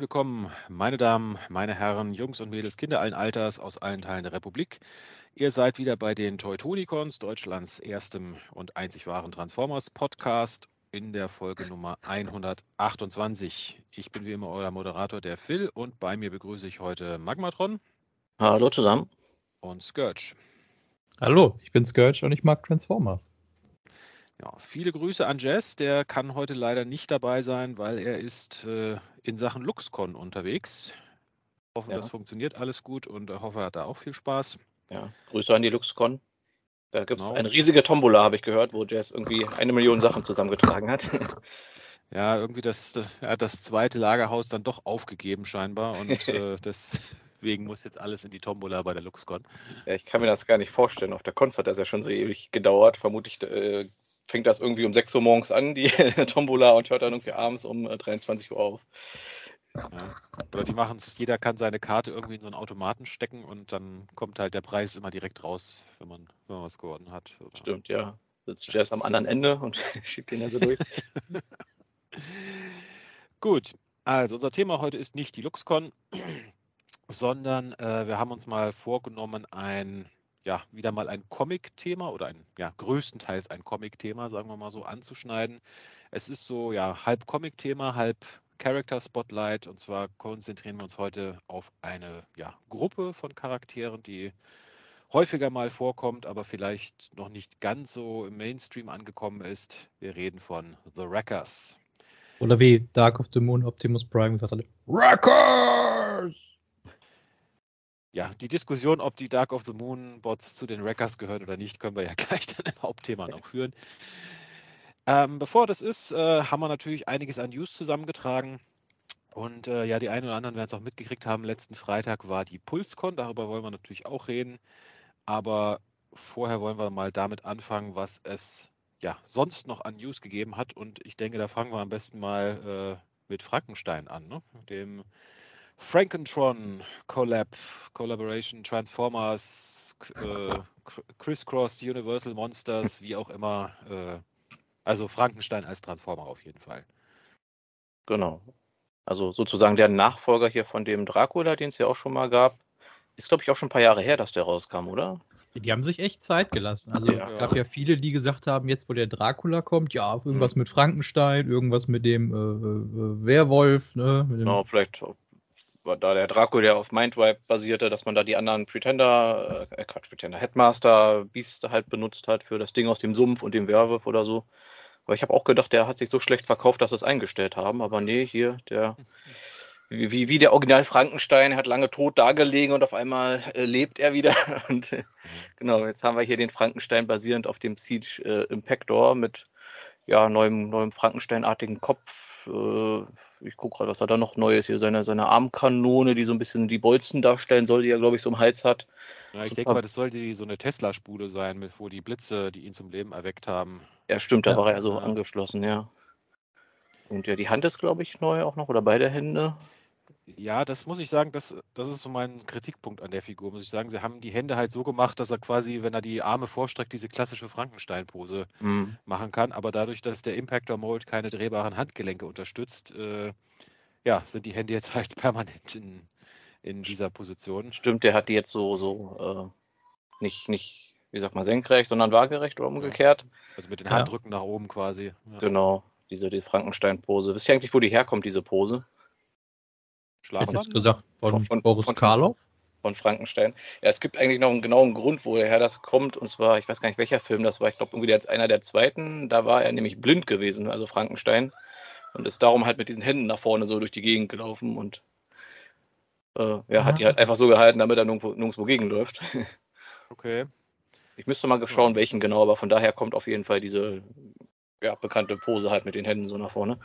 herzlich willkommen, meine Damen, meine Herren, Jungs und Mädels, Kinder allen Alters aus allen Teilen der Republik. Ihr seid wieder bei den Teutonicons, Deutschlands erstem und einzig wahren Transformers Podcast in der Folge Nummer 128. Ich bin wie immer euer Moderator, der Phil, und bei mir begrüße ich heute Magmatron. Hallo zusammen. Und Scourge. Hallo, ich bin Scourge und ich mag Transformers. Ja, viele Grüße an Jess. Der kann heute leider nicht dabei sein, weil er ist äh, in Sachen LuxCon unterwegs. Ich hoffe, ja. das funktioniert alles gut und hoffe, er hat da auch viel Spaß. Ja, Grüße an die LuxCon. Da gibt es genau. eine riesige Tombola, habe ich gehört, wo Jess irgendwie eine Million Sachen zusammengetragen hat. Ja, irgendwie das, er hat das zweite Lagerhaus dann doch aufgegeben scheinbar und äh, deswegen muss jetzt alles in die Tombola bei der LuxCon. Ja, ich kann mir das gar nicht vorstellen. Auf der Konz hat das ja schon so ewig gedauert. Vermutlich äh, fängt das irgendwie um 6 Uhr morgens an, die Tombola, und hört dann irgendwie abends um 23 äh, Uhr auf. Ja. Oder die machen es, jeder kann seine Karte irgendwie in so einen Automaten stecken und dann kommt halt der Preis immer direkt raus, wenn man, wenn man was gewonnen hat. Oder? Stimmt, ja. Sitzt Jazz am anderen Ende und schiebt den ja so durch. Gut, also unser Thema heute ist nicht die LuxCon, sondern äh, wir haben uns mal vorgenommen, ein ja, wieder mal ein Comic-Thema oder ein, ja, größtenteils ein Comic-Thema, sagen wir mal so, anzuschneiden. Es ist so, ja, halb Comic-Thema, halb Character-Spotlight. Und zwar konzentrieren wir uns heute auf eine, ja, Gruppe von Charakteren, die häufiger mal vorkommt, aber vielleicht noch nicht ganz so im Mainstream angekommen ist. Wir reden von The Wreckers. Oder wie Dark of the Moon Optimus Prime gesagt hat, Wreckers! Ja, die Diskussion, ob die Dark of the Moon Bots zu den Wreckers gehören oder nicht, können wir ja gleich dann im Hauptthema noch führen. Ähm, bevor das ist, äh, haben wir natürlich einiges an News zusammengetragen. Und äh, ja, die einen oder anderen werden es auch mitgekriegt haben. Letzten Freitag war die PulseCon, darüber wollen wir natürlich auch reden. Aber vorher wollen wir mal damit anfangen, was es ja sonst noch an News gegeben hat. Und ich denke, da fangen wir am besten mal äh, mit Frankenstein an, ne? dem Frankentron Collab, Collaboration, Transformers, äh, Crisscross, Universal Monsters, wie auch immer. Äh, also Frankenstein als Transformer auf jeden Fall. Genau. Also sozusagen der Nachfolger hier von dem Dracula, den es ja auch schon mal gab. Ist, glaube ich, auch schon ein paar Jahre her, dass der rauskam, oder? Die haben sich echt Zeit gelassen. Also ja. gab ja viele, die gesagt haben, jetzt wo der Dracula kommt, ja, irgendwas mhm. mit Frankenstein, irgendwas mit dem äh, äh, Werwolf, ne? Mit dem genau, vielleicht da der Draco, der auf Mindwipe basierte, dass man da die anderen Pretender, äh, Quatsch, Pretender, Headmaster, Beast halt benutzt hat für das Ding aus dem Sumpf und dem Werwolf oder so. Aber ich habe auch gedacht, der hat sich so schlecht verkauft, dass sie es eingestellt haben. Aber nee, hier, der, wie, wie der Original Frankenstein, hat lange tot dagelegen und auf einmal äh, lebt er wieder. Und äh, genau, jetzt haben wir hier den Frankenstein basierend auf dem Siege äh, Impactor mit ja, neuem, neuem Frankenstein-artigen Kopf, äh, ich gucke gerade, was er da noch Neues hier, seine, seine Armkanone, die so ein bisschen die Bolzen darstellen soll, die er, glaube ich, so im Hals hat. Ja, ich so denke mal, das sollte so eine Tesla-Spule sein, wo die Blitze, die ihn zum Leben erweckt haben. Ja, stimmt, da ja, war er so ja. angeschlossen, ja. Und ja, die Hand ist, glaube ich, neu auch noch, oder beide Hände. Ja, das muss ich sagen, das, das ist so mein Kritikpunkt an der Figur, muss ich sagen. Sie haben die Hände halt so gemacht, dass er quasi, wenn er die Arme vorstreckt, diese klassische Frankenstein-Pose mhm. machen kann. Aber dadurch, dass der Impactor Mold keine drehbaren Handgelenke unterstützt, äh, ja, sind die Hände jetzt halt permanent in, in dieser Position. Stimmt, der hat die jetzt so, so äh, nicht, nicht, wie sagt man, senkrecht, sondern waagerecht oder umgekehrt. Also mit den Handrücken ja. nach oben quasi. Ja. Genau, diese die Frankenstein-Pose. Wisst ihr eigentlich, wo die herkommt, diese Pose? Schlafen? Ich gesagt, von, von Boris von, Karloff. Von Frankenstein. Ja, es gibt eigentlich noch einen genauen Grund, woher das kommt. Und zwar, ich weiß gar nicht, welcher Film das war. Ich glaube, irgendwie der, einer der zweiten. Da war er nämlich blind gewesen, also Frankenstein. Und ist darum halt mit diesen Händen nach vorne so durch die Gegend gelaufen und äh, ja, hat die halt einfach so gehalten, damit er nirgendwo, nirgendwo gegenläuft. Okay. Ich müsste mal schauen, welchen genau, aber von daher kommt auf jeden Fall diese ja, bekannte Pose halt mit den Händen so nach vorne.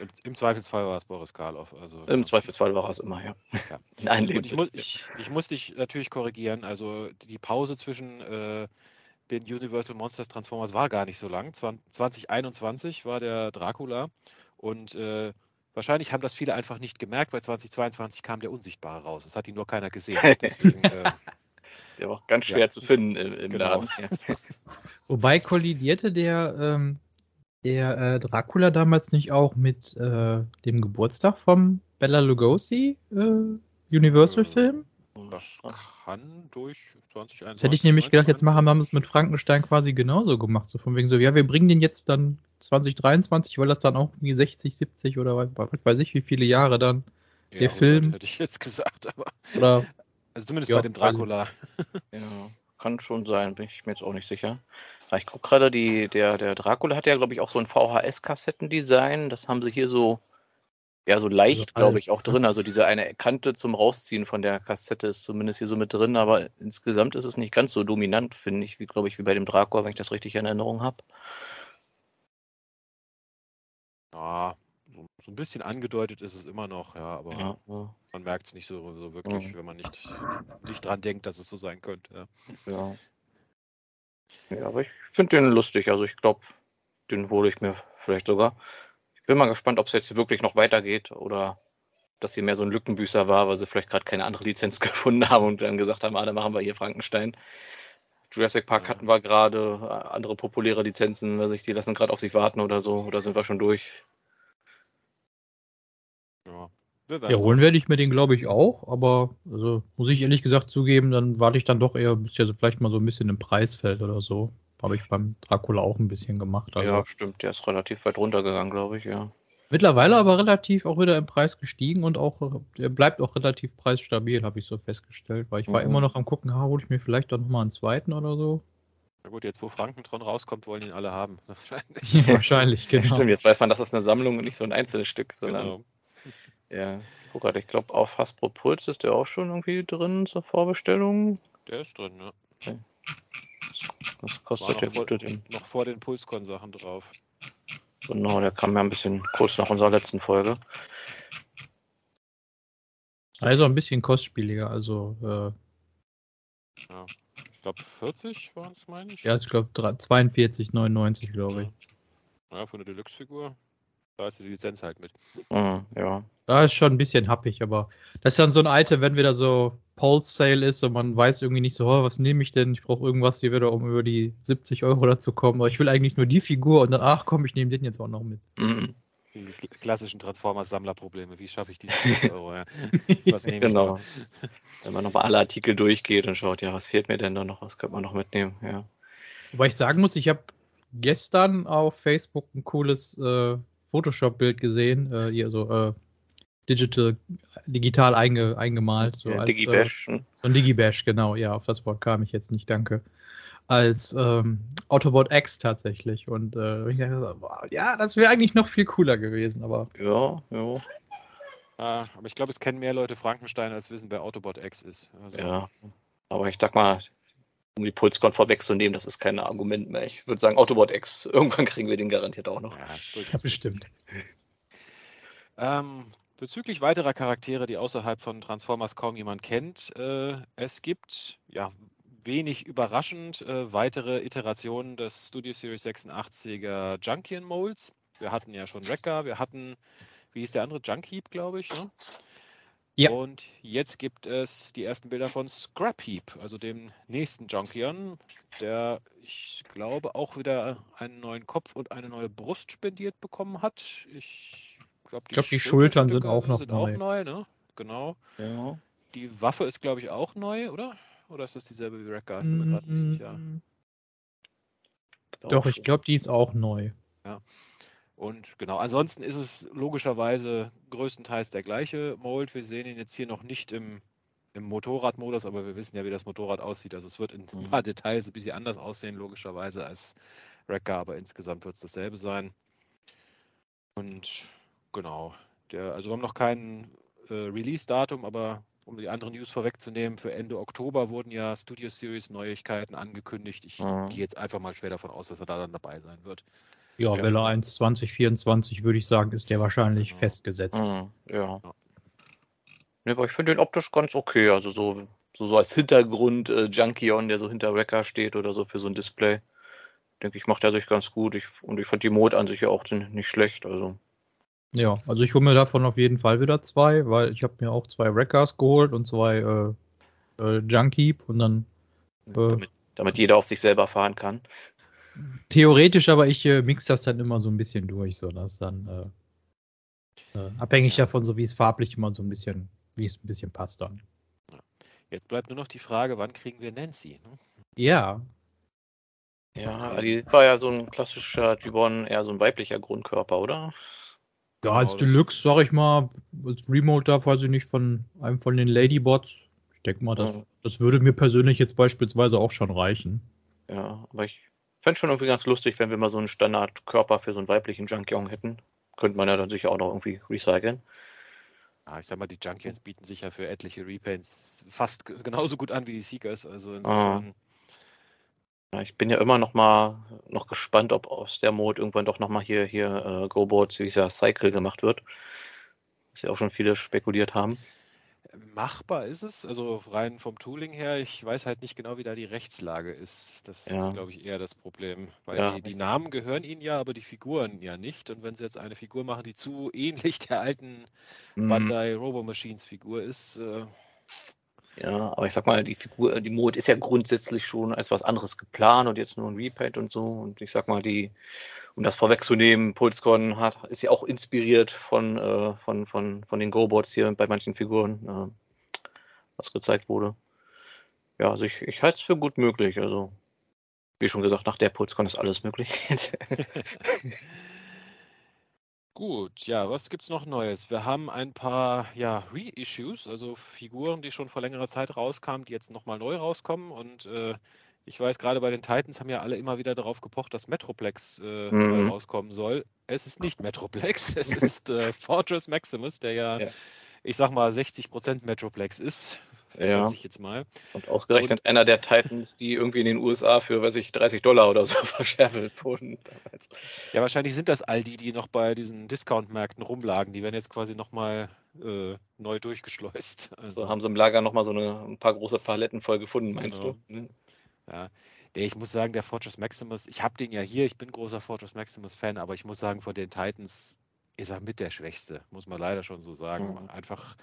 Ja, Im Zweifelsfall war es Boris Karloff. Also, Im Zweifelsfall war es immer, ja. ja. Nein, ich, muss, ich, ich muss dich natürlich korrigieren. Also die Pause zwischen äh, den Universal Monsters Transformers war gar nicht so lang. 2021 war der Dracula und äh, wahrscheinlich haben das viele einfach nicht gemerkt, weil 2022 kam der Unsichtbare raus. Das hat ihn nur keiner gesehen. Deswegen, äh, der war auch ganz schwer ja. zu finden im, im genau. Laden. Wobei kollidierte der ähm, der äh, Dracula damals nicht auch mit äh, dem Geburtstag vom Bella Lugosi äh, Universal-Film? Das kann durch 2021. hätte ich nämlich gedacht, jetzt machen wir es mit Frankenstein quasi genauso gemacht. So von wegen so, ja, wir bringen den jetzt dann 2023, weil das dann auch irgendwie 60, 70 oder weiß ich, wie viele Jahre dann der ja, Film. Hätte ich jetzt gesagt, aber. Oder, also zumindest ja, bei dem Dracula. Ja, kann schon sein, bin ich mir jetzt auch nicht sicher. Ich gucke gerade, der, der Dracula hat ja, glaube ich, auch so ein VHS-Kassettendesign. Das haben sie hier so ja, so leicht, also glaube ich, auch drin. Also diese eine Kante zum Rausziehen von der Kassette ist zumindest hier so mit drin, aber insgesamt ist es nicht ganz so dominant, finde ich, wie, glaube ich, wie bei dem Dracor, wenn ich das richtig in Erinnerung habe. Ja, so, ein bisschen angedeutet ist es immer noch, ja, aber ja, ja. man merkt es nicht so, so wirklich, ja. wenn man nicht, nicht dran denkt, dass es so sein könnte. Ja, ja. aber ich finde den lustig. Also ich glaube, den hole ich mir vielleicht sogar bin mal gespannt, ob es jetzt wirklich noch weitergeht oder dass hier mehr so ein Lückenbüßer war, weil sie vielleicht gerade keine andere Lizenz gefunden haben und dann gesagt haben, ah, dann machen wir hier Frankenstein. Jurassic Park hatten wir gerade, andere populäre Lizenzen, weiß ich, die lassen gerade auf sich warten oder so, oder sind wir schon durch? Ja, ja holen werde ich mir den, glaube ich, auch, aber also, muss ich ehrlich gesagt zugeben, dann warte ich dann doch eher, bis ja so vielleicht mal so ein bisschen im Preisfeld oder so. Habe ich beim Dracula auch ein bisschen gemacht. Also. Ja, stimmt. Der ist relativ weit runtergegangen, glaube ich, ja. Mittlerweile aber relativ auch wieder im Preis gestiegen und auch, der bleibt auch relativ preisstabil, habe ich so festgestellt, weil ich mhm. war immer noch am gucken, ha, hole ich mir vielleicht doch nochmal einen zweiten oder so. Na gut, jetzt wo Frankentron rauskommt, wollen ihn alle haben. Wahrscheinlich. Wahrscheinlich, genau. Ja, stimmt, jetzt weiß man, dass das eine Sammlung und nicht so ein einzelnes Stück, sondern. Genau. Ja, guck grad, ich glaube, auf Hasbro Puls ist der auch schon irgendwie drin zur Vorbestellung. Der ist drin, ja. Okay. Was kostet der gute denn? Noch vor den Pulscon-Sachen drauf. Genau, der kam ja ein bisschen kurz nach unserer letzten Folge. Also ein bisschen kostspieliger, also. Äh, ja, ich glaube 40 waren es, meine ich. Ja, ich glaube 42,99, glaube ich. Ja, für eine Deluxe-Figur. Da ist die Lizenz halt mit. Mhm, ja. Da ist schon ein bisschen happig, aber das ist dann so ein Item, wenn wieder so Pulse Sale ist und man weiß irgendwie nicht so, oh, was nehme ich denn? Ich brauche irgendwas hier wieder, um über die 70 Euro dazu kommen. Aber ich will eigentlich nur die Figur und dann, ach komm, ich nehme den jetzt auch noch mit. Mhm. Die klassischen Transformers-Sammlerprobleme. Wie schaffe ich diese 70 Euro? Ja? Was nehme genau. ich Wenn man nochmal alle Artikel durchgeht und schaut, ja, was fehlt mir denn da noch? Was könnte man noch mitnehmen? Ja. Wobei ich sagen muss, ich habe gestern auf Facebook ein cooles äh, Photoshop-Bild gesehen, äh, hier so äh, digital, digital einge, eingemalt. So ja, Digibash. Äh, so ein Digibash, genau, ja, auf das Wort kam ich jetzt nicht, danke. Als ähm, Autobot X tatsächlich. Und äh, ich dachte, wow, ja, das wäre eigentlich noch viel cooler gewesen, aber. Ja, ja. Ah, aber ich glaube, es kennen mehr Leute Frankenstein, als wissen, wer Autobot X ist. Also, ja. Aber ich sag mal, um die Pulscon vorwegzunehmen, das ist kein Argument mehr. Ich würde sagen, Autobot X, irgendwann kriegen wir den garantiert auch noch. Ja, bestimmt. Ähm, bezüglich weiterer Charaktere, die außerhalb von Transformers kaum jemand kennt, äh, es gibt, ja, wenig überraschend, äh, weitere Iterationen des Studio Series 86er Junkion Molds. Wir hatten ja schon Wrecker, wir hatten, wie hieß der andere, Junkheap, glaube ich, ne? Ja. Und jetzt gibt es die ersten Bilder von Scrap Heap, also dem nächsten Junkion, der, ich glaube, auch wieder einen neuen Kopf und eine neue Brust spendiert bekommen hat. Ich glaube, die, glaub, die Schultern sind auch noch sind neu. Auch neu ne? Genau. Ja. Die Waffe ist, glaube ich, auch neu, oder? Oder ist das dieselbe wie nicht sicher. Mm. Doch, ich glaube, die ist auch neu. Ja. Und genau, ansonsten ist es logischerweise größtenteils der gleiche Mold. Wir sehen ihn jetzt hier noch nicht im, im Motorradmodus, aber wir wissen ja, wie das Motorrad aussieht. Also es wird in ein paar mhm. Details ein bisschen anders aussehen, logischerweise als Wrecker, aber insgesamt wird es dasselbe sein. Und genau, der, also wir haben noch kein äh, Release-Datum, aber um die anderen News vorwegzunehmen, für Ende Oktober wurden ja Studio Series Neuigkeiten angekündigt. Ich mhm. gehe jetzt einfach mal schwer davon aus, dass er da dann dabei sein wird. Ja, ja. Welle 1 2024 würde ich sagen, ist der wahrscheinlich festgesetzt. Mhm, ja. ja. aber ich finde den optisch ganz okay. Also so, so, so als Hintergrund äh, Junkion, der so hinter Wrecker steht oder so für so ein Display. Denke ich, macht er sich ganz gut. Ich, und ich fand die Mode an sich ja auch nicht schlecht. Also. Ja, also ich hole mir davon auf jeden Fall wieder zwei, weil ich habe mir auch zwei Wreckers geholt und zwei äh, äh, Junkeep und dann. Äh, damit, damit jeder auf sich selber fahren kann. Theoretisch, aber ich äh, mix das dann immer so ein bisschen durch, so dass dann. Äh Äh, abhängig davon, so wie es farblich immer so ein bisschen, wie es ein bisschen passt dann. Jetzt bleibt nur noch die Frage, wann kriegen wir Nancy? Ne? Ja, Ja, die war ja so ein klassischer Gibbon, eher so ein weiblicher Grundkörper, oder? Ja, als Genau, Deluxe, sag ich mal, als Remote da, weiß ich nicht, von einem von den Ladybots. Ich denke mal, das, Mhm. das würde mir persönlich jetzt beispielsweise auch schon reichen. Ja, aber ich fände schon irgendwie ganz lustig, wenn wir mal so einen Standardkörper für so einen weiblichen Junkyong hätten. Könnte man ja dann sicher auch noch irgendwie recyceln. Ja, ich sag mal, die Junkions bieten sich ja für etliche Repaints fast genauso gut an wie die Seekers. Also insofern. Ja, ich bin ja immer noch mal noch gespannt, ob aus der Mode irgendwann doch noch mal hier hier äh, Go-Board dieser Cycle gemacht wird. Was ja auch schon viele spekuliert haben. Machbar ist es, also rein vom Tooling her. Ich weiß halt nicht genau, wie da die Rechtslage ist. Das Ja. ist, glaube ich, eher das Problem. Weil Ja, die, die Namen gehören ihnen ja, aber die Figuren ja nicht. Und wenn sie jetzt eine Figur machen, die zu ähnlich der alten Mhm. Bandai Robo Machines Figur ist, äh, Ja, aber ich sag mal, die Figur, die Mode ist ja grundsätzlich schon als was anderes geplant und jetzt nur ein Repaint und so. Und ich sag mal, die, um das vorwegzunehmen, Pulscon hat, ist ja auch inspiriert von, äh, von, von, von den Go-Boards hier bei manchen Figuren, äh, was gezeigt wurde. Ja, also ich, ich halte es für gut möglich. Also, wie schon gesagt, nach der Pulscon ist alles möglich. Gut, ja, was gibt's noch Neues? Wir haben ein paar ja, Reissues, also Figuren, die schon vor längerer Zeit rauskamen, die jetzt nochmal neu rauskommen. Und äh, ich weiß, gerade bei den Titans haben ja alle immer wieder darauf gepocht, dass Metroplex äh, Mhm. neu rauskommen soll. Es ist nicht Metroplex, es ist äh, Fortress Maximus, der ja, Ja. ich sag mal, 60% Metroplex ist. Ja. ich jetzt mal. Und ausgerechnet einer der Titans, die irgendwie in den USA für, weiß ich, 30 Dollar oder so verschärft wurden. damals. Ja, wahrscheinlich sind das all die, die noch bei diesen Discount-Märkten rumlagen. Die werden jetzt quasi nochmal äh, neu durchgeschleust. Also, So haben sie im Lager nochmal so eine, ein paar große Paletten voll gefunden, meinst Genau. du? Ne? Ja, der, ich muss sagen, der Fortress Maximus, ich habe den ja hier, ich bin großer Fortress Maximus-Fan, aber ich muss sagen, von den Titans ist er mit der Schwächste, muss man leider schon so sagen. Mhm. Einfach,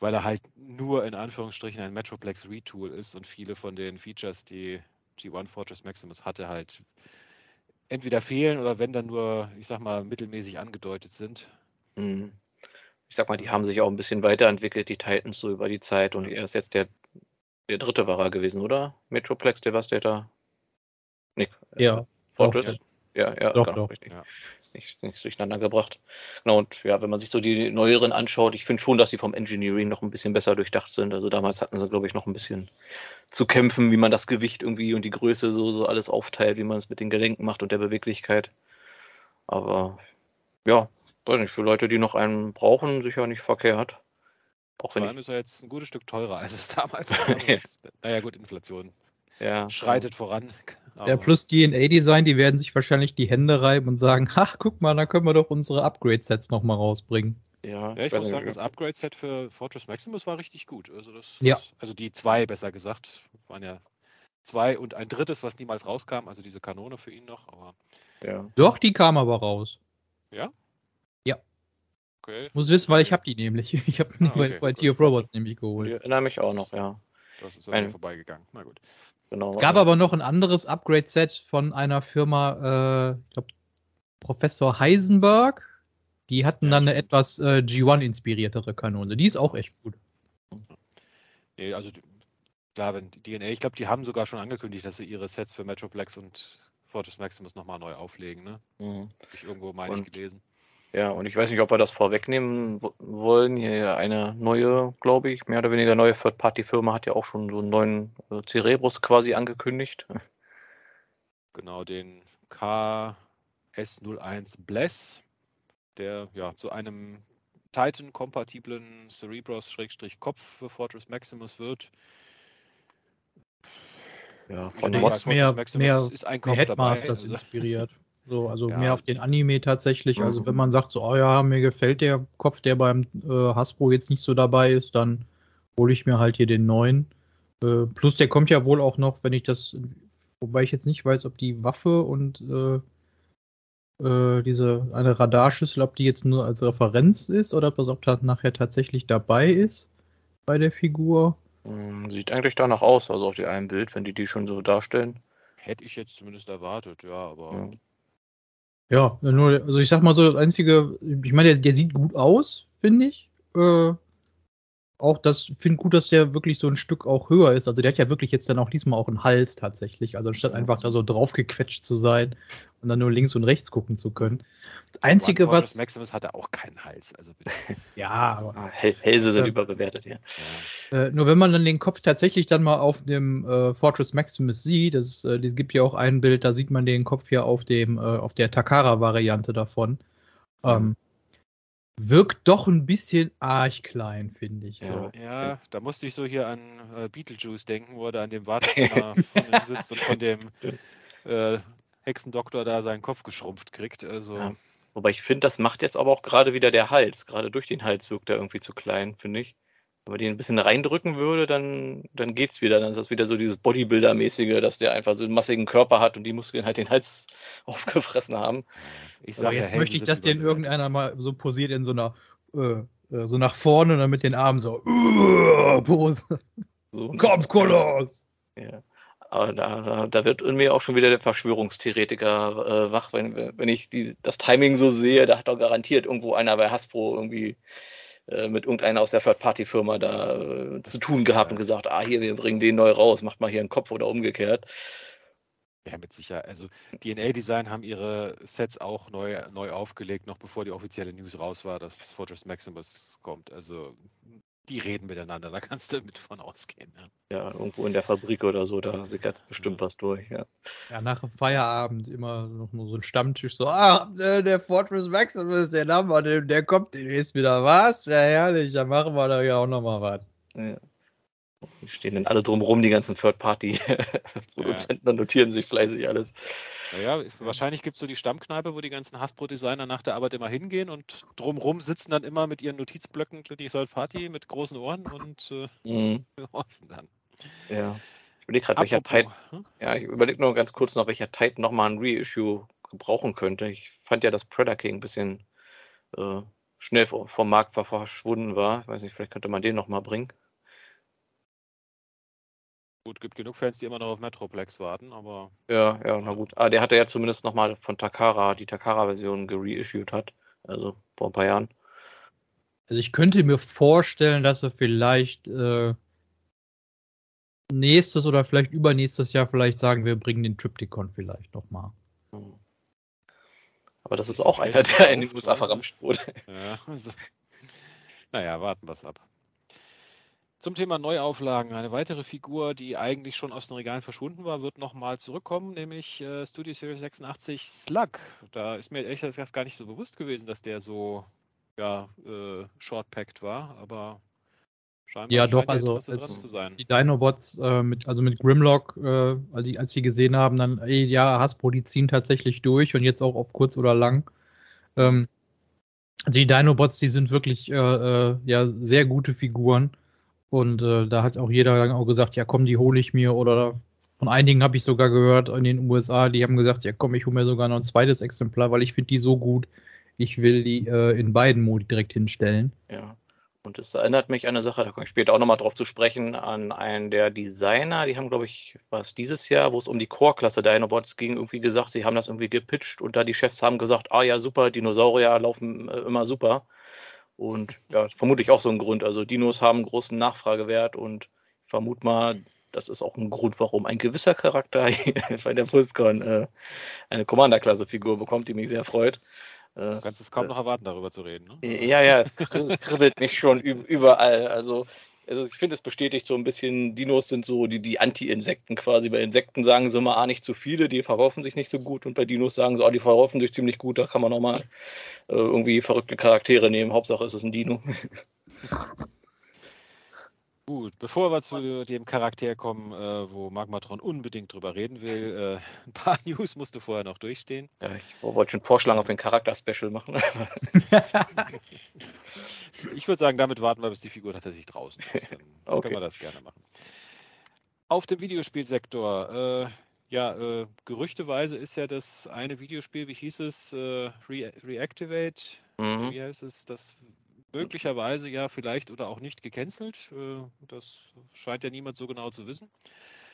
weil er halt nur in Anführungsstrichen ein Metroplex Retool ist und viele von den Features, die G1 Fortress Maximus hatte, halt entweder fehlen oder wenn dann nur, ich sag mal, mittelmäßig angedeutet sind. Mhm. Ich sag mal, die haben sich auch ein bisschen weiterentwickelt, die Titans, so über die Zeit. Und er ist jetzt der, der dritte war er gewesen, oder? Metroplex Devastator? Nick. äh, Ja, Fortress? doch, Ja, ja, Doch, genau, doch. richtig. Ja. Nicht, nichts durcheinander gebracht. Genau, und ja, wenn man sich so die neueren anschaut, ich finde schon, dass sie vom Engineering noch ein bisschen besser durchdacht sind. Also damals hatten sie, glaube ich, noch ein bisschen zu kämpfen, wie man das Gewicht irgendwie und die Größe so, so alles aufteilt, wie man es mit den Gelenken macht und der Beweglichkeit. Aber ja, weiß nicht, für Leute, die noch einen brauchen, sicher nicht verkehrt. Auch Vor wenn allem ich, ist er jetzt ein gutes Stück teurer, als es damals war. Ja. naja, gut, Inflation ja, schreitet voran. Ja, aber- plus DNA-Design, die werden sich wahrscheinlich die Hände reiben und sagen, ach, guck mal, da können wir doch unsere Upgrade-Sets nochmal rausbringen. Ja, Ja, ich muss sagen, das Upgrade-Set für Fortress Maximus war richtig gut. Also, das, Ja. das, also die zwei, besser gesagt, waren ja zwei und ein drittes, was niemals rauskam, also diese Kanone für ihn noch, aber ja. Doch, die kam aber raus. okay, Muss wissen, weil ich habe die nämlich. Ich habe die Ah, okay, bei, bei. Tier of Robots nämlich Ich geholt. erinnere mich auch noch, ja. das ist an mir vorbeigegangen. Na gut. Genau. Es gab aber noch ein anderes Upgrade-Set von einer Firma, äh, ich glaube, Professor Heisenberg. Die hatten Ja, dann eine etwas äh, G1-inspiriertere Kanone. Die ist auch echt gut. Nee, also die- klar, wenn die DNA, ich glaube, die haben sogar schon angekündigt, dass sie ihre Sets für Metroplex und Fortress Maximus nochmal neu auflegen, ne? Mhm. Hab ich irgendwo meine ich gelesen. Ja, und ich weiß nicht, ob wir das vorwegnehmen wo- wollen. Hier eine neue, glaube ich, mehr oder weniger neue Third-Party-Firma hat ja auch schon so einen neuen äh, Cerebrus quasi angekündigt. Genau, den KS01 Bless, der ja zu einem Titan-kompatiblen Cerebros-Kopf für Fortress Maximus wird. Ja, Ich von Mods. mehr- mehr ist ein Mehr Kopf dabei. Headmasters inspiriert. So, also Ja. mehr auf den Anime tatsächlich. Also Mhm. wenn man sagt, so, oh ja, mir gefällt der Kopf, der beim äh, Hasbro jetzt nicht so dabei ist, dann hole ich mir halt hier den neuen. Äh, plus der kommt ja wohl auch noch, wenn ich das, wobei ich jetzt nicht weiß, ob die Waffe und äh, äh, diese eine Radarschüssel, ob die jetzt nur als Referenz ist oder ob das auch nachher tatsächlich dabei ist bei der Figur. Mm, Sieht eigentlich danach aus, also auf dem einen Bild, wenn die die schon so darstellen. hätte ich jetzt zumindest erwartet, ja, aber Ja. Ja, nur, also ich sag mal so, das einzige, ich meine, der, der sieht gut aus, finde ich. Äh, auch das finde gut, dass der wirklich so ein Stück auch höher ist. Also der hat ja wirklich jetzt dann auch diesmal auch einen Hals tatsächlich. Also statt einfach da so draufgequetscht zu sein und dann nur links und rechts gucken zu können. Das Einzige, One Fortress was. Maximus hatte auch keinen Hals. Also bitte. Ja, aber Ah, Häl- Hälse sind Ja. überbewertet, ja. Äh, nur wenn man dann den Kopf tatsächlich dann mal auf dem äh, Fortress Maximus sieht, das, äh, es gibt ja auch ein Bild, da sieht man den Kopf ja auf dem, äh, auf der Takara-Variante davon. Ähm, wirkt doch ein bisschen arg klein, finde ich. So. Ja, da musste ich so hier an äh, Beetlejuice denken, wo er da an dem Wartezimmer von ihm sitzt und von dem äh, Hexendoktor da seinen Kopf geschrumpft kriegt. Also, Ja. Wobei ich finde, das macht jetzt aber auch gerade wieder der Hals. Gerade durch den Hals wirkt er irgendwie zu klein, finde ich. Wenn man den ein bisschen reindrücken würde, dann, dann geht's wieder. Dann ist das wieder so dieses Bodybuilder-mäßige, dass der einfach so einen massigen Körper hat und die Muskeln halt den Hals aufgefressen haben. ich Aber sag jetzt möchte ich, dass den irgendeiner mal so posiert in so einer, äh, äh, so nach vorne und dann mit den Armen so, uh, Pose. So, Kopfkoloss! Ja. Aber da, da, da wird in mir auch schon wieder der Verschwörungstheoretiker äh, wach, wenn, wenn ich die, das Timing so sehe, da hat doch garantiert irgendwo einer bei Hasbro irgendwie äh, mit irgendeiner aus der Third-Party-Firma da äh, zu tun gehabt und gesagt, ah hier, wir bringen den neu raus, macht mal hier einen Kopf oder umgekehrt. Ja, mit Sicherheit. Also DNA Design haben ihre Sets auch neu, neu aufgelegt, noch bevor die offizielle News raus war, dass Fortress Maximus kommt. Also die reden miteinander, da kannst du mit von ausgehen. Ja. Ja, irgendwo in der Fabrik oder so, da sickert bestimmt was durch, ja. Ja, nach dem Feierabend immer noch mal so ein Stammtisch, so, ah, äh, der Fortress Maximus, der Name, der, der kommt demnächst wieder, was? Ja, herrlich, dann machen wir da ja auch noch mal was. ja. Die stehen dann alle drumrum, die ganzen Third-Party-Produzenten, dann notieren sich fleißig alles. Naja, wahrscheinlich gibt es so die Stammkneipe, wo die ganzen Hasbro-Designer nach der Arbeit immer hingehen und drumrum sitzen dann immer mit ihren Notizblöcken die Party mit großen Ohren und äh, Mhm. dann. Ja. Ich überlege gerade, welcher Titan, hm? ja, ich überlege nur ganz kurz noch, welcher Titan nochmal ein Reissue gebrauchen könnte. Ich fand ja, dass Predator King ein bisschen äh, schnell vom, Markt ver- verschwunden war. Ich weiß nicht, vielleicht könnte man den nochmal bringen. Gut, gibt genug Fans, die immer noch auf Metroplex warten, aber Ja, ja, na gut. Ah, der hatte ja zumindest nochmal von Takara, die Takara-Version gereissued hat. Also vor ein paar Jahren. Also ich könnte mir vorstellen, dass er vielleicht äh, nächstes oder vielleicht übernächstes Jahr vielleicht sagen, wir bringen den Triptychon vielleicht noch mal. Hm. Aber das Ist auch einer, der in den USA verramscht wurde. ja. Also, naja, warten wir es ab. Zum Thema Neuauflagen. Eine weitere Figur, die eigentlich schon aus den Regalen verschwunden war, wird nochmal zurückkommen, nämlich äh, Studio Series 86 Slug. Da ist mir ehrlich gesagt gar nicht so bewusst gewesen, dass der so ja, äh, short-packed war, aber scheinbar Ja, scheint doch, also. Die Dinobots äh, mit, also mit Grimlock, äh, als, die, als die gesehen haben, dann, ey, ja, Hasbro, die ziehen tatsächlich durch und jetzt auch auf kurz oder lang. Ähm, die Dinobots, die sind wirklich äh, äh, ja sehr gute Figuren. Und äh, da hat auch jeder dann auch gesagt, ja komm, die hole ich mir. Oder von einigen habe ich sogar gehört in den USA, die haben gesagt, ja komm, ich hole mir sogar noch ein zweites Exemplar, weil ich finde die so gut. Ich will die äh, in beiden Modi direkt hinstellen. Ja. Und es erinnert mich an eine Sache, da komme ich später auch nochmal drauf zu sprechen, an einen der Designer, die haben, glaube ich, was dieses Jahr, wo es um die Core-Klasse Dinobots ging, irgendwie gesagt, sie haben das irgendwie gepitcht und da die Chefs haben gesagt, ah ja, super, Dinosaurier laufen äh, immer super. Und ja, vermutlich auch so ein Grund. Also Dinos haben großen Nachfragewert und ich vermute mal, das ist auch ein Grund, warum ein gewisser Charakter bei der PulseCon äh, eine Commander-Klasse-Figur bekommt, die mich sehr freut. Äh, Du kannst es kaum noch erwarten, darüber zu reden. Ne? ja, ja, es kri- kribbelt mich schon üb- überall. Also, also ich finde, es bestätigt so ein bisschen, Dinos sind so die, die Anti-Insekten quasi. Bei Insekten sagen sie immer, ah, nicht zu viele, die verkaufen sich nicht so gut. Und bei Dinos sagen sie, ah, die verkaufen sich ziemlich gut, da kann man auch mal äh, irgendwie verrückte Charaktere nehmen. Hauptsache es ist ein Dino. Gut, bevor wir zu dem Charakter kommen, äh, wo Magmatron unbedingt drüber reden will, äh, ein paar News musst du vorher noch durchstehen. Ja, ich wollte schon vorschlagen, ob wir ein Charakter-Special machen. Ich würde sagen, damit warten wir, bis die Figur tatsächlich draußen ist. Dann Okay. können wir das gerne machen. Auf dem Videospielsektor, äh, ja, äh, gerüchteweise ist ja das eine Videospiel, wie hieß es, äh, Re Reactivate, mhm. wie heißt es, das möglicherweise ja vielleicht oder auch nicht gecancelt. Äh, das scheint ja niemand so genau zu wissen.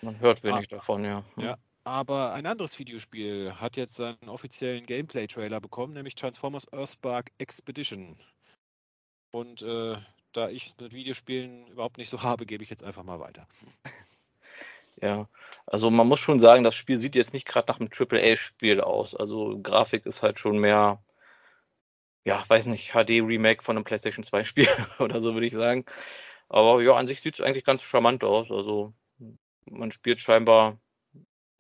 Man hört wenig davon, ja. Ja. Aber ein anderes Videospiel hat jetzt seinen offiziellen Gameplay-Trailer bekommen, nämlich Transformers Earthspark Expedition. Und äh, da ich mit Videospielen überhaupt nicht so habe, gebe ich jetzt einfach mal weiter. Ja, also man muss schon sagen, das Spiel sieht jetzt nicht gerade nach einem AAA-Spiel aus. Also Grafik ist halt schon mehr, ja, weiß nicht, HD-Remake von einem PlayStation 2-Spiel oder so, würde ich sagen. Aber ja, an sich sieht es eigentlich ganz charmant aus. Also man spielt scheinbar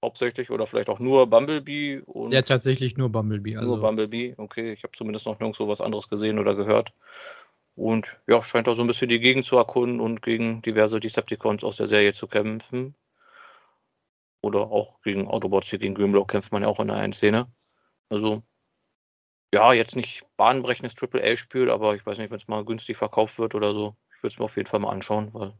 hauptsächlich oder vielleicht auch nur Bumblebee. Und Ja, tatsächlich nur Bumblebee. Also. Nur Bumblebee, okay. Ich habe zumindest noch nirgendwo was anderes gesehen oder gehört. Und ja, scheint auch so ein bisschen die Gegend zu erkunden und gegen diverse Decepticons aus der Serie zu kämpfen. Oder auch gegen Autobots, hier gegen Grimlock kämpft man ja auch in der einen Szene. Also, ja, jetzt nicht bahnbrechendes Triple-A-Spiel, aber ich weiß nicht, wenn es mal günstig verkauft wird oder so. Ich würde es mir auf jeden Fall mal anschauen, weil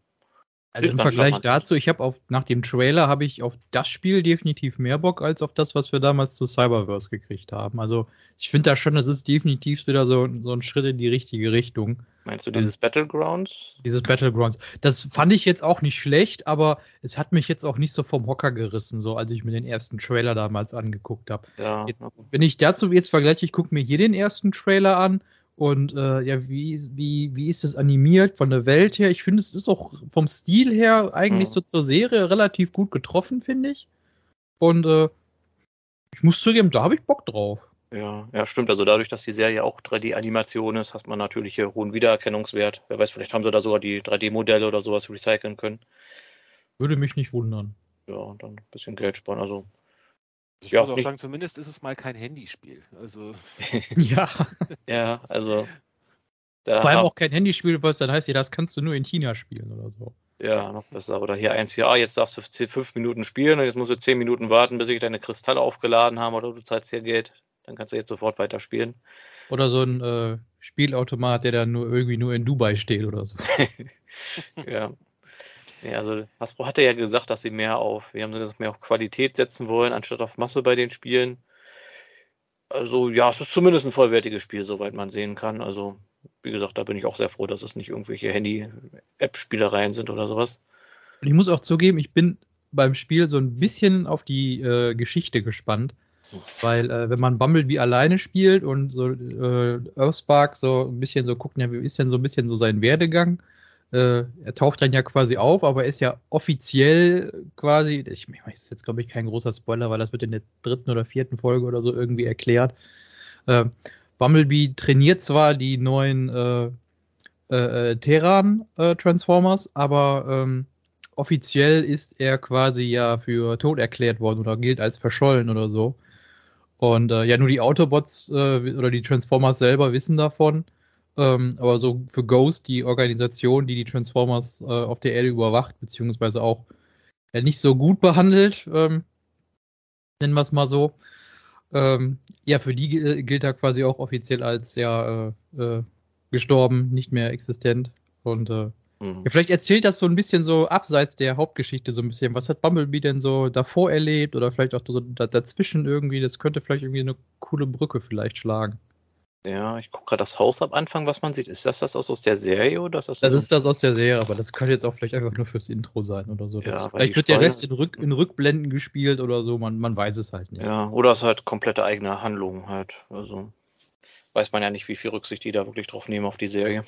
Also im Vergleich dazu, ich habe auf nach dem Trailer habe ich auf das Spiel definitiv mehr Bock als auf das, was wir damals zu Cyberverse gekriegt haben. Also ich finde da schon, das ist definitiv wieder so, so ein Schritt in die richtige Richtung. meinst du dieses Battlegrounds? Dieses Battlegrounds. Das fand ich jetzt auch nicht schlecht, aber es hat mich jetzt auch nicht so vom Hocker gerissen, so als ich mir den ersten Trailer damals angeguckt habe. Ja, Jetzt, wenn ich dazu jetzt vergleiche, ich gucke mir hier den ersten Trailer an und äh, ja, wie, wie, wie ist das animiert von der Welt her? Ich finde, es ist auch vom Stil her eigentlich Mhm. so zur Serie relativ gut getroffen, finde ich. Und äh, ich muss zugeben, da habe ich Bock drauf. Ja, ja, stimmt. Also dadurch, dass die Serie auch 3D-Animation ist, hat man natürlich hier hohen Wiedererkennungswert. Wer weiß, vielleicht haben sie da sogar die 3D-Modelle oder sowas recyceln können. Würde mich nicht wundern. Ja, und dann ein bisschen Geld sparen. Also, Ich Ja, muss auch nicht- sagen, zumindest ist es mal kein Handyspiel. Also, Ja. ja, also. Da Vor allem auch kein Handyspiel, was dann heißt, ja, das kannst du nur in China spielen oder so. Ja, noch besser. Oder hier eins hier, ah, jetzt darfst du 10, 5 Minuten spielen und jetzt musst du 10 Minuten warten, bis sich deine Kristalle aufgeladen haben oder du zahlst hier Geld. Dann kannst du jetzt sofort weiterspielen. Oder so ein äh, Spielautomat, der dann nur irgendwie nur in Dubai steht oder so. Ja. Ja, also Hasbro hatte ja gesagt, dass sie mehr auf, wir haben gesagt, mehr auf Qualität setzen wollen, anstatt auf Masse bei den Spielen. Also ja, es ist zumindest ein vollwertiges Spiel, soweit man sehen kann. Also, wie gesagt, da bin ich auch sehr froh, dass es nicht irgendwelche Handy-App-Spielereien sind oder sowas. Und ich muss auch zugeben, ich bin beim Spiel so ein bisschen auf die äh, Geschichte gespannt. Weil, äh, wenn man Bumblebee alleine spielt und so äh, Earthspark so ein bisschen so guckt, ja, wie ist denn so ein bisschen so sein Werdegang? Äh, er taucht dann ja quasi auf, aber ist ja offiziell quasi, ich meine, das ist jetzt glaube ich kein großer Spoiler, weil das wird in der dritten oder vierten Folge oder so irgendwie erklärt. Äh, Bumblebee trainiert zwar die neuen äh, äh, äh, Terran äh, Transformers, aber ähm, offiziell ist er quasi ja für tot erklärt worden oder gilt als verschollen oder so. Und ja, nur die Autobots oder die Transformers selber wissen davon. Ähm, aber so für Ghost, die Organisation, die die Transformers äh, auf der Erde überwacht, beziehungsweise auch ja, nicht so gut behandelt, ähm, nennen wir es mal so. Ähm, ja, für die gil- gilt er quasi auch offiziell als ja äh, äh, gestorben, nicht mehr existent. Und äh, Mhm. ja, vielleicht erzählt das so ein bisschen so abseits der Hauptgeschichte so ein bisschen. Was hat Bumblebee denn so davor erlebt oder vielleicht auch so da- dazwischen irgendwie? Das könnte vielleicht irgendwie eine coole Brücke vielleicht schlagen. Ja, ich gucke gerade das Haus am Anfang, was man sieht. Ist das das aus der Serie oder ist das Das ist das aus der Serie, aber das könnte jetzt auch vielleicht einfach nur fürs Intro sein oder so. Ja, vielleicht wird der Steuer- Rest in, Rück, in Rückblenden gespielt oder so, man, man weiß es halt nicht. Ja, oder es ist halt komplette eigene Handlung halt. Also weiß man ja nicht, wie viel Rücksicht die da wirklich drauf nehmen auf die Serie.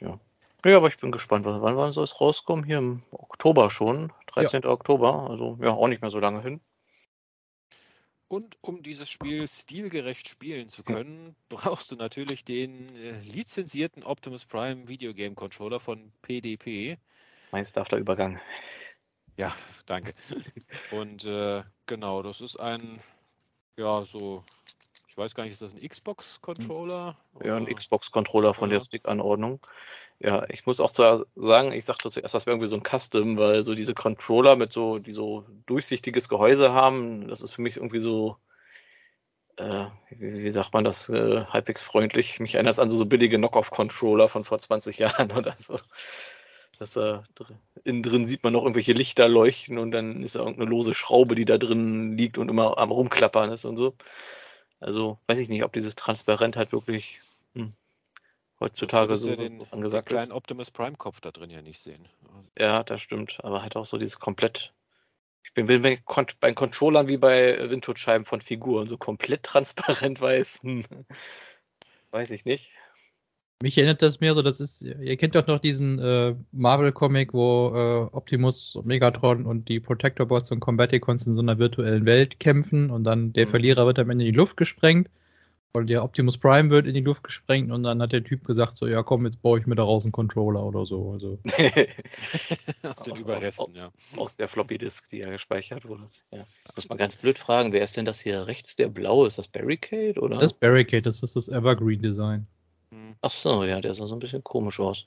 Ja. Ja, aber ich bin gespannt, wann wann wann soll es rauskommen? Hier im Oktober schon, 13. Oktober, also ja, auch nicht mehr so lange hin. Und um dieses Spiel stilgerecht spielen zu können, brauchst du natürlich den äh, lizenzierten Optimus Prime Videogame Controller von PDP. Meisterhafter Übergang. Ja, danke. Und äh, genau, das ist ein, ja, so, ich weiß gar nicht, ist das ein Xbox-Controller? Ja, ein Xbox-Controller von der. Stick-Anordnung. Ja, ich muss auch zwar sagen, ich dachte zuerst, das wäre irgendwie so ein Custom, weil so diese Controller mit so, die so durchsichtiges Gehäuse haben, das ist für mich irgendwie so, äh, wie, wie sagt man das, äh, halbwegs freundlich. Mich erinnert es an so, so billige Knock-Off-Controller von vor 20 Jahren oder so. Das, äh, innen drin sieht man noch irgendwelche Lichter leuchten und dann ist da irgendeine lose Schraube, die da drin liegt und immer am rumklappern ist und so. Also weiß ich nicht, ob dieses Transparent halt wirklich hm, heutzutage so, ja den, angesagt den ist. kleinen Optimus Prime Kopf da drin ja nicht sehen. Ja, das stimmt. Aber halt auch so dieses komplett Ich bin, bin bei, bei Controllern wie bei Windhoek-Scheiben von Figuren, so komplett transparent weiß. Hm. Weiß ich nicht. Mich erinnert das mehr so, das ist, ihr kennt doch noch diesen äh, Marvel-Comic, wo äh, Optimus, Megatron und die Protector-Bots und Combaticons in so einer virtuellen Welt kämpfen und dann der mhm. Verlierer wird am Ende in die Luft gesprengt und der Optimus Prime wird in die Luft gesprengt und dann hat der Typ gesagt so, ja komm, jetzt baue ich mir daraus einen Controller oder so. Also. aus den Überresten, ja. Aus der Floppy-Disk, die ja gespeichert wurde. Ja. Muss man ganz blöd fragen, wer ist denn das hier rechts, der blaue? Ist das Barricade oder? Das ist Barricade, das ist das Evergreen-Design. Hm. Ach so, ja, der sah so ein bisschen komisch aus.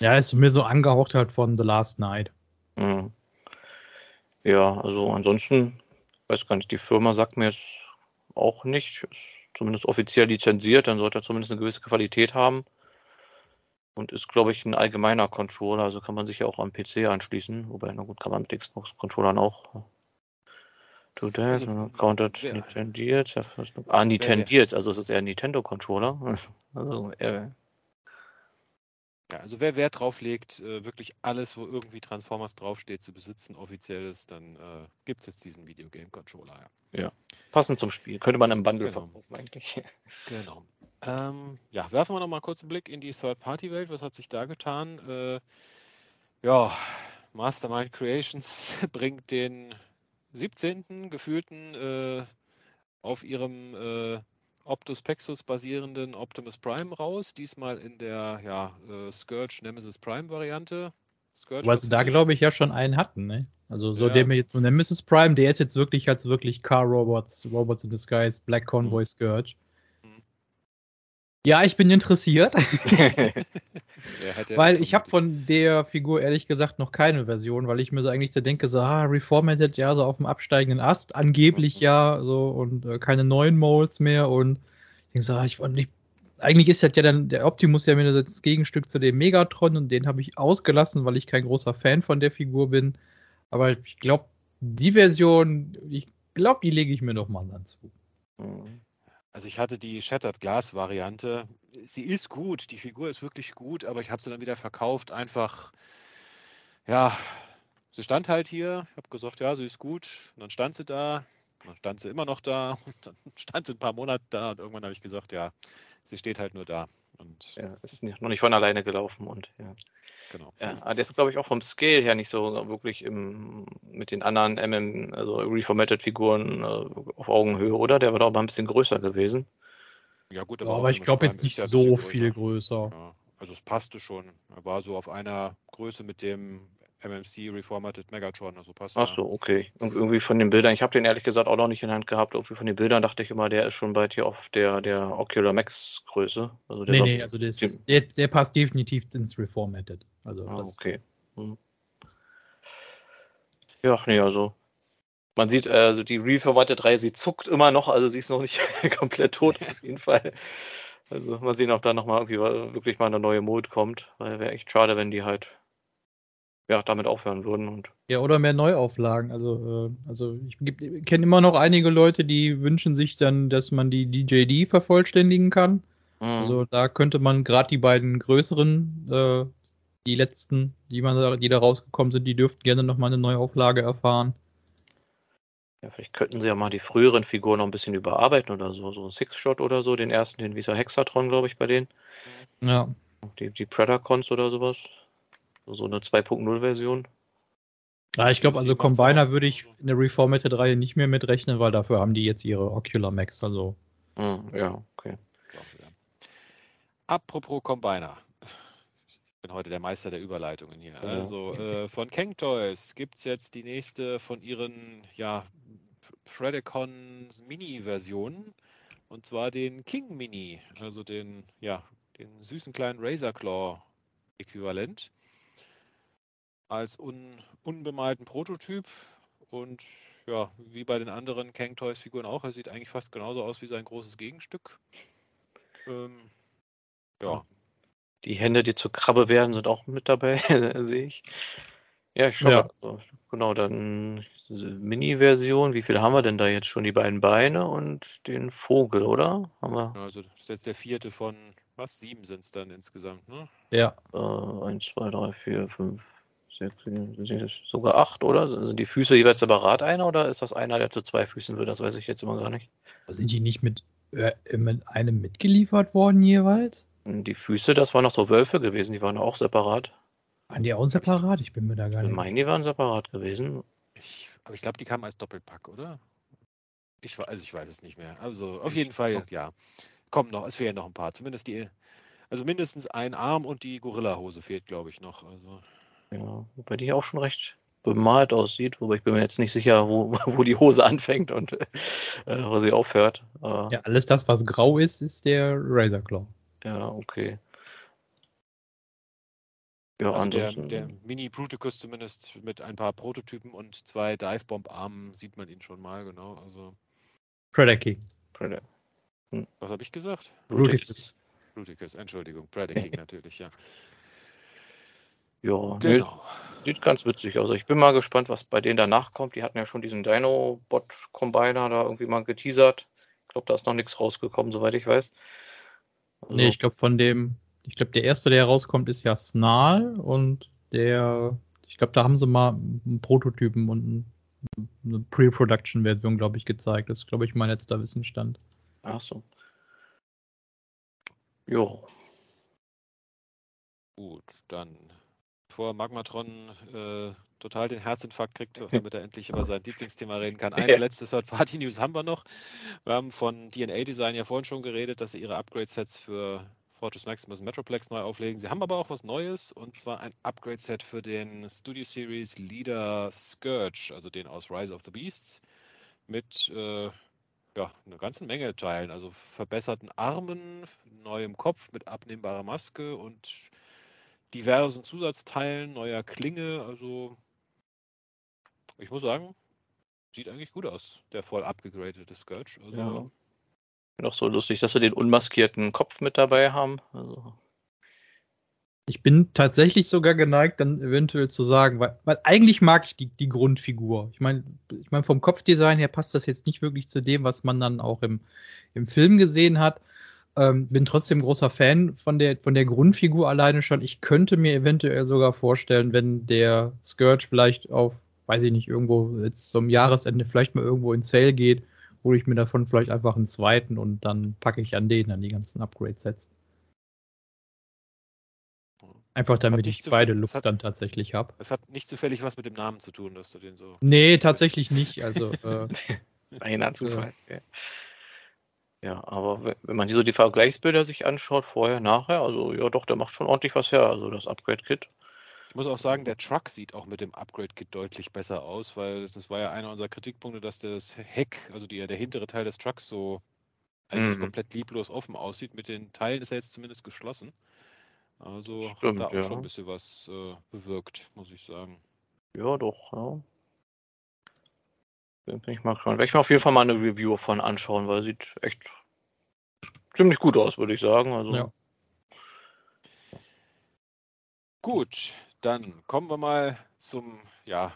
Ja, ist mir so angehaucht halt von The Last Night. Mhm. Ja, also ansonsten, weiß gar nicht, die Firma sagt mir jetzt auch nicht, ist zumindest offiziell lizenziert, dann sollte er zumindest eine gewisse Qualität haben. Und ist, glaube ich, ein allgemeiner Controller, also kann man sich ja auch am PC anschließen. Wobei, na gut, kann man mit Xbox-Controllern auch To that, also, counted wer, Nintendiert. Ah, Nintendiert, also es ist eher ein Nintendo-Controller. Also eher. Ja, also wer Wert drauf legt, äh, wirklich alles, wo irgendwie Transformers draufsteht, zu besitzen, offizielles, dann äh, gibt es jetzt diesen Videogame-Controller. Ja. ja. passend zum Spiel. Könnte man im Bundle genau. verkaufen eigentlich. Genau. Ähm, ja, werfen wir noch mal kurz einen Blick in die Third-Party-Welt. Was hat sich da getan? Äh, ja, Mastermind Creations bringt den 17. gefühlten äh, auf ihrem äh, Optus Pexus basierenden Optimus Prime raus. Diesmal in der ja, äh, Scourge Nemesis Prime Variante. Scourge Weil sie da, glaube ich, ja schon einen hatten, ne? Also so ja. den wir jetzt so Nemesis Prime, der ist jetzt wirklich als wirklich Car Robots, Robots in Disguise, Black Convoy mhm. Scourge. Ja, ich bin interessiert. weil ich habe von der Figur ehrlich gesagt noch keine Version, weil ich mir so eigentlich so denke, so, ah, Reformatted, ja, so auf dem absteigenden Ast, angeblich mhm. ja, so und äh, keine neuen Molds mehr und ich denke so, ah, ich, und ich, eigentlich ist das ja dann, der Optimus ja wieder das Gegenstück zu dem Megatron und den habe ich ausgelassen, weil ich kein großer Fan von der Figur bin. Aber ich glaube, die Version, ich glaube, die lege ich mir noch mal dazu. Mhm. Also ich hatte die Shattered Glass Variante. Sie ist gut, die Figur ist wirklich gut, aber ich habe sie dann wieder verkauft. Einfach, ja, sie stand halt hier. Ich habe gesagt, ja, sie ist gut. Und dann stand sie da. Dann stand sie immer noch da. Und dann stand sie ein paar Monate da. Und irgendwann habe ich gesagt, ja, sie steht halt nur da. Und ja, ist noch nicht von alleine gelaufen. Und ja. Genau. Ja, aber der ist, glaube ich, auch vom Scale her nicht so wirklich im, mit den anderen MM, also Reformatted-Figuren äh, auf Augenhöhe, oder? Der war doch mal ein bisschen größer gewesen. Ja, gut, aber, ja, aber ich glaube jetzt nicht so größer. viel größer. Ja, also es passte schon. Er war so auf einer Größe mit dem MMC Reformatted Megatron, also passt. Ach so, okay. Und irgendwie von den Bildern, ich habe den ehrlich gesagt auch noch nicht in Hand gehabt, irgendwie von den Bildern dachte ich immer, der ist schon bald hier auf der, der Ocular Max Größe. Also der nee, nee, also der, ist, der, der, passt definitiv ins Reformatted. Also ah, okay. Hm. Ja, nee, also man sieht, also die Reformatted Reihe, sie zuckt immer noch, also sie ist noch nicht komplett tot auf jeden Fall. Also mal sehen, ob da nochmal irgendwie wirklich mal eine neue Mode kommt, weil wäre echt schade, wenn die halt ja, damit aufhören würden. Und ja, oder mehr Neuauflagen. Also, äh, also ich, kenne immer noch einige Leute, die wünschen sich dann, dass man die DJD vervollständigen kann. Mhm. Also da könnte man gerade die beiden größeren, äh, die letzten, die, man, die da rausgekommen sind, die dürften gerne nochmal eine Neuauflage erfahren. Ja, vielleicht könnten sie ja mal die früheren Figuren noch ein bisschen überarbeiten oder so. So ein Six-Shot oder so, den ersten, den Visa Hexatron, glaube ich, bei denen. Ja. Die, die Predacons oder sowas. So eine 2.0-Version. Ja, ich glaube, also Combiner würde ich in der Reformatted-Reihe nicht mehr mitrechnen, weil dafür haben die jetzt ihre Ocular Max, also. Hm, ja, okay. Apropos Combiner. Ich bin heute der Meister der Überleitungen hier. Ja. Also äh, von Kang Toys gibt es jetzt die nächste von ihren ja, Predacons Mini-Versionen. Und zwar den King Mini, also den, ja, den süßen kleinen Razor Claw Äquivalent als un, unbemalten Prototyp und ja, wie bei den anderen Kang Toys Figuren auch, er sieht eigentlich fast genauso aus wie sein großes Gegenstück. Ähm, ja. Die Hände, die zur Krabbe werden, sind auch mit dabei, sehe ich. Ja, ich schaue ja. mal. Genau, dann Mini-Version. Wie viel haben wir denn da jetzt schon? Die beiden Beine und den Vogel, oder? Haben wir? Also das ist jetzt der vierte von, was? Sieben sind es dann insgesamt, ne? Ja. Äh, eins, zwei, drei, vier, fünf, sechs, sieben, sogar acht, oder? Sind die Füße jeweils separat einer oder ist das einer, der zu zwei Füßen wird? Das weiß ich jetzt immer gar nicht. Sind die nicht mit, äh, mit einem mitgeliefert worden jeweils? Die Füße, das waren noch so Wölfe gewesen, die waren auch separat. Waren die auch separat? Ich bin mir da gar Ich nicht. meine, die waren separat gewesen. Ich, aber ich glaube, die kamen als Doppelpack, oder? Ich, also ich weiß es nicht mehr. Also auf jeden Fall, ja. Kommen noch, es fehlen noch ein paar. Zumindest die, also mindestens ein Arm und die Gorilla-Hose fehlt, glaube ich, noch. Also Ja, wobei die auch schon recht bemalt aussieht, wobei ich bin mir jetzt nicht sicher, wo, wo die Hose anfängt und äh, wo sie aufhört. Aber, Ja, alles das, was grau ist, ist der Razor Claw. ja, okay. Ja, Also der, ansonsten. der Mini Bruticus zumindest mit ein paar Prototypen und zwei Divebomb-Armen sieht man ihn schon mal, genau. Also, Predaking. Predator. was habe ich gesagt? Bruticus. Bruticus, Entschuldigung. Predaking natürlich, ja. Ja, nee, Genau. sieht ganz witzig aus. Ich bin mal gespannt, was bei denen danach kommt. Die hatten ja schon diesen Dino-Bot-Combiner da irgendwie mal geteasert. Ich glaube, da ist noch nichts rausgekommen, soweit ich weiß. Also, Nee, ich glaube von dem, ich glaube der erste, der rauskommt, ist ja Snarl und der, ich glaube, da haben sie mal einen Prototypen und ein- eine Pre-Production-Version, glaube ich, gezeigt. Das ist, glaube ich, mein letzter Wissensstand. Ach so. Jo. Gut, dann bevor Magmatron äh, total den Herzinfarkt kriegt, damit er endlich über sein Lieblingsthema reden kann. Eine Ja. letzte Third-Party-News haben wir noch. Wir haben von DNA Design ja vorhin schon geredet, dass sie ihre Upgrade-Sets für Fortress Maximus und Metroplex neu auflegen. Sie haben aber auch was Neues und zwar ein Upgrade-Set für den Studio Series Leader Scourge, also den aus Rise of the Beasts, mit äh, ja, einer ganzen Menge Teilen, also verbesserten Armen, neuem Kopf mit abnehmbarer Maske und diversen Zusatzteilen, neuer Klinge. Also ich muss sagen, sieht eigentlich gut aus, der voll abgegradete Scourge. Also, Ja. Noch so lustig, dass sie den unmaskierten Kopf mit dabei haben. Also, Ich bin tatsächlich sogar geneigt, dann eventuell zu sagen, weil, weil eigentlich mag ich die, die Grundfigur. Ich meine, ich meine, vom Kopfdesign her passt das jetzt nicht wirklich zu dem, was man dann auch im, im Film gesehen hat. Ähm, bin trotzdem großer Fan von der, von der Grundfigur alleine schon. Ich könnte mir eventuell sogar vorstellen, wenn der Scourge vielleicht auf, weiß ich nicht, irgendwo jetzt zum Jahresende vielleicht mal irgendwo in Sale geht, hole ich mir davon vielleicht einfach einen zweiten und dann packe ich an den dann die ganzen Upgrade-Sets. Einfach damit ich beide Looks hat- dann tatsächlich habe. es hat nicht zufällig was mit dem Namen zu tun, dass du den so. Nee, tatsächlich nicht. Also, äh, reiner Zufall. Ja. Ja, aber we- wenn man so die Vergleichsbilder sich anschaut, vorher, nachher, also ja doch, der macht schon ordentlich was her, also das Upgrade-Kit. Ich muss auch sagen, der Truck sieht auch mit dem Upgrade-Kit deutlich besser aus, weil das war ja einer unserer Kritikpunkte, dass das Heck, also die, der hintere Teil des Trucks so eigentlich Mhm. komplett lieblos offen aussieht. Mit den Teilen ist er jetzt zumindest geschlossen. Also hat Stimmt, da auch ja. schon ein bisschen was äh, bewirkt, muss ich sagen. Ja, doch, ja. Bin ich mal gespannt. Werde ich mir auf jeden Fall mal eine Review von anschauen, weil sieht echt ziemlich gut aus, würde ich sagen. Also, Ja. Gut, dann kommen wir mal zum ja,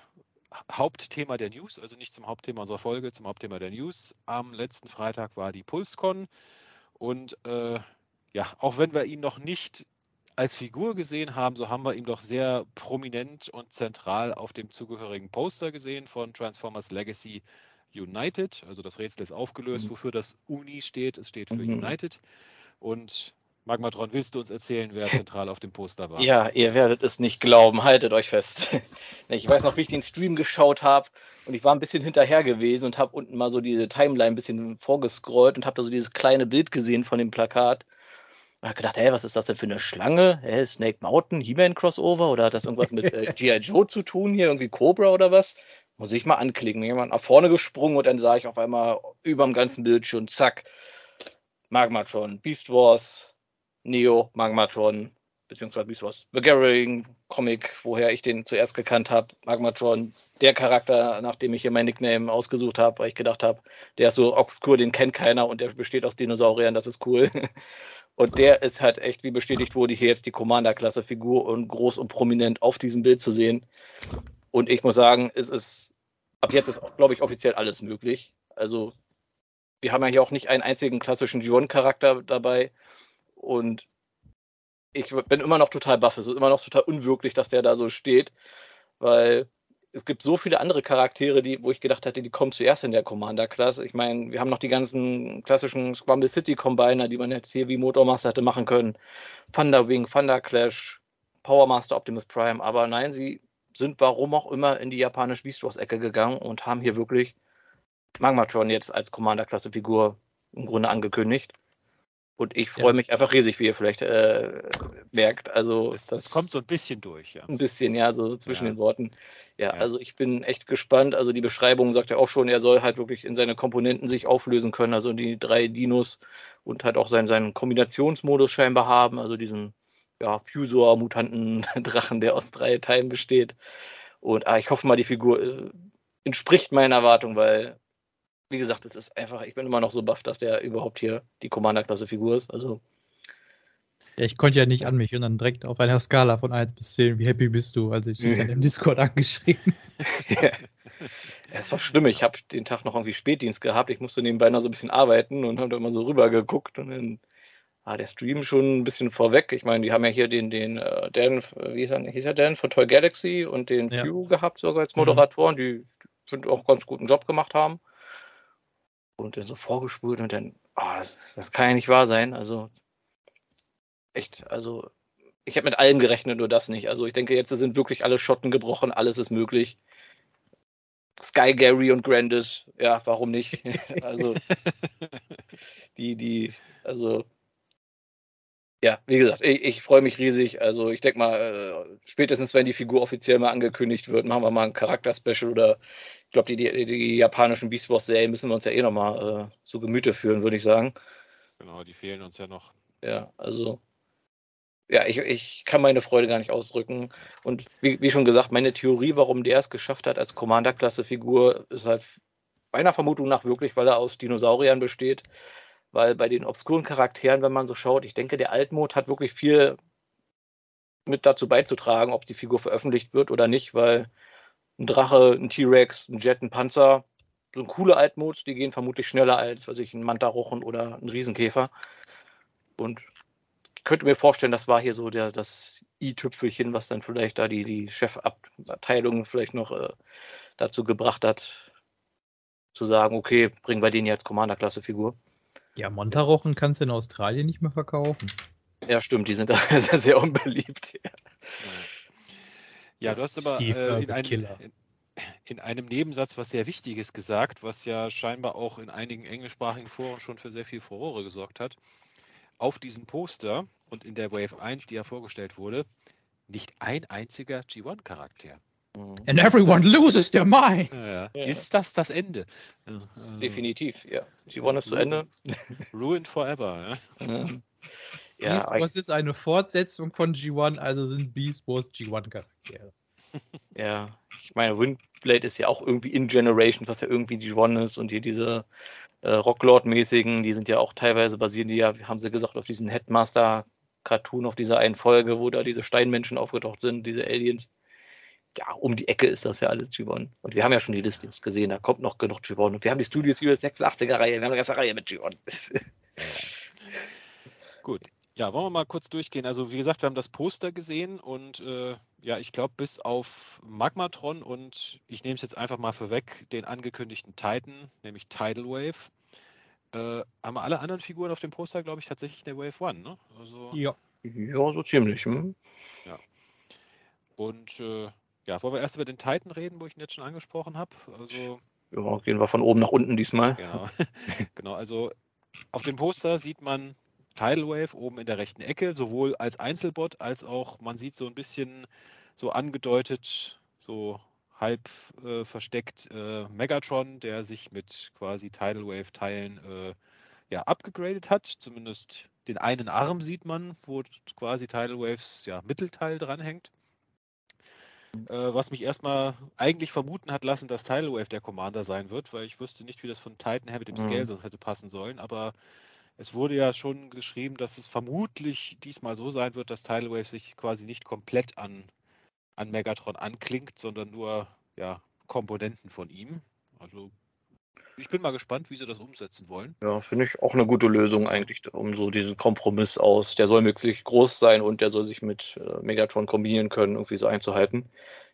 Hauptthema der News, also nicht zum Hauptthema unserer Folge, zum Hauptthema der News. Am letzten Freitag war die PulseCon und äh, ja, auch wenn wir ihn noch nicht als Figur gesehen haben, so haben wir ihn doch sehr prominent und zentral auf dem zugehörigen Poster gesehen von Transformers Legacy United. Also das Rätsel ist aufgelöst, Mhm. wofür das Uni steht. Es steht für Mhm. United. Und Magmatron, willst du uns erzählen, wer zentral auf dem Poster war? Ja, ihr werdet es nicht glauben, haltet euch fest. Ich weiß noch, wie ich den Stream geschaut habe und ich war ein bisschen hinterher gewesen und habe unten mal so diese Timeline ein bisschen vorgescrollt und habe da so dieses kleine Bild gesehen von dem Plakat. Und habe gedacht, hey, was ist das denn für eine Schlange? Hä, Snake Mountain, He-Man Crossover oder hat das irgendwas mit äh, G.I. Joe zu tun hier, irgendwie Cobra oder was? Muss ich mal anklicken. Jemand nach vorne gesprungen und dann sah ich auf einmal über dem ganzen Bildschirm, zack, Magmatron, Beast Wars, Neo, Magmatron, beziehungsweise Beast Wars, The Gathering Comic, woher ich den zuerst gekannt habe, Magmatron, der Charakter, nach dem ich hier mein Nickname ausgesucht habe, weil ich gedacht habe, der ist so obskur, den kennt keiner und der besteht aus Dinosauriern, das ist cool. Und der ist halt echt, wie bestätigt wurde, hier jetzt die Commander-Klasse-Figur und groß und prominent auf diesem Bild zu sehen. Und ich muss sagen, es ist, ab jetzt ist, glaube ich, offiziell alles möglich. Also, wir haben ja hier auch nicht einen einzigen klassischen G1-Charakter dabei. Und ich bin immer noch total baff. Es ist immer noch total unwirklich, dass der da so steht. weil es gibt so viele andere Charaktere, die, wo ich gedacht hatte, die kommen zuerst in der Commander-Klasse. Ich meine, wir haben noch die ganzen klassischen Scramble City Combiner, die man jetzt hier wie Motormaster hätte machen können. Thunderwing, Thunder Clash, Powermaster Optimus Prime. Aber nein, sie sind warum auch immer in die japanische Beast Wars Ecke gegangen und haben hier wirklich Magmatron jetzt als Commander-Klasse Figur im Grunde angekündigt. Und ich freue ja. mich einfach riesig, wie ihr vielleicht äh, merkt. Also das, das, kommt so ein bisschen durch, ja. Ein bisschen, ja, so zwischen ja. den Worten. Ja, ja, also ich bin echt gespannt. Also die Beschreibung sagt ja auch schon, er soll halt wirklich in seine Komponenten sich auflösen können. Also die drei Dinos und halt auch seinen, seinen Kombinationsmodus scheinbar haben. Also diesen ja, Fusor, Mutanten, Drachen, der aus drei Teilen besteht. Und ah, ich hoffe mal, die Figur äh, entspricht meinen Erwartungen, weil wie gesagt, es ist einfach, ich bin immer noch so baff, dass der überhaupt hier die Commander-Klasse-Figur ist. Also. Ja, ich konnte ja nicht an mich und dann direkt auf einer Skala von 1 bis 10, wie happy bist du, als ich dich dann im Discord angeschrieben. ja. Es war schlimm, ich habe den Tag noch irgendwie Spätdienst gehabt, ich musste nebenbei noch so ein bisschen arbeiten und habe da immer so rüber geguckt und dann war der Stream schon ein bisschen vorweg. Ich meine, die haben ja hier den, den uh, Dan, wie hieß er, hieß er Dan von Toy Galaxy und den ja. Pew gehabt sogar als. Moderatoren, mhm. die sind auch ganz guten Job gemacht haben und dann so vorgespult und dann, oh, das, das, kann ja nicht wahr sein. Also echt, also ich habe mit allem gerechnet, nur das nicht. Also ich denke, jetzt sind wirklich alle Schotten gebrochen, alles ist möglich. Sky Gary und Grandis, ja, warum nicht? also die, die, also ja, wie gesagt, ich, ich freue mich riesig. Also ich denke mal, äh, spätestens wenn die Figur offiziell mal angekündigt wird, machen wir mal ein Charakter-Special oder ich glaube, die, die, die, japanischen Beast Wars-Serien müssen wir uns ja eh nochmal äh, zu Gemüte führen, würde ich sagen. Genau, die fehlen uns ja noch. Ja, also ja, ich, ich kann meine Freude gar nicht ausdrücken. Und wie, wie schon gesagt, meine Theorie, warum der es geschafft hat als Commander-Klasse-Figur, ist halt meiner Vermutung nach wirklich, weil er aus Dinosauriern besteht weil bei den obskuren Charakteren, wenn man so schaut, ich denke, der Altmod hat wirklich viel mit dazu beizutragen, ob die Figur veröffentlicht wird oder nicht, weil ein Drache, ein T-Rex, ein Jet, ein Panzer, so coole Altmods, die gehen vermutlich schneller als, weiß ich, ein Mantarochen oder ein Riesenkäfer. Und ich könnte mir vorstellen, das war hier so der, das i-Tüpfelchen, was dann vielleicht da die, die Chefabteilung vielleicht noch äh, dazu gebracht hat, zu sagen, okay, bringen wir den jetzt Commander-Klasse-Figur. Ja, Montarochen kannst du in Australien nicht mehr verkaufen. Ja, stimmt, die sind da sehr, sehr unbeliebt. Ja, ja du hast aber äh, in, einem, in, in, einem Nebensatz was sehr Wichtiges gesagt, was ja scheinbar auch in einigen englischsprachigen Foren schon für sehr viel Furore gesorgt hat. Auf diesem Poster und in der Wave 1, die ja vorgestellt wurde, nicht ein einziger G1-Charakter. Mhm. And everyone loses their mind. Ja, ja. Ist das das Ende? Definitiv, ja. G1 ist zu Ende. Ruined forever. Ja. Ja, Beast Wars ist eine Fortsetzung von G1, also sind Beast Wars G1-Charaktere. Ja, ich meine, Windblade ist ja auch irgendwie in Generation, was ja irgendwie G1 ist und hier diese äh, Rocklord-mäßigen, die sind ja auch teilweise basieren, die ja, haben sie gesagt, auf diesen Headmaster-Cartoon, auf dieser einen Folge, wo da diese Steinmenschen aufgetaucht sind, diese Aliens ja, um die Ecke ist das ja alles G1. Und wir haben ja schon die Listings gesehen, da kommt noch genug G1. Und wir haben die Studios über 86er Reihe, wir haben eine ganze Reihe mit G1. Gut. Ja, wollen wir mal kurz durchgehen. Also wie gesagt, wir haben das Poster gesehen und äh, ja, ich glaube, bis auf Magmatron und ich nehme es jetzt einfach mal vorweg, den angekündigten Titan, nämlich Tidal Wave, äh, haben wir alle anderen Figuren auf dem Poster, glaube ich, tatsächlich der Wave One, ne? Also, ja. Ja, so ziemlich. Hm? Ja. Und äh, ja, wollen wir erst über den Titan reden, wo ich ihn jetzt schon angesprochen habe? Also, ja, gehen wir von oben nach unten diesmal. Genau, genau also auf dem Poster sieht man Tidal Wave oben in der rechten Ecke, sowohl als Einzelbot als auch, man sieht so ein bisschen so angedeutet, so halb äh, versteckt äh, Megatron, der sich mit quasi Tidal Wave Teilen äh, ja, abgegradet hat. Zumindest den einen Arm sieht man, wo quasi Tidal Waves ja, Mittelteil dranhängt. Äh, was mich erstmal eigentlich vermuten hat lassen, dass Tidal Wave der Commander sein wird, weil ich wüsste nicht, wie das von Titan her mit dem Scale mhm. sonst hätte passen sollen. Aber es wurde ja schon geschrieben, dass es vermutlich diesmal so sein wird, dass Tidal Wave sich quasi nicht komplett an, an Megatron anklingt, sondern nur ja, Komponenten von ihm. Also Ich bin mal gespannt, wie sie das umsetzen wollen. Ja, finde ich auch eine gute Lösung eigentlich, um so diesen Kompromiss aus, der soll wirklich groß sein und der soll sich mit äh, Megatron kombinieren können, irgendwie so einzuhalten.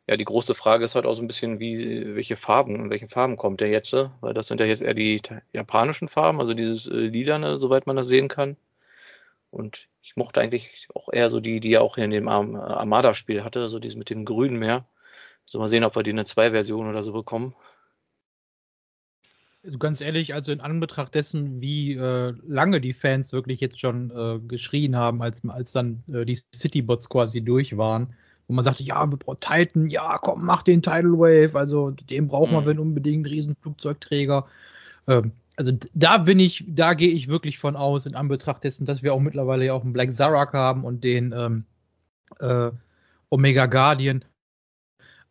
Ja, die große Frage ist halt auch so ein bisschen, wie, welche Farben, in welchen Farben kommt der jetzt? äh? Weil das sind ja jetzt eher die japanischen Farben, also dieses äh, Lilane, soweit man das sehen kann. Und ich mochte eigentlich auch eher so die, die er auch in dem Arm- Armada-Spiel hatte, so dieses mit dem Grünen mehr. So mal sehen, ob wir die in eine Zwei-Version oder so bekommen. Ganz ehrlich, also in Anbetracht dessen, wie äh, lange die Fans wirklich jetzt schon äh, geschrien haben, als, als dann äh, die Citybots quasi durch waren, wo man sagte, ja, wir brauchen Titan, ja, komm, mach den Tidal Wave, also den braucht man, Mhm. wenn unbedingt, Riesenflugzeugträger. Ähm, also da bin ich, da gehe ich wirklich von aus, in Anbetracht dessen, dass wir auch mittlerweile ja auch einen Black Zarak haben und den ähm, äh, Omega Guardian.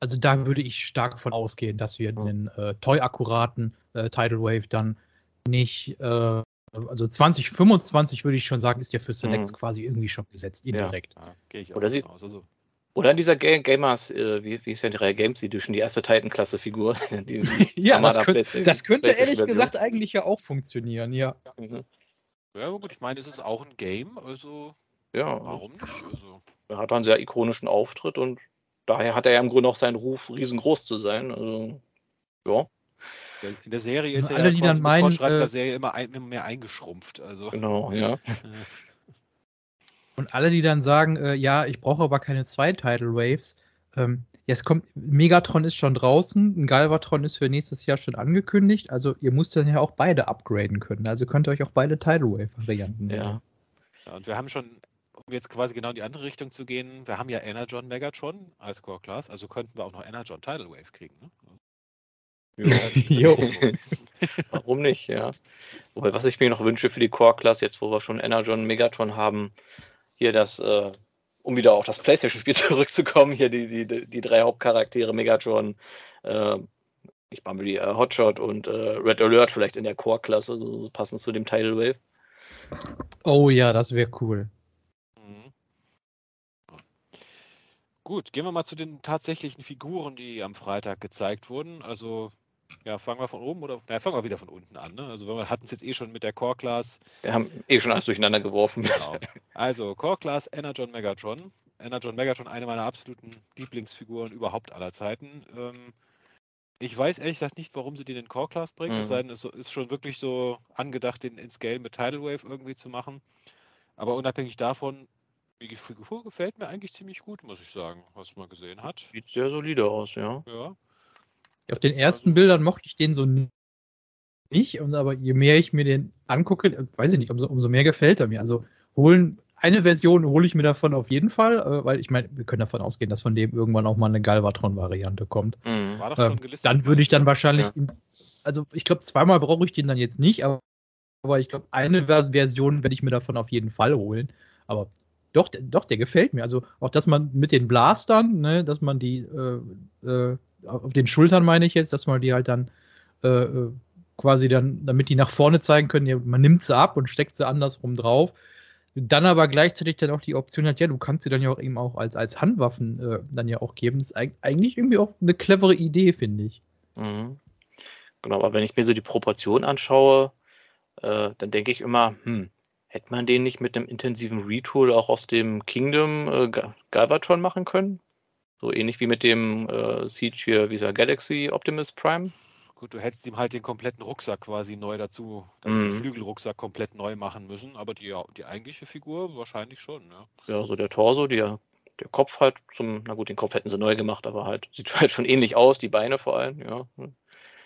Also da würde ich stark von ausgehen, dass wir einen äh, toy-akkuraten äh, Tidal Wave dann nicht, äh, also 2025 würde ich schon sagen, ist ja für Selects Mhm. quasi irgendwie schon gesetzt, indirekt. Ja, gehe ich auch Oder sie- aus. Also, Oder in dieser Ga Gamers, äh, wie, wie ist ja die Reihe Games Edition, die erste Titan-Klasse-Figur. Ja, das, Armada könnt, PlayStation- das könnte ehrlich PlayStation-Version. gesagt eigentlich ja auch funktionieren, ja. Mhm. ja, aber gut, ich meine, es ist auch ein Game, also Ja, warum nicht? Also, er hat einen sehr ikonischen Auftritt und daher hat er ja im Grunde auch seinen Ruf, riesengroß zu sein. Also, ja, in der Serie ist Alle, er ja die dann meinen, äh, der Serie immer, ein, immer mehr eingeschrumpft. Also, genau, ja. Und alle, die dann sagen, äh, ja, ich brauche aber keine zwei Tidal Waves, ähm, ja, es kommt, Megatron ist schon draußen, ein Galvatron ist für nächstes Jahr schon angekündigt, also ihr müsst dann ja auch beide upgraden können, also könnt ihr euch auch beide Tidal Wave Varianten nehmen. ja. ja, und wir haben schon, um jetzt quasi genau in die andere Richtung zu gehen, wir haben ja Energon Megatron als Core Class, also könnten wir auch noch Energon Tidal Wave kriegen. Ne? Jo. Warum nicht, ja. Wobei, was ich mir noch wünsche für die Core-Class, jetzt wo wir schon Energon, Megatron haben, hier das, äh, um wieder auf das Playstation-Spiel zurückzukommen, hier die, die, die drei Hauptcharaktere, Megatron, äh, ich Bumblebee, äh, Hotshot und äh, Red Alert vielleicht in der Core-Klasse, so, so passend zu dem Tidal Wave. Oh ja, das wäre cool. Mhm. Gut, gehen wir mal zu den tatsächlichen Figuren, die am Freitag gezeigt wurden. Also, ja, fangen wir von oben oder na, fangen wir wieder von unten an. Ne? Also, wir hatten es jetzt eh schon mit der Core Class. Wir haben eh schon alles durcheinander geworfen. Genau. Also, Core Class Energon Megatron. Energon Megatron, eine meiner absoluten Lieblingsfiguren überhaupt aller Zeiten. Ähm, ich weiß ehrlich gesagt nicht, warum sie den in Core Class bringen. Es Mhm. sei denn, es ist schon wirklich so angedacht, den in Scale mit Tidal Wave irgendwie zu machen. Aber unabhängig davon, die Figur gefällt mir eigentlich ziemlich gut, muss ich sagen, was man gesehen hat. Sieht sehr solide aus, ja. Ja. Auf den ersten Also- Bildern mochte ich den so ni- nicht, und aber je mehr ich mir den angucke, äh, weiß ich nicht, umso, umso mehr gefällt er mir. Also holen, eine Version hole ich mir davon auf jeden Fall, äh, weil ich meine, wir können davon ausgehen, dass von dem irgendwann auch mal eine Galvatron-Variante kommt. Mhm. War doch Ähm, schon gelistet. dann würde ich dann wahrscheinlich, Ja. also ich glaube, zweimal brauche ich den dann jetzt nicht, aber, aber ich glaube, eine Ver- Version werde ich mir davon auf jeden Fall holen. Aber doch, doch, der gefällt mir. Also auch, dass man mit den Blastern, ne, dass man die äh, äh, auf den Schultern meine ich jetzt, dass man die halt dann äh, äh, quasi dann, damit die nach vorne zeigen können, man nimmt sie ab und steckt sie andersrum drauf. Dann aber gleichzeitig dann auch die Option hat, ja, du kannst sie dann ja auch eben auch als, als Handwaffen äh, dann ja auch geben. Das ist eig- eigentlich irgendwie auch eine clevere Idee, finde ich. Mhm. Genau, aber wenn ich mir so die Proportion anschaue, äh, dann denke ich immer, hm, hätte man den nicht mit einem intensiven Retool auch aus dem Kingdom äh, Ga- Galvatron machen können? So ähnlich wie mit dem äh, Siege hier, wie er, Galaxy Optimus Prime? Gut, du hättest ihm halt den kompletten Rucksack quasi neu dazu, also den Mhm. Flügelrucksack komplett neu machen müssen, aber die, die eigentliche Figur wahrscheinlich schon, ja. Ja, so der Torso, der, der Kopf halt zum, na gut, den Kopf hätten sie neu gemacht, aber halt, sieht halt schon ähnlich aus, die Beine vor allem, ja.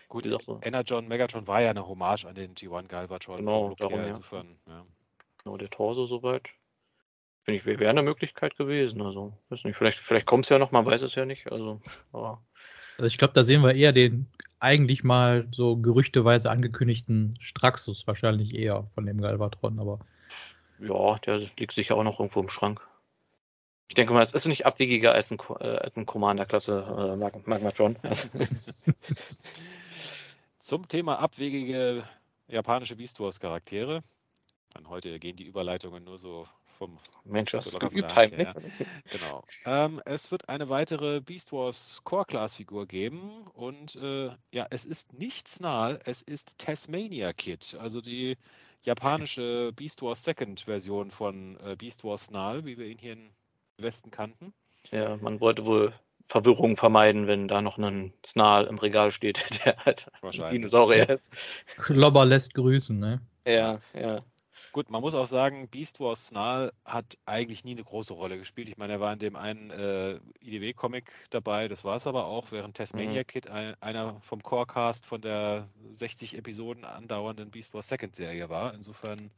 Gut, so. Energon Megatron war ja eine Hommage an den G1 Galvatron. Genau, Look her, darum, ja. insofern, ja. Genau, der Torso soweit. Finde ich, wäre eine Möglichkeit gewesen. Also, weiß nicht, vielleicht, vielleicht kommt es ja noch, man weiß es ja nicht. Also, aber Also ich glaube, da sehen wir eher den eigentlich mal so gerüchteweise angekündigten Straxus wahrscheinlich eher von dem Galvatron, aber ja, der liegt sicher auch noch irgendwo im Schrank. Ich denke mal, es ist nicht abwegiger als ein, äh, als ein Commander-Klasse äh, Mag Magmatron. Zum Thema abwegige japanische Beast Wars Charaktere. Dann heute gehen die Überleitungen nur so vom Mensch, ist locker geübt heimlich. Hand Genau. Ähm, es wird eine weitere Beast Wars Core Class Figur geben und äh, ja, es ist nicht Snarl, es ist Tasmania Kid, also die japanische Beast Wars Second Version von äh, Beast Wars Snarl, wie wir ihn hier im Westen kannten. Ja, man wollte wohl Verwirrung vermeiden, wenn da noch ein Snarl im Regal steht, der halt ein. Dinosaurier ist. Klobber lässt grüßen, ne? Ja, ja. Gut, man muss auch sagen, Beast Wars Snarl hat eigentlich nie eine große Rolle gespielt. Ich meine, er war in dem einen äh, IDW-Comic dabei, das war es aber auch, während Tasmania Mhm. Kid ein, einer vom Corecast von der 60 Episoden andauernden Beast Wars Second Serie war. Insofern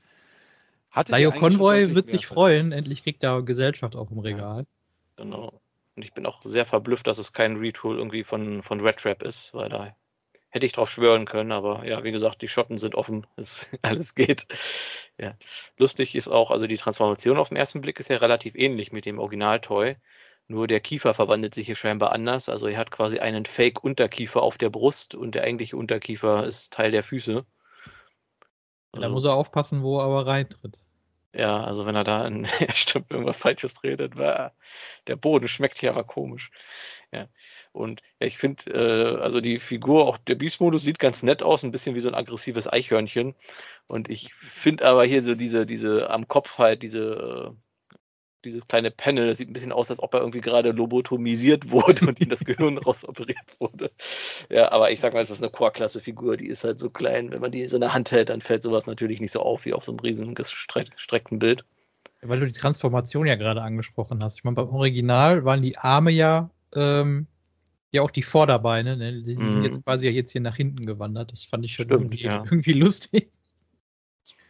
hatte schon Convoy wird sich freuen, endlich kriegt er Gesellschaft auch im Regal. Genau. Und ich bin auch sehr verblüfft, dass es kein Retool irgendwie von, von Red Trap ist, weil da hätte ich drauf schwören können, aber ja, wie gesagt, die Schotten sind offen, es, alles geht. Ja. Lustig ist auch, also die Transformation auf den ersten Blick ist ja relativ ähnlich mit dem Original-Toy. Nur der Kiefer verwandelt sich hier scheinbar anders. Also er hat quasi einen Fake-Unterkiefer auf der Brust und der eigentliche Unterkiefer ist Teil der Füße. Da Also- muss er aufpassen, wo er aber reintritt. ja, also wenn er da in, stimmt, irgendwas Falsches redet, war der Boden schmeckt hier aber komisch. Ja. Und ja, ich finde, äh, also die Figur, auch der Beast-Modus sieht ganz nett aus, ein bisschen wie so ein aggressives Eichhörnchen. Und ich finde aber hier so diese, diese am Kopf halt, diese, äh, dieses kleine Panel, das sieht ein bisschen aus, als ob er irgendwie gerade lobotomisiert wurde und ihm das Gehirn rausoperiert wurde. Ja, aber ich sag mal, es ist eine Core-Klasse-Figur, die ist halt so klein. Wenn man die so in der Hand hält, dann fällt sowas natürlich nicht so auf wie auf so einem gestreck- gestreckten Bild. Weil du die Transformation ja gerade angesprochen hast. Ich meine, beim Original waren die Arme ja, ähm, ja auch die Vorderbeine, ne? Die sind Mhm. jetzt quasi ja jetzt hier nach hinten gewandert. Das fand ich schon Stimmt, irgendwie, ja. irgendwie lustig.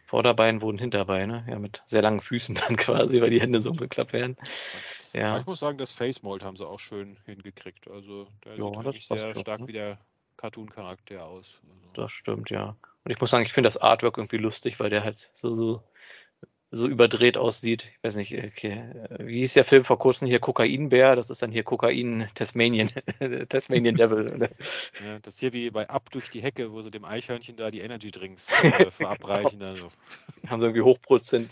Vorderbein wurden Hinterbeine, ja, mit sehr langen Füßen dann quasi, weil die Hände so umgeklappt werden. Ja, Ich muss sagen, das Face Mold haben sie auch schön hingekriegt. Also der Ja, sieht das wirklich sehr doch, stark ne? wie der Cartoon-Charakter aus. Also, das stimmt, ja. Und ich muss sagen, ich finde das Artwork irgendwie lustig, weil der halt so, so, so überdreht aussieht. Ich weiß nicht, okay. Wie hieß der Film vor kurzem hier? Kokainbär? Das ist dann hier Kokain Tasmanian, Tasmanian Devil. ne? ja, das hier wie bei Ab durch die Hecke, wo sie dem Eichhörnchen da die Energy Drinks äh, verabreichen. Also, Haben sie irgendwie hochprozent,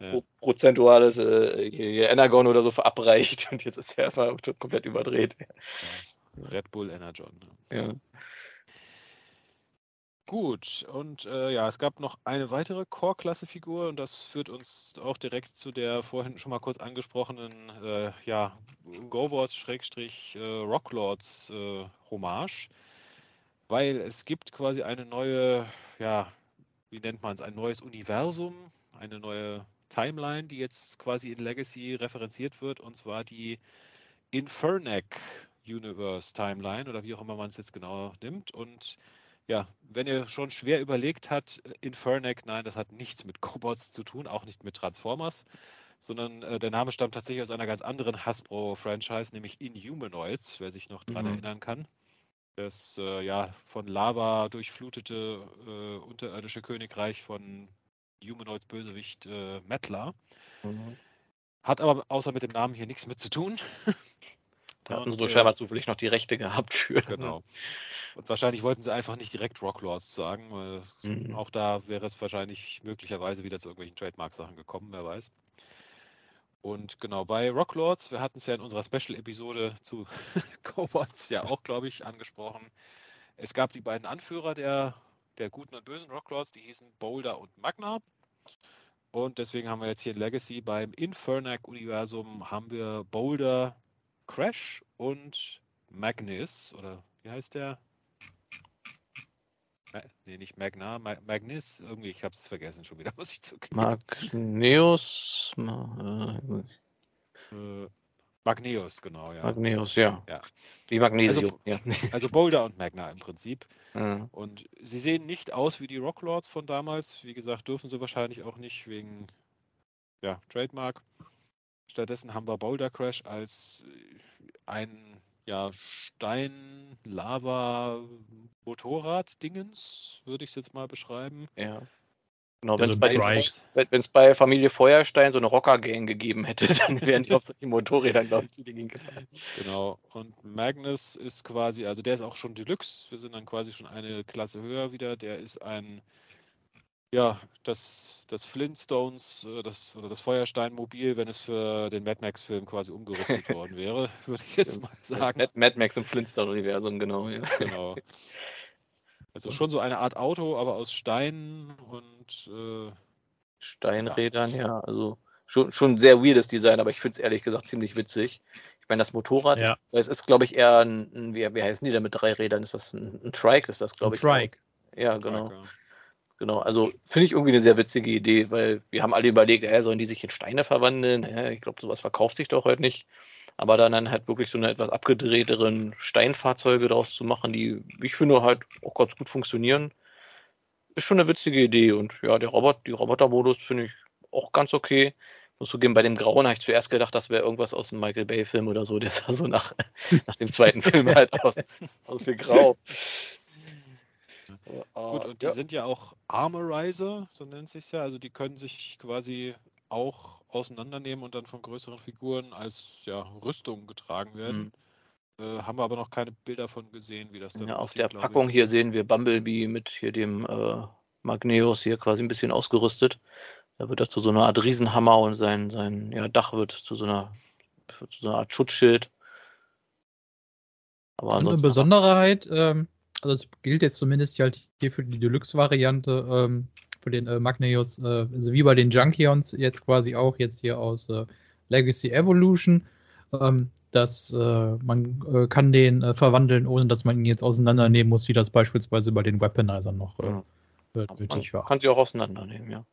Ja. pro- prozentuales äh, Energon oder so verabreicht und jetzt ist er erstmal komplett überdreht. Red Bull Energon. ne? Ja. Gut, und äh, ja, es gab noch eine weitere Core-Klasse-Figur und das führt uns auch direkt zu der vorhin schon mal kurz angesprochenen äh, ja, Go-Wars-Rocklords äh, Hommage, weil es gibt quasi eine neue, ja, wie nennt man es, ein neues Universum, eine neue Timeline, die jetzt quasi in Legacy referenziert wird, und zwar die Infernac Universe Timeline oder wie auch immer man es jetzt genau nimmt. Und ja, wenn ihr schon schwer überlegt habt, äh, Infernac, nein, das hat nichts mit Cobots zu tun, auch nicht mit Transformers, sondern äh, der Name stammt tatsächlich aus einer ganz anderen Hasbro-Franchise, nämlich Inhumanoids, wer sich noch daran Mhm. erinnern kann. Das äh, ja von Lava durchflutete äh, unterirdische Königreich von Humanoids Bösewicht äh, Mettler. Mhm. Hat aber außer mit dem Namen hier nichts mit zu tun. Da hatten sie wohl äh, scheinbar zufällig noch die Rechte gehabt für. Genau. Und wahrscheinlich wollten sie einfach nicht direkt Rocklords sagen, weil Mhm. auch da wäre es wahrscheinlich möglicherweise wieder zu irgendwelchen Trademark-Sachen gekommen, wer weiß. Und genau, bei Rocklords, wir hatten es ja in unserer Special-Episode zu Cobots ja auch, glaube ich, angesprochen. Es gab die beiden Anführer der, der guten und bösen Rocklords, die hießen Boulder und Magna. Und deswegen haben wir jetzt hier in Legacy beim Infernac-Universum haben wir Boulder, Crash und Magnus, oder wie heißt der? Nee, nicht Magna, Ma Magnus, irgendwie, ich habe es vergessen schon wieder, muss ich zugeben. Magneus. Ma, Äh, Magneus, genau, ja. Magneus, ja. Ja. Wie Magnesium, Also- ja. Also Boulder und Magna im Prinzip. Mhm. Und sie sehen nicht aus wie die Rocklords von damals. Wie gesagt, dürfen sie wahrscheinlich auch nicht wegen ja, Trademark. Stattdessen haben wir Boulder Crash als äh, ein ja, Stein-Lava-Motorrad-Dingens, würde ich es jetzt mal beschreiben. ja. Genau, wenn es bei, wenn's bei Familie Feuerstein so eine Rocker-Gang gegeben hätte, dann wären die auf solchen Motorrädern, glaube ich, die Dinge gefahren. Genau. Und Magnus ist quasi, also der ist auch schon Deluxe. Wir sind dann quasi schon eine Klasse höher wieder. Der ist ein ja, das, das Flintstones, äh, das, oder das Feuersteinmobil, wenn es für den Mad Max-Film quasi umgerüstet worden wäre, würde ich jetzt mal sagen. Mad, Mad Max im Flintstone-Universum, genau. Ja. Genau. Also schon so eine Art Auto, aber aus Stein und äh, Steinrädern, ja. ja. Also schon, schon sehr weirdes Design, aber ich finde es ehrlich gesagt ziemlich witzig. Ich meine, das Motorrad, Ja. es ist, glaube ich, eher ein, ein wie, wie heißen die denn mit drei Rädern? Ist das ein, ein Trike? Ist das, glaube Ein ich. Trike. Ja, genau. Tracker. Genau, also finde ich irgendwie eine sehr witzige Idee, weil wir haben alle überlegt, äh, sollen die sich in Steine verwandeln? Hä, ich glaube, sowas verkauft sich doch heute nicht. Aber dann, dann halt wirklich so eine etwas abgedrehteren Steinfahrzeuge draus zu machen, die, ich finde, halt auch ganz gut funktionieren, ist schon eine witzige Idee. Und ja, der Robot, die Roboter-Modus finde ich auch ganz okay. Muss zugeben, bei dem Grauen habe ich zuerst gedacht, das wäre irgendwas aus dem Michael Bay-Film oder so. Der sah so nach, nach dem zweiten Film halt aus, aus wie grau. Gut, und die ja. sind ja auch Armorizer, so nennt sich ja. Also die können sich quasi auch auseinandernehmen und dann von größeren Figuren als ja, Rüstung getragen werden. Äh, haben wir aber noch keine Bilder von gesehen, wie das dann Mhm. Ja, auf der Packung ich. hier sehen wir Bumblebee mit hier dem äh, Magneus hier quasi ein bisschen ausgerüstet. Da wird er zu so einer Art Riesenhammer und sein, sein ja, Dach wird zu so einer, zu so einer Art Schutzschild. Aber Und eine Besonderheit, ähm, also es gilt jetzt zumindest halt hier für die Deluxe-Variante ähm, für den äh, Magneus, äh, also wie bei den Junkions jetzt quasi auch jetzt hier aus äh, Legacy Evolution, ähm, dass äh, man äh, kann den äh, verwandeln, ohne dass man ihn jetzt auseinandernehmen muss, wie das beispielsweise bei den Weaponizern noch Ja. man nötig war. kann sie auch auseinandernehmen, ja.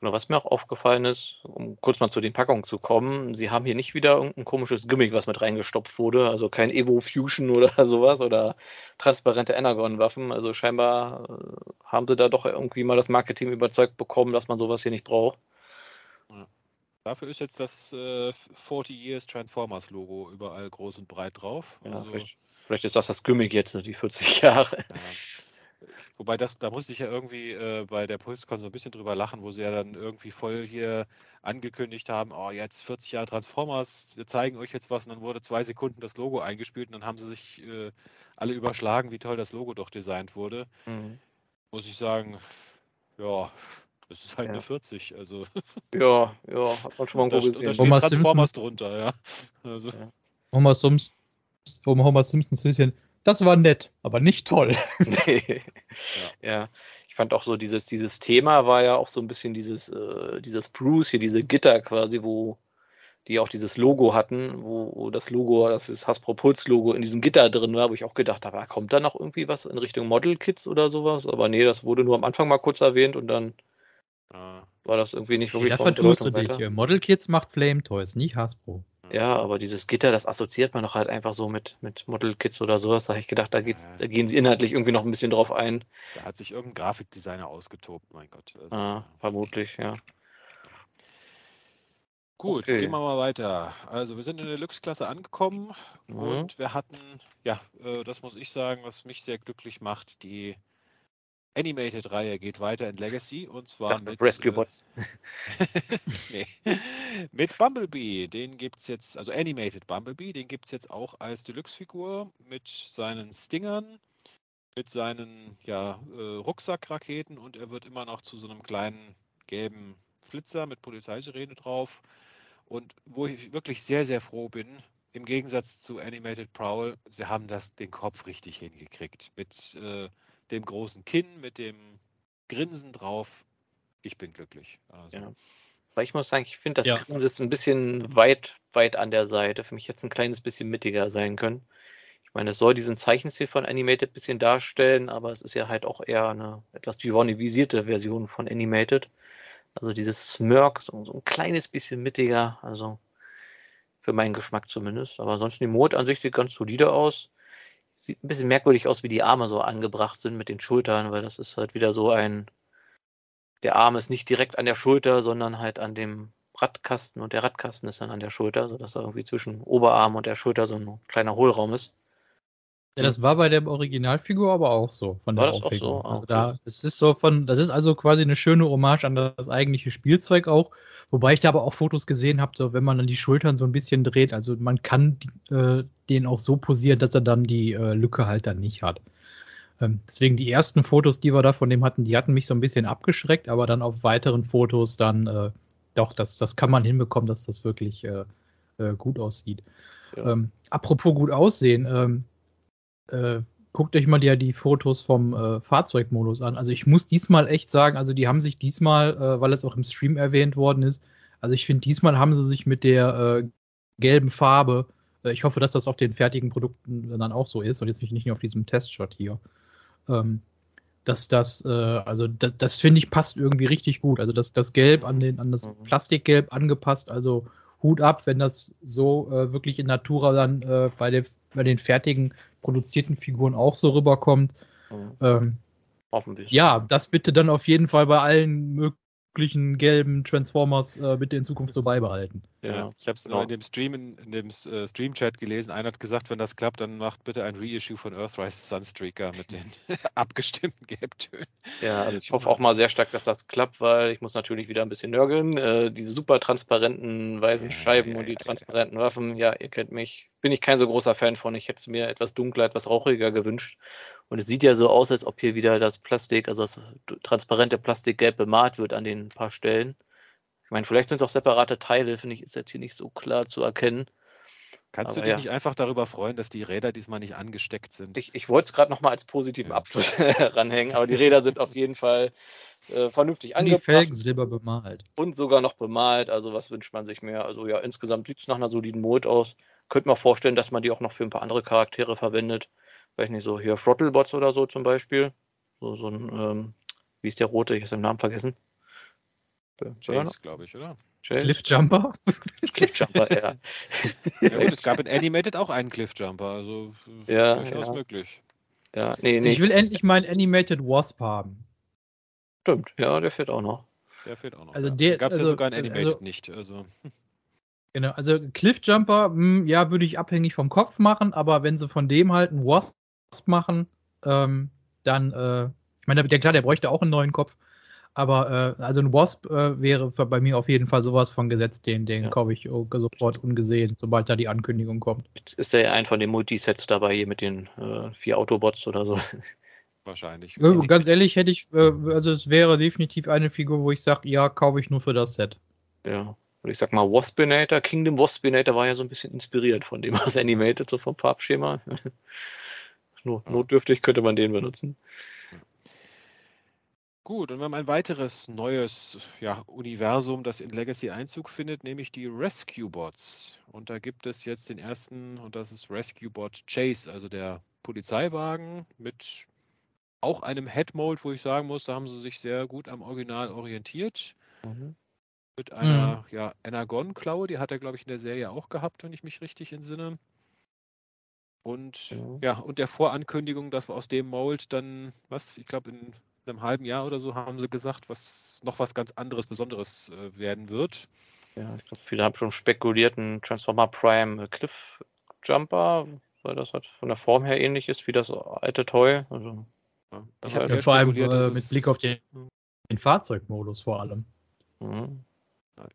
Genau, was mir auch aufgefallen ist, um kurz mal zu den Packungen zu kommen, sie haben hier nicht wieder irgendein komisches Gimmick, was mit reingestopft wurde, also kein Evo Fusion oder sowas oder transparente Energon-Waffen. Also scheinbar äh, haben sie da doch irgendwie mal das Marketing überzeugt bekommen, dass man sowas hier nicht braucht. Dafür ist jetzt das äh, 40 Years Transformers Logo überall groß und breit drauf. Ja, Also, vielleicht, vielleicht ist das das Gimmick jetzt, die 40 Jahre. ja. Wobei das, da musste ich ja irgendwie äh, bei der PulseCon so ein bisschen drüber lachen, wo sie ja dann irgendwie voll hier angekündigt haben, oh jetzt 40 Jahre Transformers, wir zeigen euch jetzt was und dann wurde zwei Sekunden das Logo eingespielt und dann haben sie sich äh, alle überschlagen, wie toll das Logo doch designt wurde. Mhm. Muss ich sagen, ja, das ist halt Ja. eine 40, also Ja, ja, hat man schon mal da, st- da gesehen. steht Homer Transformers drunter, ja. Also, Homer, Sims, um Homer Simpsons bisschen, das war nett, aber nicht toll. Nee. Ja. ich fand auch so dieses, dieses Thema war ja auch so ein bisschen dieses, äh, dieses Bruce hier, diese Gitter quasi, wo die auch dieses Logo hatten, wo, wo das Logo, das ist Hasbro Puls Logo in diesem Gitter drin war, wo ich auch gedacht habe, ah, kommt da noch irgendwie was in Richtung Model Kits oder sowas? Aber nee, das wurde nur am Anfang mal kurz erwähnt und dann äh, war das irgendwie nicht wirklich Da von vertust du dich. Model Kids macht Flame Toys, nicht Hasbro. Ja, aber dieses Gitter, das assoziiert man doch halt einfach so mit, mit Model Kits oder sowas. Da habe ich gedacht, da, geht's, da gehen sie inhaltlich irgendwie noch ein bisschen drauf ein. da hat sich irgendein Grafikdesigner ausgetobt, mein Gott. Also, Ah, vermutlich, ja. Gut, Okay. gehen wir mal weiter. Also wir sind in der Deluxe-Klasse angekommen Mhm. und wir hatten, ja, äh, das muss ich sagen, was mich sehr glücklich macht, die Animated-Reihe geht weiter in Legacy und zwar Dachte, mit, Rescue äh, Bots. nee, mit Bumblebee. Den gibt es jetzt, also Animated Bumblebee, den gibt es jetzt auch als Deluxe-Figur mit seinen Stingern, mit seinen ja, äh, Rucksackraketen und er wird immer noch zu so einem kleinen gelben Flitzer mit Polizeisirene drauf. Und wo ich wirklich sehr, sehr froh bin, im Gegensatz zu Animated Prowl, sie haben das den Kopf richtig hingekriegt. Mit äh, dem großen Kinn, mit dem Grinsen drauf. Ich bin glücklich. Also, Ja. Weil ich muss sagen, ich finde, das Ja. Grinsen ist ein bisschen weit, weit an der Seite. Für mich hätte es ein kleines bisschen mittiger sein können. Ich meine, es soll diesen Zeichenstil von Animated ein bisschen darstellen, aber es ist ja halt auch eher eine etwas Giovanni-visierte Version von Animated. Also dieses Smirk, so, so ein kleines bisschen mittiger, also für meinen Geschmack zumindest. Aber ansonsten die Mode an sich sieht ganz solide aus. Sieht ein bisschen merkwürdig aus, wie die Arme so angebracht sind mit den Schultern, weil das ist halt wieder so ein, der Arm ist nicht direkt an der Schulter, sondern halt an dem Radkasten und der Radkasten ist dann an der Schulter, sodass da irgendwie zwischen Oberarm und der Schulter so ein kleiner Hohlraum ist. Ja, das war bei der Originalfigur aber auch so. Von War der das auch Aufregung. so? Ah, Also da, das ist so von, das ist also quasi eine schöne Hommage an das eigentliche Spielzeug auch. Wobei ich da aber auch Fotos gesehen habe, so wenn man dann die Schultern so ein bisschen dreht, also man kann äh, den auch so posieren, dass er dann die äh, Lücke halt dann nicht hat. Ähm, deswegen die ersten Fotos, die wir da von dem hatten, die hatten mich so ein bisschen abgeschreckt, aber dann auf weiteren Fotos dann äh, doch, das, das kann man hinbekommen, dass das wirklich äh, äh, gut aussieht. Ja. Ähm, apropos gut aussehen, ähm, äh, guckt euch mal die, die Fotos vom äh, Fahrzeugmodus an. Also ich muss diesmal echt sagen, also die haben sich diesmal, äh, weil es auch im Stream erwähnt worden ist, also ich finde, diesmal haben sie sich mit der äh, gelben Farbe, äh, ich hoffe, dass das auf den fertigen Produkten dann auch so ist und jetzt nicht, nicht nur auf diesem Testshot hier. Ähm, dass das, äh, also das, das finde ich passt irgendwie richtig gut. Also das, das Gelb an, den, an das mhm. Plastikgelb angepasst, also Hut ab, wenn das so äh, wirklich in Natura dann bei, den, bei den fertigen produzierten Figuren auch so rüberkommt. Mhm. Ähm, Hoffentlich. Ja, das bitte dann auf jeden Fall bei allen möglichen gelben Transformers äh, bitte in Zukunft so beibehalten. Ja, ja. ich habe es genau. in dem Stream, in, dem äh, Stream-Chat gelesen. Einer hat gesagt, wenn das klappt, dann macht bitte ein Reissue von Earthrise Sunstreaker mit den abgestimmten Gelbtönen. Ja, also ich hoffe auch mal sehr stark, dass das klappt, weil ich muss natürlich wieder ein bisschen nörgeln. Äh, diese super transparenten weißen Scheiben ja, und die transparenten Waffen, ja, ihr kennt mich. Bin ich kein so großer Fan von. Ich hätte es mir etwas dunkler, etwas rauchiger gewünscht. Und es sieht ja so aus, als ob hier wieder das Plastik, also das transparente Plastik gelb bemalt wird an den paar Stellen. Ich meine, vielleicht sind es auch separate Teile, finde ich, ist jetzt hier nicht so klar zu erkennen. Kannst Aber du dich ja. nicht einfach darüber freuen, dass die Räder diesmal nicht angesteckt sind? Ich, ich wollte es gerade nochmal als positiven Abschluss ranhängen, aber die Räder sind auf jeden Fall äh, vernünftig angepasst. Die Felgen silber bemalt. Und sogar noch bemalt, also was wünscht man sich mehr? Also ja, insgesamt sieht es nach einer soliden Mold aus. Könnte man vorstellen, dass man die auch noch für ein paar andere Charaktere verwendet. Weiß nicht, so hier Throttlebots oder so zum Beispiel. So, so ein, ähm, wie ist der rote? Ich habe den Namen vergessen. Chase, glaube ich, oder? Chase? Cliffjumper? Cliffjumper, ja. ja gut, es gab in Animated auch einen Cliffjumper, also ja, durchaus ja. möglich. Ja, nee, nee. Ich will endlich meinen Animated Wasp haben. Stimmt, ja, der fehlt auch noch. Der fehlt auch noch. Also der gab es also, ja sogar in Animated also, nicht. Also. Genau, also Cliffjumper, hm, ja, würde ich abhängig vom Kopf machen, aber wenn sie von dem halt einen Wasp machen, ähm, dann, äh, ich meine, der klar, der bräuchte auch einen neuen Kopf, aber äh, also ein Wasp äh, wäre bei mir auf jeden Fall sowas von gesetzt, den, den ja. kaufe ich sofort ungesehen, sobald da die Ankündigung kommt. Ist der ein von den Multisets dabei hier mit den äh, vier Autobots oder so? Wahrscheinlich. Äh, ganz ehrlich hätte ich, äh, also es wäre definitiv eine Figur, wo ich sage, ja, kaufe ich nur für das Set. Ja. Und ich sag mal, Waspinator, Kingdom Waspinator war ja so ein bisschen inspiriert von dem aus Animated, so vom Farbschema. Notdürftig könnte man den benutzen. Gut, und wir haben ein weiteres neues ja, Universum, das in Legacy Einzug findet, nämlich die Rescue Bots. Und da gibt es jetzt den ersten, und das ist Rescue Bot Chase, also der Polizeiwagen mit auch einem Headmold, wo ich sagen muss, da haben sie sich sehr gut am Original orientiert. Mhm. Mit einer mhm. ja, Energon-Klaue, die hat er, glaube ich, in der Serie auch gehabt, wenn ich mich richtig entsinne. Und mhm. ja, und der Vorankündigung, dass wir aus dem Mold dann, was, ich glaube, in einem halben Jahr oder so haben sie gesagt, was noch was ganz anderes, Besonderes äh, werden wird. Ja, ich glaube, viele haben schon spekuliert, ein Transformer Prime Cliff Jumper, weil das halt von der Form her ähnlich ist wie das alte Toy. Also, ja, ich habe ja, vor allem äh, mit Blick auf den, den Fahrzeugmodus vor allem. Mhm.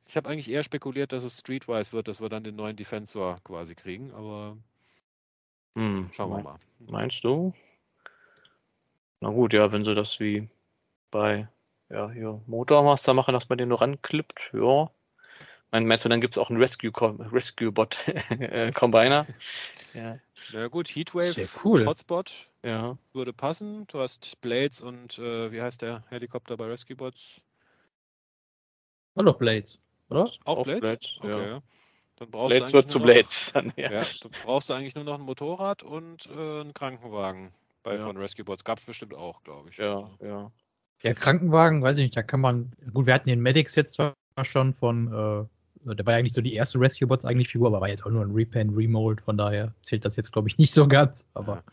Ich habe eigentlich eher spekuliert, dass es Streetwise wird, dass wir dann den neuen Defensor quasi kriegen, aber hm, schauen wir mal. Meinst du? Na gut, ja, wenn sie das wie bei ja, hier Motormaster machen, dass man den nur ranklippt, ja. Mein, meinst du, dann gibt es auch einen Rescue, Rescue Bot äh, Combiner? ja. Na gut, Heatwave, cool. Hotspot ja. würde passen. Du hast Blades und äh, wie heißt der Helikopter bei Rescue Bots? War doch Blades, oder? Auch, auch Blades? Blades? Okay, ja. Dann brauchst Blades du wird zu Blades dann, ja. ja. Dann brauchst du eigentlich nur noch ein Motorrad und äh, einen Krankenwagen bei ja. von Rescue Bots. Gab es bestimmt auch, glaube ich. Ja, also. ja. Ja, Krankenwagen, weiß ich nicht, da kann man. Gut, wir hatten den Medics jetzt zwar schon von, äh, der war ja eigentlich so die erste Rescue Bots eigentlich Figur, aber war jetzt auch nur ein Repaint, Remold, von daher zählt das jetzt, glaube ich, nicht so ganz. Aber ja.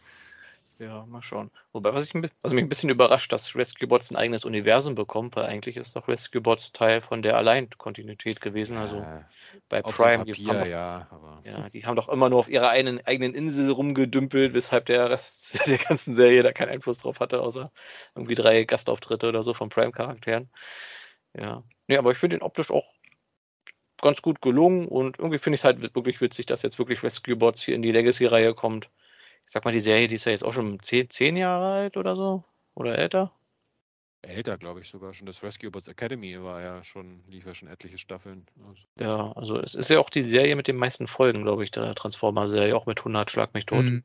Ja, mal schauen. Wobei, was, ich, was mich ein bisschen überrascht, dass Rescue Bots ein eigenes Universum bekommt, weil eigentlich ist doch Rescue Bots Teil von der Allein-Kontinuität gewesen. Also ja, bei Prime, Papier, die, haben, ja, ja, die haben doch immer nur auf ihrer einen, eigenen Insel rumgedümpelt, weshalb der Rest der ganzen Serie da keinen Einfluss drauf hatte, außer irgendwie drei Gastauftritte oder so von Prime-Charakteren. Ja. Nee, aber ich finde ihn optisch auch ganz gut gelungen und irgendwie finde ich es halt wirklich witzig, dass jetzt wirklich Rescue Bots hier in die Legacy-Reihe kommt ich sag mal, die Serie, die ist ja jetzt auch schon zehn, zehn Jahre alt oder so. Oder älter. Älter, glaube ich sogar schon. Das Rescue Bots Academy war ja schon, lief ja schon etliche Staffeln. Also, Ja, also es ist ja auch die Serie mit den meisten Folgen, glaube ich, der Transformer-Serie, auch mit 100 Schlag mich tot. Mhm.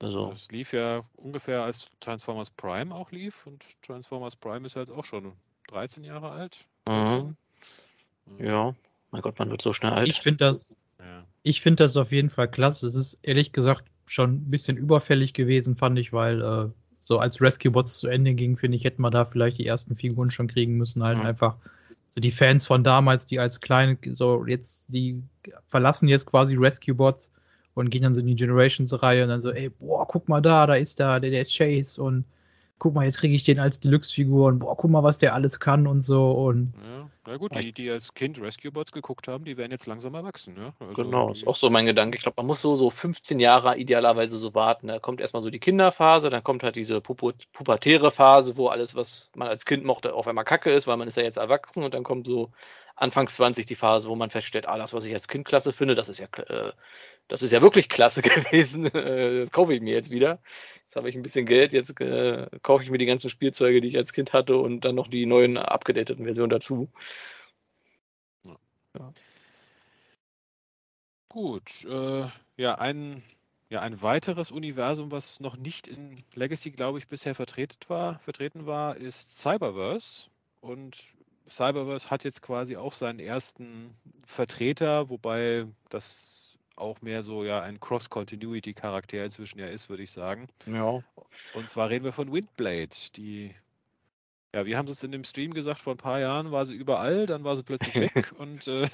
Also, Das lief ja ungefähr als Transformers Prime auch lief und Transformers Prime ist ja jetzt auch schon 13 Jahre alt. mhm. 14. ja, mein Gott, man wird so schnell alt. Ich finde das, Ja. ich finde das auf jeden Fall klasse. Es ist ehrlich gesagt schon ein bisschen überfällig gewesen, fand ich, weil äh, so als Rescue Bots zu Ende ging, finde ich, hätten wir da vielleicht die ersten Figuren schon kriegen müssen. Halt Mhm. einfach so die Fans von damals, die als kleine, so jetzt, die verlassen jetzt quasi Rescue Bots und gehen dann so in die Generations-Reihe und dann so, ey, boah, guck mal da, da ist da der, der Chase und guck mal, jetzt kriege ich den als Deluxe-Figur und boah, guck mal, was der alles kann und so und Ja, na gut, die, die als Kind Rescue Bots geguckt haben, die werden jetzt langsam erwachsen. Ja? Also Genau, ist auch so mein Gedanke. Ich glaube, man muss so, so 15 Jahre idealerweise so warten. Da kommt erstmal so die Kinderphase, dann kommt halt diese pubertäre Phase, wo alles, was man als Kind mochte, auf einmal kacke ist, weil man ist ja jetzt erwachsen und dann kommt so Anfangs 20 die Phase, wo man feststellt, ah, das, was ich als Kind klasse finde, das ist ja, äh, das ist ja wirklich klasse gewesen. Äh, das kaufe ich mir jetzt wieder. Jetzt habe ich ein bisschen Geld, jetzt äh, kaufe ich mir die ganzen Spielzeuge, die ich als Kind hatte und dann noch die neuen abgedateten Versionen dazu. Gut, äh, ja, ein, ja, ein weiteres Universum, was noch nicht in Legacy, glaube ich, bisher vertreten war, vertreten war, ist Cyberverse. Und Cyberverse hat jetzt quasi auch seinen ersten Vertreter, wobei das auch mehr so ja ein Cross-Continuity-Charakter inzwischen ja ist, würde ich sagen. Ja. Und zwar reden wir von Windblade, die, ja, wir haben es in dem Stream gesagt, vor ein paar Jahren war sie überall, dann war sie plötzlich weg und äh,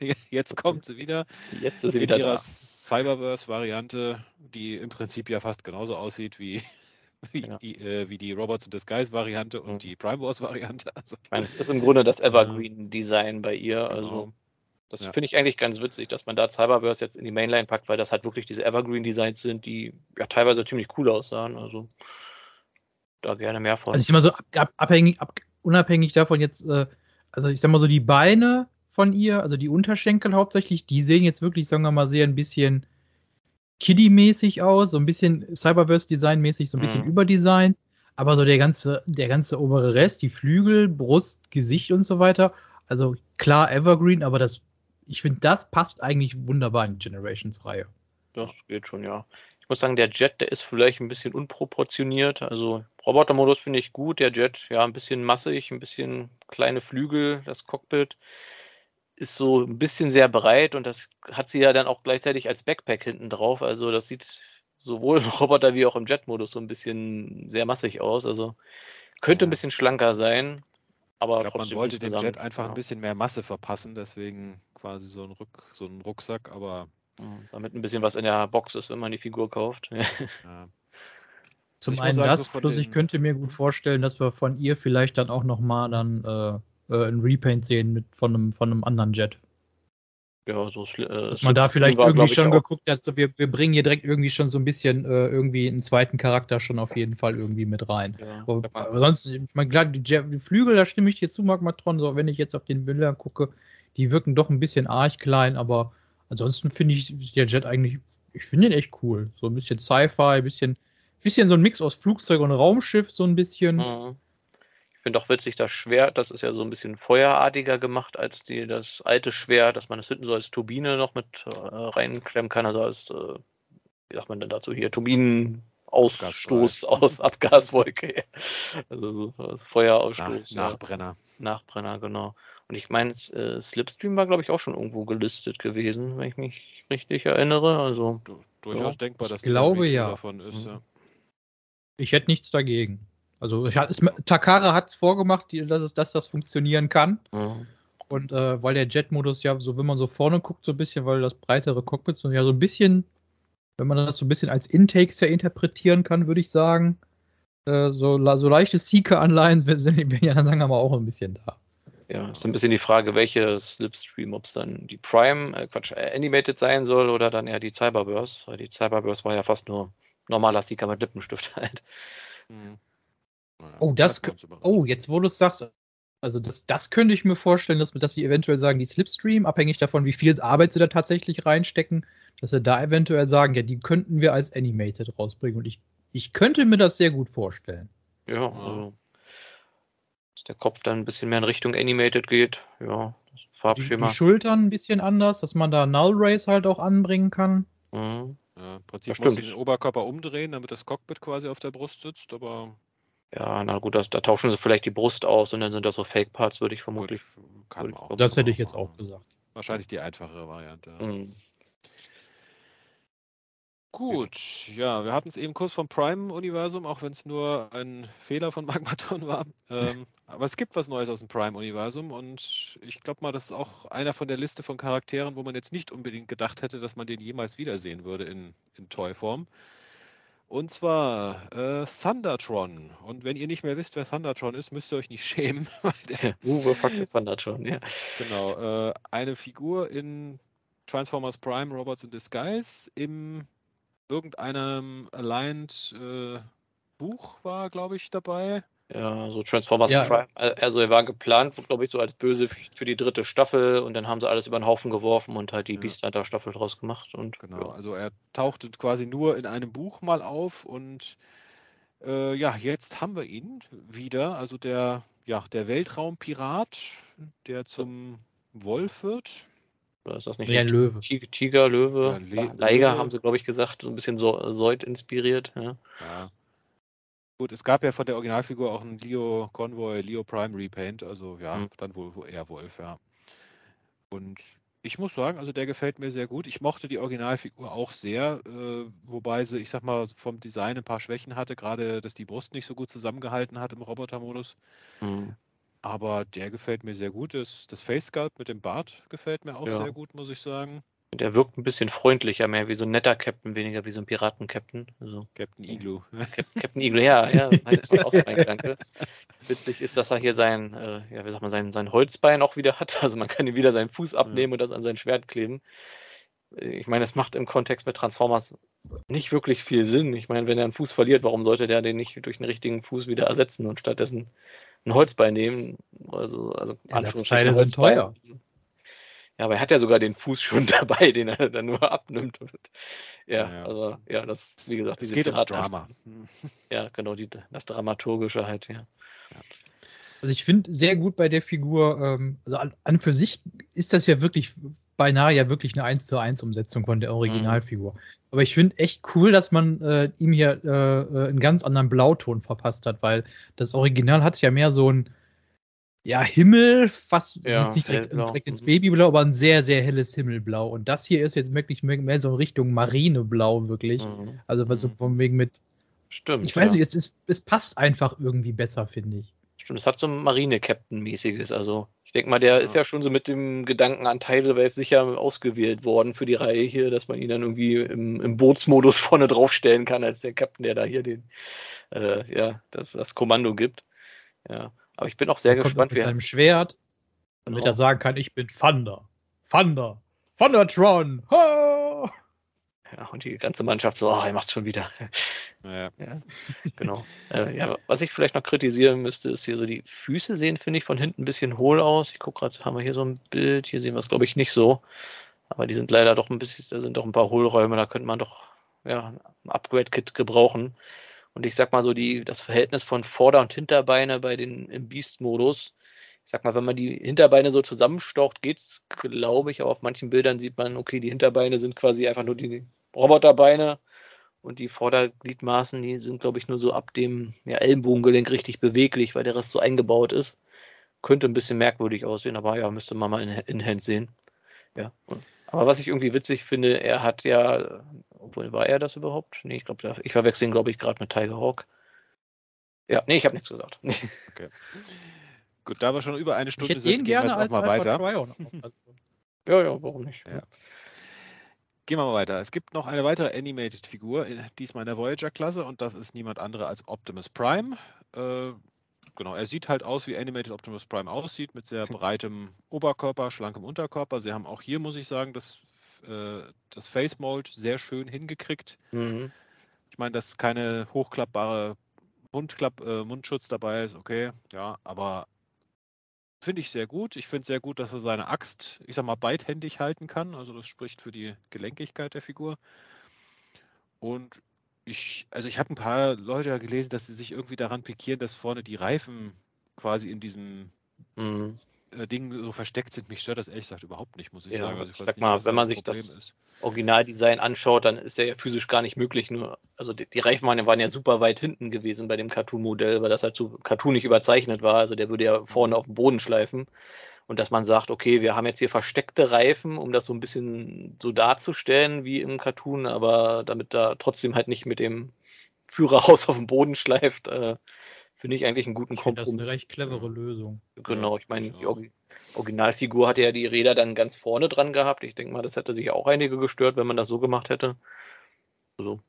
jetzt kommt sie wieder Jetzt ist sie in wieder ihrer da. Cyberverse-Variante, die im Prinzip ja fast genauso aussieht wie, wie, äh, wie die Robots in Disguise-Variante und Mhm. die Prime Wars-Variante. Also, Ich meine, es ist im Grunde das Evergreen-Design bei ihr. Also, genau. das Ja. finde ich eigentlich ganz witzig, dass man da Cyberverse jetzt in die Mainline packt, weil das halt wirklich diese Evergreen-Designs sind, die ja teilweise ziemlich cool aussahen. Also, da gerne mehr von. Also ich sag mal so, ab, abhängig, ab, unabhängig davon jetzt, äh, also ich sag mal so, die Beine von ihr, also die Unterschenkel hauptsächlich, die sehen jetzt wirklich, sagen wir mal, sehr ein bisschen Kiddie-mäßig aus, so ein bisschen Cyberverse-Design-mäßig, so ein bisschen Mhm. Überdesign. Aber so der ganze, der ganze obere Rest, die Flügel, Brust, Gesicht und so weiter, also klar Evergreen, aber das, ich finde, das passt eigentlich wunderbar in die Generations-Reihe. Das geht schon, ja. Ich muss sagen, der Jet, der ist vielleicht ein bisschen unproportioniert. Also Robotermodus finde ich gut. Der Jet, ja, ein bisschen massig, ein bisschen kleine Flügel. Das Cockpit ist so ein bisschen sehr breit und das hat sie ja dann auch gleichzeitig als Backpack hinten drauf. Also das sieht sowohl im Roboter wie auch im Jet-Modus so ein bisschen sehr massig aus. Also könnte ein bisschen schlanker sein. Aber ich glaube, man wollte dem Jet einfach ja. ein bisschen mehr Masse verpassen, deswegen quasi so ein, Rück, so ein Rucksack, aber Damit ein bisschen was in der Box ist, wenn man die Figur kauft. ja. Zum Ich einen sagen, das, so plus ich den- könnte mir gut vorstellen, dass wir von ihr vielleicht dann auch nochmal dann äh, äh, ein Repaint sehen mit von einem, von einem anderen Jet. ja, so äh, Dass man da vielleicht war, irgendwie schon geguckt hat, so wir, wir bringen hier direkt irgendwie schon so ein bisschen äh, irgendwie einen zweiten Charakter schon auf jeden Fall irgendwie mit rein. Ja, Aber, aber sonst, ich meine, klar, die, die Flügel, da stimme ich dir zu, Magmatron, so wenn ich jetzt auf den Bildern gucke, die wirken doch ein bisschen arg klein, aber ansonsten finde ich der Jet eigentlich, ich finde den echt cool. So ein bisschen Sci-Fi, ein bisschen, bisschen so ein Mix aus Flugzeug und Raumschiff, so ein bisschen. Mhm. Ich finde auch witzig, das Schwert, das ist ja so ein bisschen feuerartiger gemacht als die, das alte Schwert, dass man das hinten so als Turbine noch mit äh, reinklemmen kann, also als, äh, wie sagt man denn dazu hier, Turbinenausstoß aus Abgaswolke. Also so als Nach, Feuerausstoß. ja. Nachbrenner. Nachbrenner, genau. Und ich meine, äh, Slipstream war, glaube ich, auch schon irgendwo gelistet gewesen, wenn ich mich richtig erinnere. Also, Du, durchaus Ja, denkbar, ich dass glaube, die ja. davon ist. Mhm. Ja. Ich hätte nichts dagegen. Also ich, es, Takara hat es vorgemacht, die- dass, es, dass das funktionieren kann. mhm. Und äh, weil der Jet-Modus ja, so wenn man so vorne guckt, so ein bisschen, weil das breitere Cockpit so ja so ein bisschen, wenn man das so ein bisschen als Intakes ja interpretieren kann, würde ich sagen, äh, so, so leichte Seeker-Anleihen sind ja dann sagen wir mal auch ein bisschen da. Ja, ist ein bisschen die Frage, welche Slipstream, ob es dann die Prime, äh, Quatsch, äh, Animated sein soll oder dann eher die Cyberburst, weil die Cyberburst war ja fast nur normaler Seeker mit Lippenstift halt. Mhm. Naja, Oh, das. Oh, jetzt wo du es sagst, Also das, das könnte ich mir vorstellen, dass, dass sie eventuell sagen, die Slipstream, abhängig davon, wie viel Arbeit sie da tatsächlich reinstecken, dass sie da eventuell sagen, ja, die könnten wir als Animated rausbringen. Und ich, ich könnte mir das sehr gut vorstellen. Ja, also dass der Kopf dann ein bisschen mehr in Richtung Animated geht. Ja, das Die, Farbschema. die Schultern ein bisschen anders, dass man da Null Rays halt auch anbringen kann. Mhm. Ja, Im Prinzip muss sie den Oberkörper umdrehen, damit das Cockpit quasi auf der Brust sitzt, aber Ja, na gut, das, da tauschen sie vielleicht die Brust aus und dann sind das so Fake-Parts, würde ich gut, vermutlich. kann man auch. Das hätte ich jetzt auch gesagt. Wahrscheinlich die einfachere Variante. Mhm. Gut, ja, wir hatten es eben kurz vom Prime-Universum, auch wenn es nur ein Fehler von Magmaton war. Ähm, aber es gibt was Neues aus dem Prime-Universum und ich glaube mal, das ist auch einer von der Liste von Charakteren, wo man jetzt nicht unbedingt gedacht hätte, dass man den jemals wiedersehen würde in, in Toy-Form. Und zwar äh, Thundertron. Und wenn ihr nicht mehr wisst, wer Thundertron ist, müsst ihr euch nicht schämen. Uwe Fuck, wandert schon, ja. Genau, äh, eine Figur in Transformers Prime Robots in Disguise im irgendeinem Aligned äh, Buch war, glaube ich, dabei. Ja, so Transformers Ja. Prime. Also er war geplant, glaube ich, so als Bösewicht für die dritte Staffel und dann haben sie alles über den Haufen geworfen und halt die Ja. Beast Hunter Staffel draus gemacht und Genau, ja. also er tauchte quasi nur in einem Buch mal auf und äh, ja, jetzt haben wir ihn wieder. Also der, ja, der Weltraumpirat, der zum Wolf wird. Oder ist das nicht Ja, ein Löwe. Ti- Tiger, Löwe, Ja, Le- Leiger Löwe. haben sie, glaube ich, gesagt, so ein bisschen so Seut inspiriert. Ja. Gut, es gab ja von der Originalfigur auch einen Leo Convoy, Leo Prime Repaint, also ja, Mhm. dann wohl wo- eher Wolf, ja. Und ich muss sagen, also der gefällt mir sehr gut. Ich mochte die Originalfigur auch sehr, äh, wobei sie, ich sag mal, vom Design ein paar Schwächen hatte, gerade dass die Brust nicht so gut zusammengehalten hat im Robotermodus. Mhm. Aber der gefällt mir sehr gut. Das, das Face Sculpt mit dem Bart gefällt mir auch Ja. sehr gut, muss ich sagen. Der wirkt ein bisschen freundlicher, mehr wie so ein netter Captain, weniger wie so ein Piraten-Captain. Also, Captain Igloo. Cap Captain Eagle, ja, ja, das war auch so mein Gedanke. Witzig ist, dass er hier sein, äh, ja, wie sagt man, sein, sein Holzbein auch wieder hat. Also man kann ihm wieder seinen Fuß abnehmen und das an sein Schwert kleben. Ich meine, es macht im Kontext mit Transformers nicht wirklich viel Sinn. Ich meine, wenn er einen Fuß verliert, warum sollte der den nicht durch einen richtigen Fuß wieder ersetzen und stattdessen ein Holzbein nehmen? Also, also Ersatzteile sind teuer. Ja, aber er hat ja sogar den Fuß schon dabei, den er dann nur abnimmt. Ja, Ja, ja. also ja, das wie gesagt, Es diese geht ums Drama. Ja, genau, die, das Dramaturgische halt, ja. Also ich finde sehr gut bei der Figur, ähm, also an, an für sich ist das ja wirklich beinahe ja wirklich eine 1 zu 1 Umsetzung von der Originalfigur. Aber ich finde echt cool, dass man äh, ihm hier äh, äh, einen ganz anderen Blauton verpasst hat, weil das Original hat ja mehr so ein ja, Himmel, fast Ja, nicht direkt, direkt ins Mhm. Babyblau, aber ein sehr, sehr helles Himmelblau. Und das hier ist jetzt wirklich mehr, so in Richtung Marineblau, wirklich. Mhm. Also was so Mhm. von wegen mit, Stimmt. ich weiß ja. nicht, es, ist, es passt einfach irgendwie besser, finde ich. Stimmt, es hat so ein Marine-Captain-mäßiges. Also, ich denke mal, der ist Ja. ja schon so mit dem Gedanken an Tidal Wave sicher ausgewählt worden für die Reihe hier, dass man ihn dann irgendwie im, im Bootsmodus vorne draufstellen kann, als der Captain, der da hier den, äh, ja, das, das Kommando gibt. Ja. Aber ich bin auch sehr Er kommt gespannt, mit wie seinem Schwert, damit Genau. er sagen kann, ich bin Thunder. Thunder. Thundertron. Ha! ja, und die ganze Mannschaft so, ah, er macht's schon wieder. Ja. Ja, genau. äh, ja, was ich vielleicht noch kritisieren müsste, ist hier so die Füße sehen, finde ich, von hinten ein bisschen hohl aus. Ich gucke gerade, haben wir hier so ein Bild, hier sehen wir es, glaube ich, nicht so. Aber die sind leider doch ein bisschen, da sind doch ein paar Hohlräume, da könnte man doch ja, ein Upgrade-Kit gebrauchen. Und ich sag mal so, die, das Verhältnis von Vorder- und Hinterbeine bei den im Beast-Modus, ich sag mal, wenn man die Hinterbeine so zusammenstaucht, geht's, glaube ich, aber auf manchen Bildern sieht man, okay, die Hinterbeine sind quasi einfach nur die Roboterbeine und die Vordergliedmaßen, die sind, glaube ich, nur so ab dem ja, Ellenbogengelenk richtig beweglich, weil der Rest so eingebaut ist. Könnte ein bisschen merkwürdig aussehen, aber ja, müsste man mal in, in Hand sehen. Ja. Aber was ich irgendwie witzig finde, er hat ja, obwohl war er das überhaupt? Nee, ich glaube, ich verwechsel ihn, glaube ich, gerade mit Tiger Hawk. Ja, nee, ich habe nichts gesagt. Gut, da wir schon über eine Ich Stunde hätte sind, ihn gehen wir gerne jetzt als auch mal weiter. Also, ja, ja, warum nicht? Ja. Gehen wir mal weiter. Es gibt noch eine weitere Animated-Figur, diesmal in der Voyager-Klasse, und das ist niemand anderer als Optimus Prime. Äh, genau, er sieht halt aus, wie Animated Optimus Prime aussieht, mit sehr breitem Oberkörper, schlankem Unterkörper. Sie haben auch hier, muss ich sagen, das, äh, das Face Mold sehr schön hingekriegt. Mhm. Ich meine, dass keine hochklappbare Mundklapp, äh, Mundschutz dabei ist, okay, ja, aber Finde ich sehr gut. Ich finde sehr gut, dass er seine Axt, ich sag mal, beidhändig halten kann. Also das spricht für die Gelenkigkeit der Figur. Und ich, also ich habe ein paar Leute gelesen, dass sie sich irgendwie daran pikieren, dass vorne die Reifen quasi in diesem Mhm. äh, Ding so versteckt sind. Mich stört das ehrlich gesagt überhaupt nicht, muss ich Ja, sagen. Also ich weiß sag nicht, mal, wenn man sich Problem das- ist. Originaldesign anschaut, dann ist der ja physisch gar nicht möglich. Nur, also die, die Reifen waren ja, super weit hinten gewesen bei dem Cartoon-Modell, weil das halt so Cartoon nicht überzeichnet war. Also der würde ja vorne auf dem Boden schleifen. Und dass man sagt, okay, wir haben jetzt hier versteckte Reifen, um das so ein bisschen so darzustellen wie im Cartoon, aber damit da trotzdem halt nicht mit dem Führerhaus auf dem Boden schleift, äh, finde ich eigentlich einen guten Ich finde das Kompromiss. eine recht clevere Lösung. Genau, Ja, ich meine, die. Orgi- Originalfigur hatte ja die Räder dann ganz vorne dran gehabt. Ich denke mal, das hätte sich auch einige gestört, wenn man das so gemacht hätte. Also,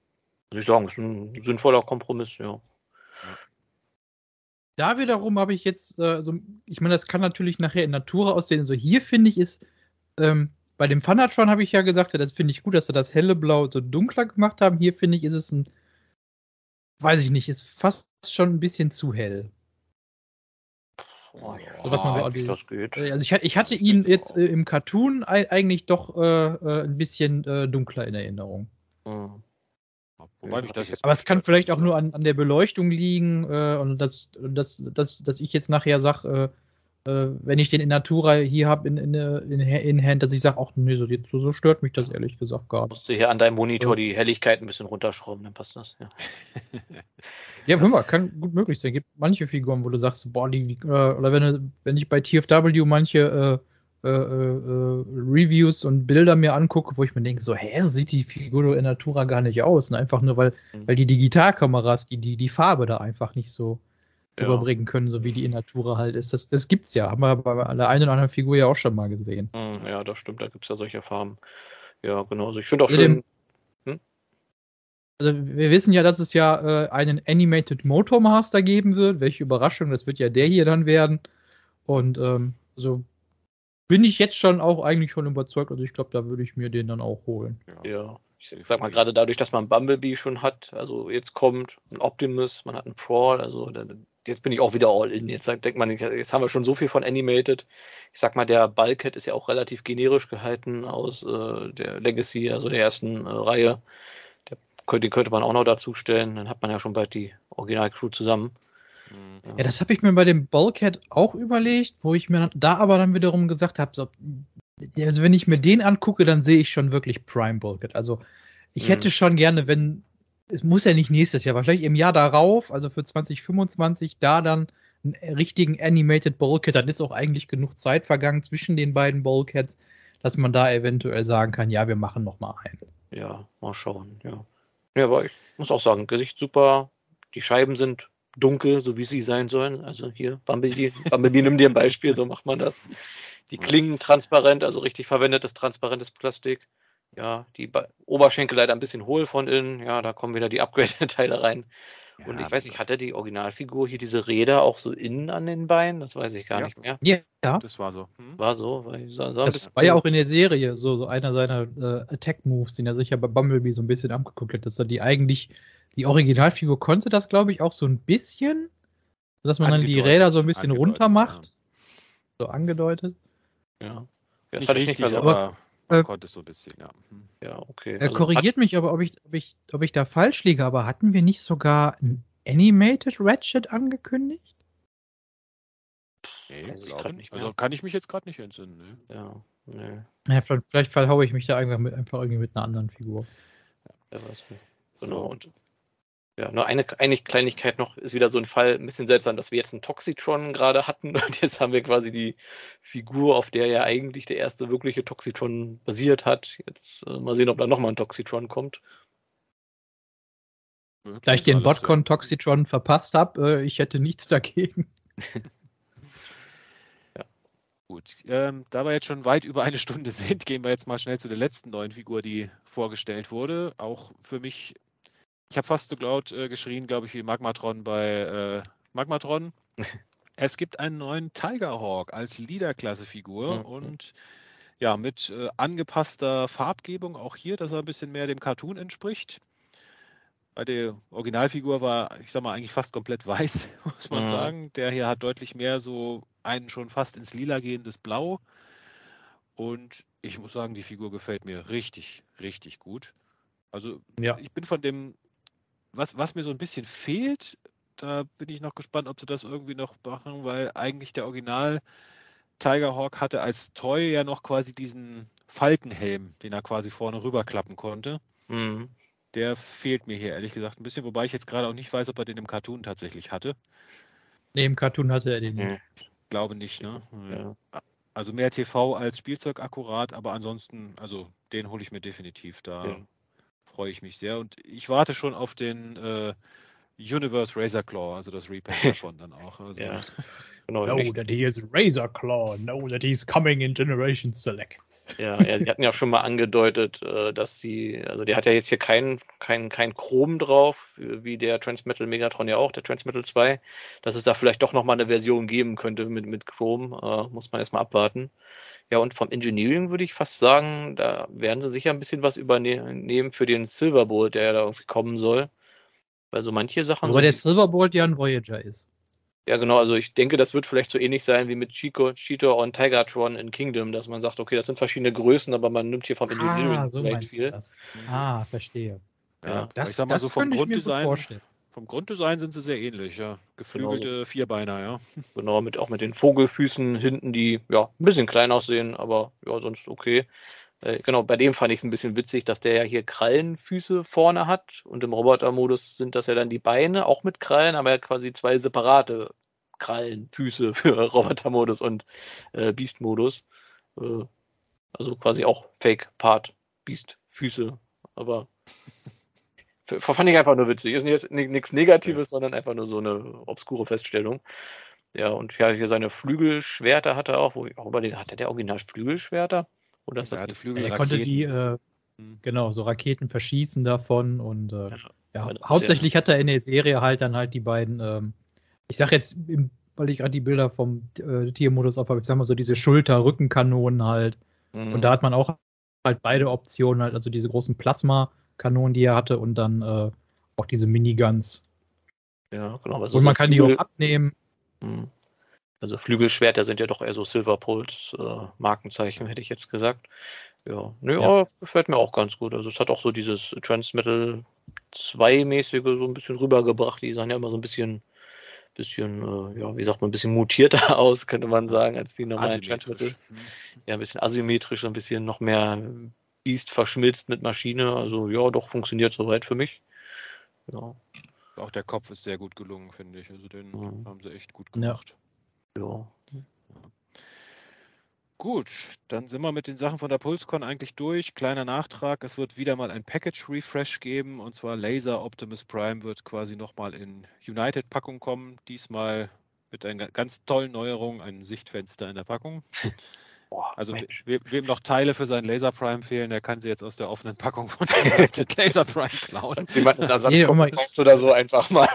muss ich sagen, ist ein sinnvoller Kompromiss, ja. Da wiederum habe ich jetzt, äh, so, ich meine, das kann natürlich nachher in Natura aussehen. So hier finde ich ist, ähm, bei dem Thundertron habe ich ja gesagt, ja, das finde ich gut, dass sie das helle Blau so dunkler gemacht haben. Hier finde ich, ist es ein, weiß ich nicht, ist fast schon ein bisschen zu hell. Oh, ja, So was man so eigentlich das geht. Äh, Also ich, hatte- ich hatte ihn jetzt äh, im Cartoon ei- eigentlich doch äh, äh, ein bisschen äh, dunkler in Erinnerung. Hm. Wobei mich das jetzt Aber es kann vielleicht auch nur an, an der Beleuchtung liegen äh, und dass, dass, dass, dass ich jetzt nachher sage, äh, äh, wenn ich den in Natura hier habe in, in, in, in Hand, dass ich sage, ach nee, so, so, so stört mich das ehrlich gesagt gar nicht. Musst du hier an deinem Monitor die Helligkeit ein bisschen runterschrauben, dann passt das. Ja. Ja, hör mal, kann gut möglich sein. Gibt manche Figuren, wo du sagst, boah, die, äh, oder wenn, wenn ich bei TFW manche äh, äh, äh, Reviews und Bilder mir angucke, wo ich mir denke, so, hä, sieht die Figur in Natura gar nicht aus. Und einfach nur, weil, Mhm. weil die Digitalkameras die, die, die Farbe da einfach nicht so Ja. überbringen können, so wie die in Natura halt ist. Das, das gibt's ja. Haben wir bei der einen oder anderen Figur ja auch schon mal gesehen. Hm, ja, das stimmt, da gibt es ja solche Farben. Ja, genau. Also ich finde auch Also schön. Also wir wissen ja, dass es ja äh, einen Animated Motor Master geben wird. Welche Überraschung, das wird ja der hier dann werden. Und ähm, so bin ich jetzt schon auch eigentlich schon überzeugt. Also ich glaube, da würde ich mir den dann auch holen. Ja, ich sag mal, gerade dadurch, dass man Bumblebee schon hat, also jetzt kommt ein Optimus, man hat einen Prawl, also da- jetzt bin ich auch wieder all in. Jetzt denkt man, jetzt haben wir schon so viel von Animated. Ich sag mal, der Bulkhead ist ja auch relativ generisch gehalten aus äh, der Legacy, also der ersten äh, Reihe. Der, den könnte man auch noch dazu stellen, dann hat man ja schon bald die Original-Crew zusammen. Mhm. Ja, das habe ich mir bei dem Bulkhead auch überlegt, wo ich mir da aber dann wiederum gesagt habe, so, also wenn ich mir den angucke, dann sehe ich schon wirklich Prime Bulkhead. Also ich Mhm. hätte schon gerne, wenn, es muss ja nicht nächstes Jahr, vielleicht im Jahr darauf, also für 2025, da dann einen richtigen Animated Bulkhead, dann ist auch eigentlich genug Zeit vergangen zwischen den beiden Bulkheads, dass man da eventuell sagen kann, ja, wir machen noch mal einen. Ja, mal schauen, ja. Ja, aber ich muss auch sagen, Gesicht super, die Scheiben sind dunkel, so wie sie sein sollen. Also hier, Bumblebee, Bumblebee, nimm dir ein Beispiel, so macht man das. Die Klingen transparent, also richtig verwendetes transparentes Plastik. Ja, die Ba- Oberschenkel leider ein bisschen hohl von innen. Ja, da kommen wieder die Upgrade-Teile rein. Und Ja, ich weiß nicht, hatte die Originalfigur hier diese Räder auch so innen an den Beinen? Das weiß ich gar Ja. nicht mehr. Ja, Das war so. Hm? War so, weil sah, sah das war ja auch in der Serie so, so einer seiner äh, Attack-Moves, den er sich ja bei Bumblebee so ein bisschen angeguckt hat, dass er die eigentlich, die Originalfigur konnte das, glaube ich, auch so ein bisschen, dass man dann die Angedeutet, Räder so ein bisschen angedeutet, runter macht. So angedeutet. Ja. Das Nicht hatte ich nicht richtig, so. aber Äh, man konnte es so ein bisschen, ja. Hm. Ja, okay. Er Also, korrigiert mich aber, ob ich, ob, ich, ob ich da falsch liege, aber hatten wir nicht sogar ein Animated Ratchet angekündigt? Nee, glaube grad nicht. Also kann ich mich jetzt gerade nicht entsinnen. Ne? Ja, nee, Ja, vielleicht, vielleicht verhaue ich mich da einfach, mit, einfach irgendwie mit einer anderen Figur. der weiß nicht. So. Genau. Und ja, nur eine, eine Kleinigkeit noch ist wieder so ein Fall, ein bisschen seltsam, dass wir jetzt einen Toxitron gerade hatten und jetzt haben wir quasi die Figur, auf der ja eigentlich der erste wirkliche Toxitron basiert hat. Jetzt äh, mal sehen, ob da nochmal ein Toxitron kommt. Möglich, Da ich den Botcon. Toxitron verpasst habe, äh, ich hätte nichts dagegen. Gut, ähm, da wir jetzt schon weit über eine Stunde sind, gehen wir jetzt mal schnell zu der letzten neuen Figur, die vorgestellt wurde. Auch für mich, ich habe fast so laut äh, geschrien, glaube ich, wie Magmatron bei äh, Magmatron. es gibt einen neuen Tigerhawk als Leader-Klasse-Figur Mhm. und ja, mit äh, angepasster Farbgebung, auch hier, dass er ein bisschen mehr dem Cartoon entspricht. Bei der Originalfigur war, ich sag mal, eigentlich fast komplett weiß, muss man Mhm. sagen. Der hier hat deutlich mehr so ein schon fast ins Lila gehendes Blau. Und ich muss sagen, die Figur gefällt mir richtig, richtig gut. Also Ja. ich bin von dem, was, was mir so ein bisschen fehlt, da bin ich noch gespannt, ob sie das irgendwie noch machen, weil eigentlich der Original Tiger Hawk hatte als Toy ja noch quasi diesen Falkenhelm, den er quasi vorne rüberklappen konnte. Mhm. Der fehlt mir hier ehrlich gesagt ein bisschen, wobei ich jetzt gerade auch nicht weiß, ob er den im Cartoon tatsächlich hatte. Nee, im Cartoon hatte er den nicht. Nee, Glaube nicht, ne? ja. Also mehr TV als Spielzeug akkurat, aber ansonsten, also den hole ich mir definitiv. Da Ja. Freue ich mich sehr. Und ich warte schon auf den äh, Universe Razor Claw, also das Repaint davon dann auch. Also, Ja. Genau, No, ich, that he is Razor Claw. No, that he's coming in Generation Selects. ja, ja, sie hatten ja schon mal angedeutet, äh, dass sie, also der hat ja jetzt hier kein, kein, kein Chrom drauf, wie der Transmetal Megatron ja auch, der Transmetal 2, dass es da vielleicht doch nochmal eine Version geben könnte mit, mit Chrom, äh, muss man erstmal abwarten. Ja, und vom Engineering würde ich fast sagen, da werden sie sicher ein bisschen was übernehmen für den Silverbolt, der ja da irgendwie kommen soll. Weil so manche Sachen. Aber so der Silverbolt ja ein Voyager ist. Ja, genau, also ich denke, das wird vielleicht so ähnlich sein wie mit Chico, Cheetor und Tigertron in Kingdom, dass man sagt, okay, das sind verschiedene Größen, aber man nimmt hier vom Engineering Ah, so vielleicht viel. das. Ah, verstehe. Ja, Ja, Das, ich sag mal das so vom könnte ich mir gut Grunddesign, vorstellen. Vom Grunddesign sind sie sehr ähnlich, ja. Geflügelte Vierbeiner, ja. Genau, mit, auch mit den Vogelfüßen hinten, die ja ein bisschen klein aussehen, aber ja, sonst okay. Äh, genau, bei dem fand ich es ein bisschen witzig, dass der ja hier Krallenfüße vorne hat und im Robotermodus sind das ja dann die Beine, auch mit Krallen, aber er hat quasi zwei separate Krallenfüße für Robotermodus und äh, Beast-Modus. Äh, also quasi auch Fake-Part, Beast-Füße, aber fand ich einfach nur witzig. Ist jetzt nichts Negatives, sondern einfach nur so eine obskure Feststellung. Ja, und ja, hier seine Flügelschwerter hat er auch, wo ich auch überlege, hatte der original Flügelschwerter? Oder ist Er das hatte Flügel, Er konnte die, äh, Hm. genau, so Raketen verschießen davon und äh, Ja, ja, hauptsächlich hat er in der Serie halt dann halt die beiden, ähm, ich sag jetzt, im, weil ich gerade die Bilder vom äh, Tiermodus auf habe, ich sag mal so diese Schulter-Rückenkanonen halt. Mhm. Und da hat man auch halt beide Optionen, halt, also diese großen Plasma-Kanonen, die er hatte, und dann äh, auch diese Miniguns. ja, genau. aber so und man kann die Flügel- auch abnehmen. Mhm. Also Flügelschwerter sind ja doch eher so Silverpolt äh, Markenzeichen, hätte ich jetzt gesagt. Ja, nö, Ja. aber gefällt mir auch ganz gut. Also es hat auch so dieses Transmetal 2-mäßige so ein bisschen rübergebracht. Die sahen ja immer so ein bisschen, bisschen, äh, ja, wie sagt man, ein bisschen mutierter aus, könnte man sagen, als die normalen Transmetal. Hm. Ja, ein bisschen asymmetrisch, ein bisschen noch mehr Beast verschmilzt mit Maschine. Also ja, doch funktioniert soweit für mich. Ja, Auch der Kopf ist sehr gut gelungen, finde ich. Also den Mhm. haben sie echt gut Ja. gemacht. ja. Gut, dann sind wir mit den Sachen von der PulseCon eigentlich durch. Kleiner Nachtrag, es wird wieder mal ein Package-Refresh geben und zwar Laser Optimus Prime wird quasi nochmal in United-Packung kommen. Diesmal mit einer ganz tollen Neuerung, einem Sichtfenster in der Packung. Boah, Also we wem noch Teile für seinen Laser Prime fehlen, der kann sie jetzt aus der offenen Packung von Laser Prime klauen. Falls jemand einen Ersatz Nee, braucht oder so einfach mal.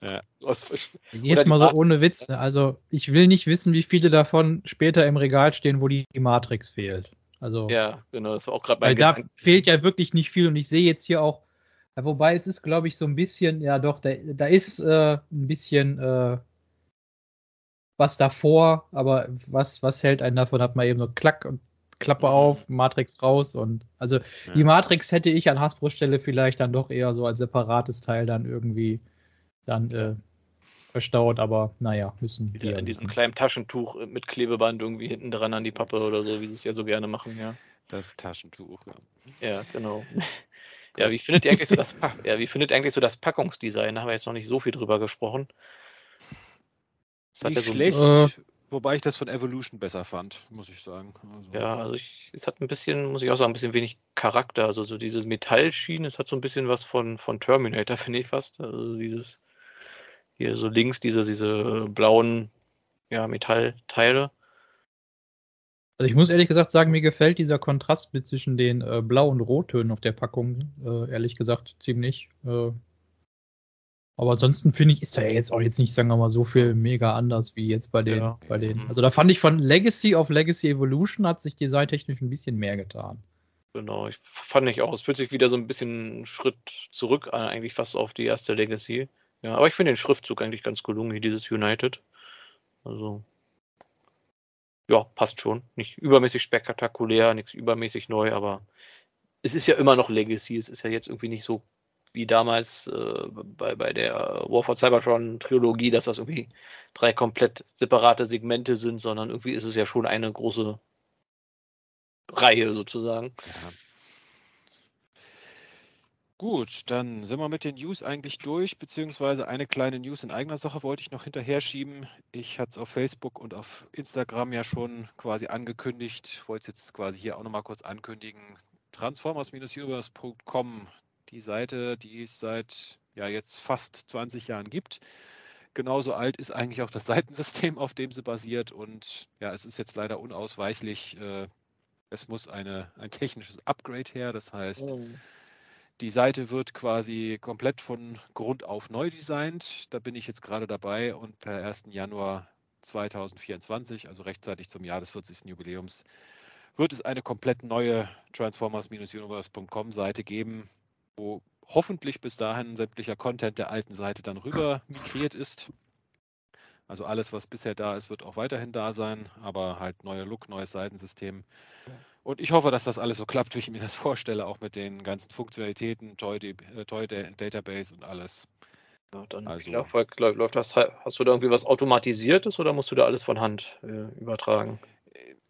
Ja. Jetzt mal so Matrix. ohne Witz. ne? Also ich will nicht wissen, wie viele davon später im Regal stehen, wo die, die Matrix fehlt. Also, Ja, genau, das war auch gerade weil mein da Gedanke. fehlt ja wirklich nicht viel und ich sehe jetzt hier auch, wobei es ist, glaube ich, so ein bisschen, ja doch, da, da ist äh, ein bisschen äh, was davor, aber was, was hält einen davon? Hat man eben so Klack und Klappe Mhm. auf, Matrix raus und also die Ja. Matrix hätte ich an Hasbro Stelle vielleicht dann doch eher so als separates Teil dann irgendwie dann äh, verstaut, aber naja, müssen die Wieder in diesem kleinen Taschentuch mit Klebeband irgendwie hinten dran an die Pappe oder so, wie sie es ja so gerne machen, ja. Das Taschentuch. Ja. Ja, genau. Ja, wie findet ihr eigentlich so das, Pa- ja, wie findet ihr eigentlich so das Packungsdesign? Da haben wir jetzt noch nicht so viel drüber gesprochen. Das hat Nicht ja so, schlecht, Äh. wobei ich das von Evolution besser fand, muss ich sagen. Also, Ja, also ich, es hat ein bisschen, muss ich auch sagen, ein bisschen wenig Charakter. Also so dieses Metallschienen, es hat so ein bisschen was von, von Terminator, finde ich fast. Also dieses, hier so links diese, diese blauen, ja, Metallteile. Also ich muss ehrlich gesagt sagen, mir gefällt dieser Kontrast mit zwischen den äh, Blau- und Rottönen auf der Packung, äh, ehrlich gesagt, ziemlich. Äh, aber ansonsten finde ich, ist da ja jetzt auch jetzt nicht, sagen wir mal, so viel mega anders wie jetzt bei den, Ja. bei den. Mhm. Also da fand ich von Legacy auf Legacy Evolution hat sich designtechnisch ein bisschen mehr getan. Genau, ich fand ich auch. Es fühlt sich wieder so ein bisschen einen Schritt zurück an, eigentlich fast auf die erste Legacy. Ja, aber ich finde den Schriftzug eigentlich ganz gelungen, hier dieses United. Also, ja, passt schon. Nicht übermäßig spektakulär, nichts übermäßig neu, aber es ist ja immer noch Legacy. Es ist ja jetzt irgendwie nicht so wie damals äh, bei, bei der War for Cybertron Trilogie, dass das irgendwie drei komplett separate Segmente sind, sondern irgendwie ist es ja schon eine große Reihe sozusagen. Ja. Gut, dann sind wir mit den News eigentlich durch, beziehungsweise eine kleine News in eigener Sache wollte ich noch hinterher schieben. Ich hatte es auf Facebook und auf Instagram ja schon quasi angekündigt, wollte es jetzt quasi hier auch nochmal kurz ankündigen. Transformers-universe.com, die Seite, die es seit ja jetzt fast 20 Jahren gibt. Genauso alt ist eigentlich auch das Seitensystem, auf dem sie basiert und ja, es ist jetzt leider unausweichlich. Äh, es muss eine, ein technisches Upgrade her, das heißt, oh die Seite wird quasi komplett von Grund auf neu designt. Da bin ich jetzt gerade dabei und per 1. Januar 2024, also rechtzeitig zum Jahr des 40. Jubiläums, wird es eine komplett neue Transformers-Universe.com Seite geben, wo hoffentlich bis dahin sämtlicher Content der alten Seite dann rüber migriert ist. Also alles, was bisher da ist, wird auch weiterhin da sein, aber halt neuer Look, neues Seitensystem. Und ich hoffe, dass das alles so klappt, wie ich mir das vorstelle, auch mit den ganzen Funktionalitäten, Toy, äh, Toy Database und alles. Ja, dann also, Erfolg läuft das. Hast du da irgendwie was Automatisiertes oder musst du da alles von Hand äh, übertragen?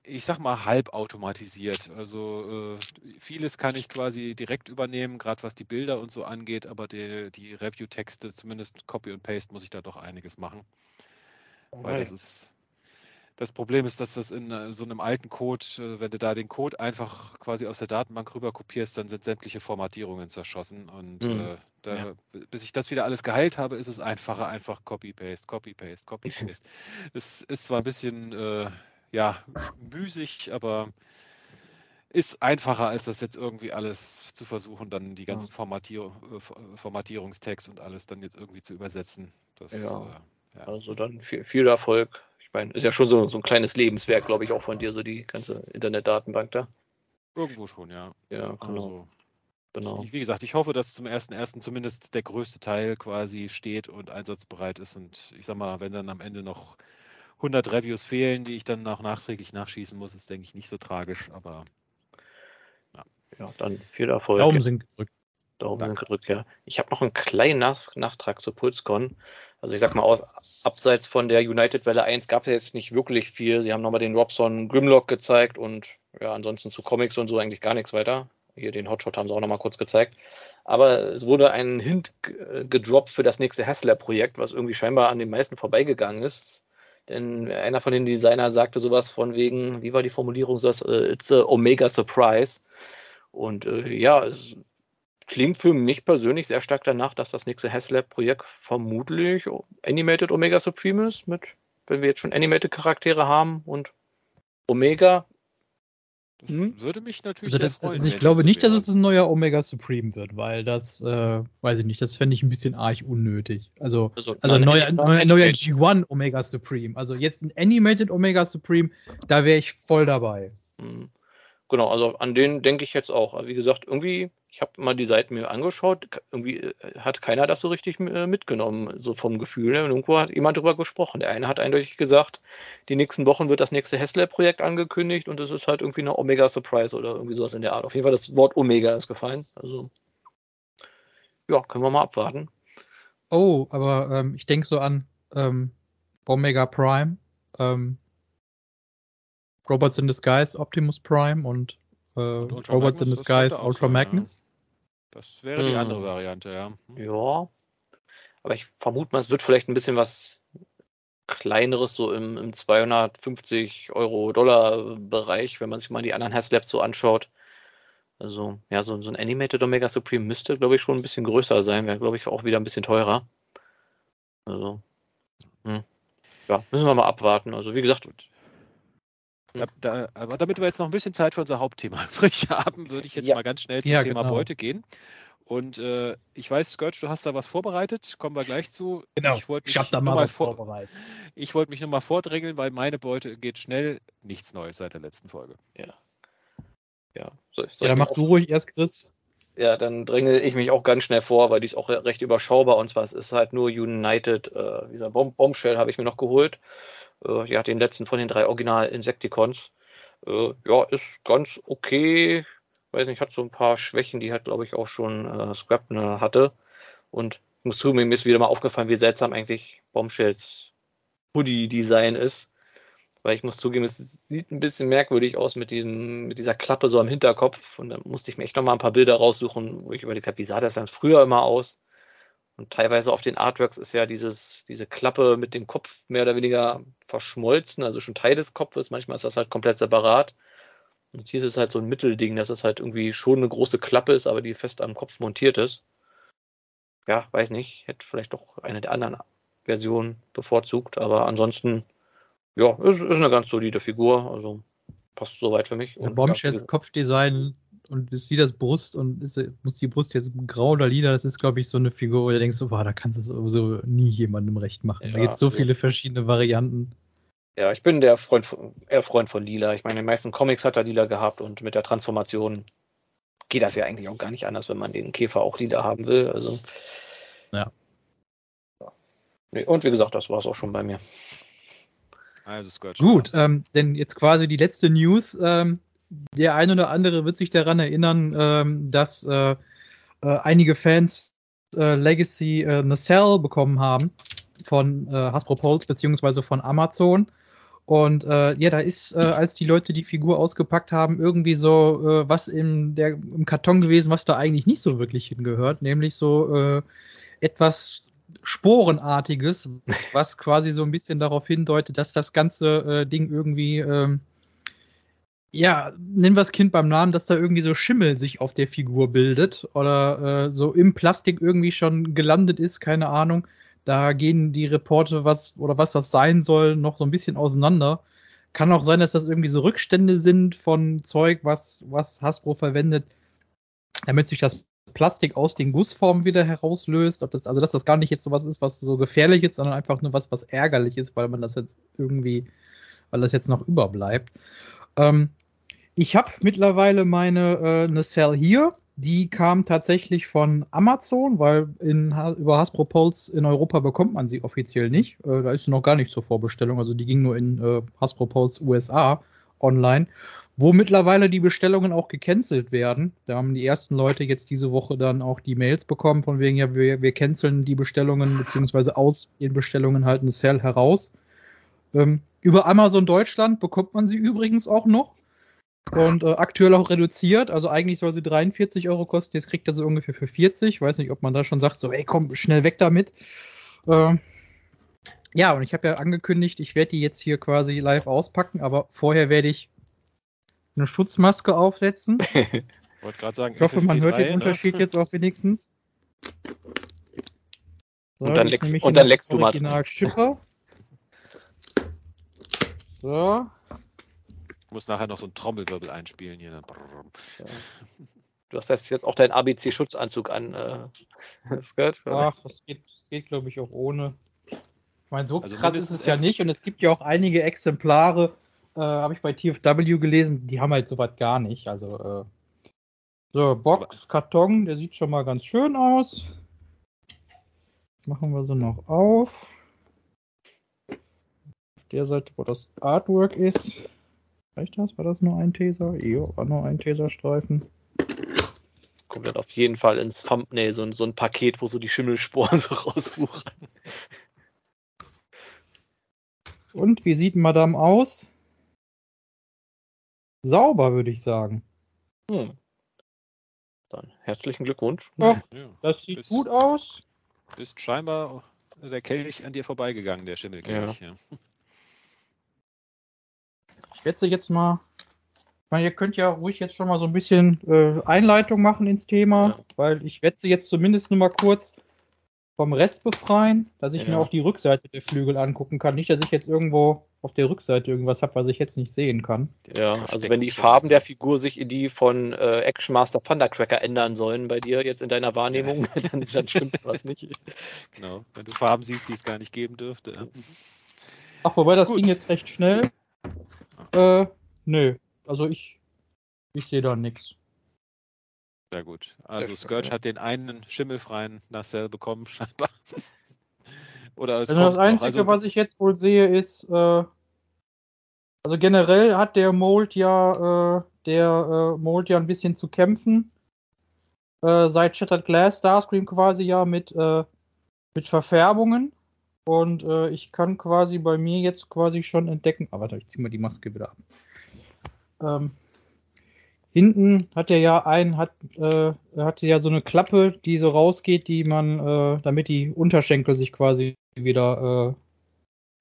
Ich sag mal halb automatisiert. Also äh, vieles kann ich quasi direkt übernehmen, gerade was die Bilder und so angeht, aber die, die Review-Texte, zumindest Copy und Paste, muss ich da doch einiges machen. Okay. Weil das ist das Problem ist, dass das in äh, so einem alten Code, äh, wenn du da den Code einfach quasi aus der Datenbank rüber kopierst, dann sind sämtliche Formatierungen zerschossen. Und mhm. äh, da, ja. bis ich das wieder alles geheilt habe, ist es einfacher, einfach Copy-Paste, Copy-Paste, Copy-Paste. es ist zwar ein bisschen äh, ja, müßig, aber ist einfacher, als das jetzt irgendwie alles zu versuchen, dann die ganzen Formatier äh, Formatierungstext und alles dann jetzt irgendwie zu übersetzen. Das, ja. Äh, ja. Also dann viel, viel Erfolg ich meine, ist ja schon so, so ein kleines Lebenswerk, glaube ich, auch von dir, so die ganze Internetdatenbank da. Irgendwo schon, ja. Ja, genau. Also, genau. Ich, wie gesagt, ich hoffe, dass zum 1.1. zumindest der größte Teil quasi steht und einsatzbereit ist. Und ich sag mal, wenn dann am Ende noch 100 Reviews fehlen, die ich dann auch nachträglich nachschießen muss, ist, denke ich, nicht so tragisch, aber ja. Ja, dann viel Erfolg. Daumen sind gedrückt. Daumen sind gedrückt, ja. Ich habe noch einen kleinen Nach Nachtrag zur PulseCon. Also ich sag mal, aus, abseits von der United Welle 1 gab es jetzt nicht wirklich viel. Sie haben nochmal den Robson Grimlock gezeigt und ja, ansonsten zu Comics und so eigentlich gar nichts weiter. Hier den Hotshot haben sie auch nochmal kurz gezeigt. Aber es wurde ein Hint gedroppt für das nächste Hassler-Projekt, was irgendwie scheinbar an den meisten vorbeigegangen ist. Denn einer von den Designern sagte sowas von wegen, wie war die Formulierung, so, äh, it's a Omega Surprise. Und äh, ja, es klingt für mich persönlich sehr stark danach, dass das nächste HasLab-Projekt vermutlich Animated Omega Supreme ist, mit, wenn wir jetzt schon Animated Charaktere haben und Omega. Das hm? würde mich natürlich also das, freuen. Also ich glaube nicht, dass es ein neuer Omega Supreme wird, weil das, äh, weiß ich nicht, das fände ich ein bisschen arg unnötig. Also, also, also neuer, neuer, neuer G1 Omega Supreme. Also jetzt ein Animated Omega Supreme, da wäre ich voll dabei. Hm. Genau, also an den denke ich jetzt auch. Wie gesagt, irgendwie ich habe mal die Seiten mir angeschaut, irgendwie äh, hat keiner das so richtig äh, mitgenommen, so vom Gefühl. Und irgendwo hat jemand drüber gesprochen. Der eine hat eindeutig gesagt, die nächsten Wochen wird das nächste Hessler-Projekt angekündigt und es ist halt irgendwie eine Omega Surprise oder irgendwie sowas in der Art. Auf jeden Fall das Wort Omega ist gefallen. Also ja, können wir mal abwarten. Oh, aber ähm, ich denke so an ähm, Omega Prime, ähm, Robots in Disguise, Optimus Prime und äh, Robots in Disguise, Ultra Magnus. Das wäre die andere hm. Variante, ja. Ja. Aber ich vermute mal, es wird vielleicht ein bisschen was kleineres, so im, im 250 Euro Dollar Bereich, wenn man sich mal die anderen Haslabs so anschaut. Also, ja, so, so ein Animated Omega Supreme müsste, glaube ich, schon ein bisschen größer sein, wäre, glaube ich, auch wieder ein bisschen teurer. Also, hm. ja, müssen wir mal abwarten. Also, wie gesagt, da, da, aber damit wir jetzt noch ein bisschen Zeit für unser Hauptthema übrig haben, würde ich jetzt ja. mal ganz schnell zum ja, Thema genau. Beute gehen. Und äh, ich weiß, Scourge, du hast da was vorbereitet, kommen wir gleich zu. Genau, ich, ich habe da mal was vor vorbereitet. Ich wollte mich nur mal vordrängeln, weil meine Beute geht schnell. Nichts Neues seit der letzten Folge. Ja. Ja, soll ich, soll ja dann mach du ruhig erst, Chris. Ja, dann dränge ich mich auch ganz schnell vor, weil die ist auch recht überschaubar. Und zwar es ist halt nur United, äh, dieser Bomb Bombshell habe ich mir noch geholt. Äh, ja, den letzten von den drei Original Insecticons. Äh, ja, ist ganz okay. Weiß nicht, hat so ein paar Schwächen, die hat, glaube ich, auch schon äh, Scrapner hatte. Und ich muss zugeben, mir ist wieder mal aufgefallen, wie seltsam eigentlich Bombshells Hoodie-Design ist. Weil ich muss zugeben, es sieht ein bisschen merkwürdig aus mit, diesem, mit dieser Klappe so am Hinterkopf. Und da musste ich mir echt nochmal ein paar Bilder raussuchen, wo ich überlegt habe, wie sah das dann früher immer aus? Und teilweise auf den Artworks ist ja dieses, diese Klappe mit dem Kopf mehr oder weniger verschmolzen, also schon Teil des Kopfes. Manchmal ist das halt komplett separat. Und hier ist es halt so ein Mittelding, dass es halt irgendwie schon eine große Klappe ist, aber die fest am Kopf montiert ist. Ja, weiß nicht. Hätte vielleicht doch eine der anderen Versionen bevorzugt, aber ansonsten ja, ist, ist eine ganz solide Figur, also passt soweit für mich. Bombshells ja, Kopfdesign und ist wie das Brust und ist, muss die Brust jetzt grau oder lila, das ist, glaube ich, so eine Figur, wo du denkst, boah, da kannst du sowieso nie jemandem recht machen. Ja, da gibt es so also, viele verschiedene Varianten. Ja, ich bin der Freund von, eher Freund von Lila. Ich meine, in den meisten Comics hat er Lila gehabt und mit der Transformation geht das ja eigentlich auch gar nicht anders, wenn man den Käfer auch Lila haben will. Also. Ja. ja. Und wie gesagt, das war es auch schon bei mir. Also Scourge. Gut, ähm, denn jetzt quasi die letzte News. Ähm, der ein oder andere wird sich daran erinnern, ähm, dass äh, äh, einige Fans äh, Legacy äh, Nacelle bekommen haben von äh, Hasbro Pulse beziehungsweise von Amazon. Und äh, ja, da ist, äh, als die Leute die Figur ausgepackt haben, irgendwie so äh, was in der, im Karton gewesen, was da eigentlich nicht so wirklich hingehört, nämlich so äh, etwas Sporenartiges, was quasi so ein bisschen darauf hindeutet, dass das ganze äh, Ding irgendwie, ähm, ja, nennen wir das Kind beim Namen, dass da irgendwie so Schimmel sich auf der Figur bildet oder äh, so im Plastik irgendwie schon gelandet ist, keine Ahnung. Da gehen die Reporte, was oder was das sein soll, noch so ein bisschen auseinander. Kann auch sein, dass das irgendwie so Rückstände sind von Zeug, was, was Hasbro verwendet, damit sich das Plastik aus den Gussformen wieder herauslöst. Ob das, also dass das gar nicht jetzt so was ist, was so gefährlich ist, sondern einfach nur was, was ärgerlich ist, weil man das jetzt irgendwie, weil das jetzt noch überbleibt. Ähm, ich habe mittlerweile meine äh, eine Cell hier. Die kam tatsächlich von Amazon, weil in, über Hasbro Pulse in Europa bekommt man sie offiziell nicht. Äh, da ist sie noch gar nicht zur Vorbestellung. Also die ging nur in äh, Hasbro Pulse USA online wo mittlerweile die Bestellungen auch gecancelt werden. Da haben die ersten Leute jetzt diese Woche dann auch die Mails bekommen, von wegen, ja, wir, wir canceln die Bestellungen, beziehungsweise aus den Bestellungen halt eine Sale heraus. Ähm, über Amazon Deutschland bekommt man sie übrigens auch noch. Und äh, aktuell auch reduziert. Also eigentlich soll sie 43 Euro kosten. Jetzt kriegt er sie ungefähr für 40. Ich weiß nicht, ob man da schon sagt, so, ey, komm, schnell weg damit. Äh, ja, und ich habe ja angekündigt, ich werde die jetzt hier quasi live auspacken, aber vorher werde ich eine Schutzmaske aufsetzen. Wollte gerade sagen, ich hoffe, man hört den ne? Unterschied jetzt auch wenigstens. So, und dann, leckst, und dann leckst du mal. Schipper. So. Ich muss nachher noch so einen Trommelwirbel einspielen hier. Ja. Du hast jetzt auch deinen ABC-Schutzanzug an, äh, Skirt. Ach, das geht, das geht glaube ich, auch ohne. Ich meine, so also krass ist es ja nicht und es gibt ja auch einige Exemplare, äh, habe ich bei TFW gelesen, die haben halt sowas gar nicht. Also, äh, so, Box, Karton, der sieht schon mal ganz schön aus. Machen wir so noch auf. Auf der Seite, wo das Artwork ist. Reicht das? War das nur ein Taser? Ja, war nur ein Taserstreifen. Kommt dann auf jeden Fall ins Thumbnail so, so ein Paket, wo so die Schimmelsporen so rauswuchern. Und wie sieht Madame aus? sauber, würde ich sagen. Hm. Dann herzlichen Glückwunsch. Ja, das sieht bist, gut aus. Bist scheinbar der Kelch an dir vorbeigegangen, der Schimmelkelch. Ja. Ich werde jetzt mal. Ich meine, ihr könnt ja ruhig jetzt schon mal so ein bisschen äh, Einleitung machen ins Thema, ja. weil ich werde sie jetzt zumindest nur mal kurz vom Rest befreien, dass ich ja. mir auch die Rückseite der Flügel angucken kann. Nicht, dass ich jetzt irgendwo auf der Rückseite irgendwas habe, was ich jetzt nicht sehen kann. Ja, also wenn die Farben der Figur sich in die von äh, Action Master Panda Cracker ändern sollen bei dir jetzt in deiner Wahrnehmung, ja. dann, dann stimmt was nicht. Genau, wenn du Farben siehst, die es gar nicht geben dürfte. Ach, wobei das Gut. ging jetzt recht schnell. Äh, nö, also ich, ich sehe da nichts. Sehr gut. Also Scourge hat den einen schimmelfreien Nacelle bekommen, scheinbar. Oder es Also kommt das Einzige. Also, was ich jetzt wohl sehe, ist, äh, also generell hat der Mold ja, äh, der äh, Mold ja ein bisschen zu kämpfen. Äh, seit Shattered Glass Starscream quasi ja mit, äh, mit Verfärbungen. Und äh, ich kann quasi bei mir jetzt quasi schon entdecken. Ah, warte, ich zieh mal die Maske wieder ab. Ähm, hinten hat er ja ein, hat, äh, hatte ja so eine Klappe, die so rausgeht, die man, äh, damit die Unterschenkel sich quasi wieder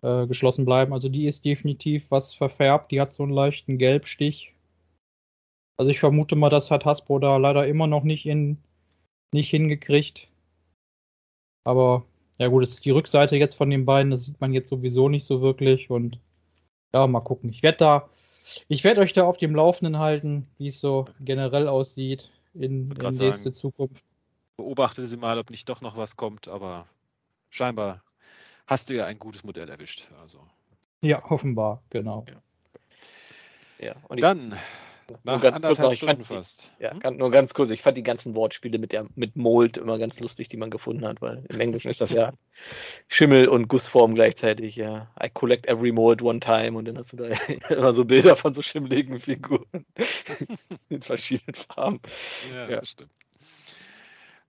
äh, äh, geschlossen bleiben. Also die ist definitiv was verfärbt. Die hat so einen leichten Gelbstich. Also ich vermute mal, das hat Hasbro da leider immer noch nicht in nicht hingekriegt. Aber ja gut, das ist die Rückseite jetzt von den beiden, das sieht man jetzt sowieso nicht so wirklich und ja, mal gucken. Ich werde da, ich werde euch da auf dem Laufenden halten, wie es so generell aussieht in, in nächste sagen. Zukunft. beobachte sie mal, ob nicht doch noch was kommt, aber scheinbar hast du ja ein gutes Modell erwischt. Also Ja, offenbar, genau. Ja, und ich, dann nur nach ganz kurz anderthalb fand Stunden die- fast. ja, Hm? nur ganz kurz, ich fand die ganzen Wortspiele mit der mit Mold immer ganz lustig, die man gefunden hat, weil im Englischen ist das ja Schimmel und Gussform gleichzeitig, ja. I collect every mold one time und dann hast du da immer so Bilder von so schimmeligen Figuren in verschiedenen Farben. Ja, Ja. das stimmt.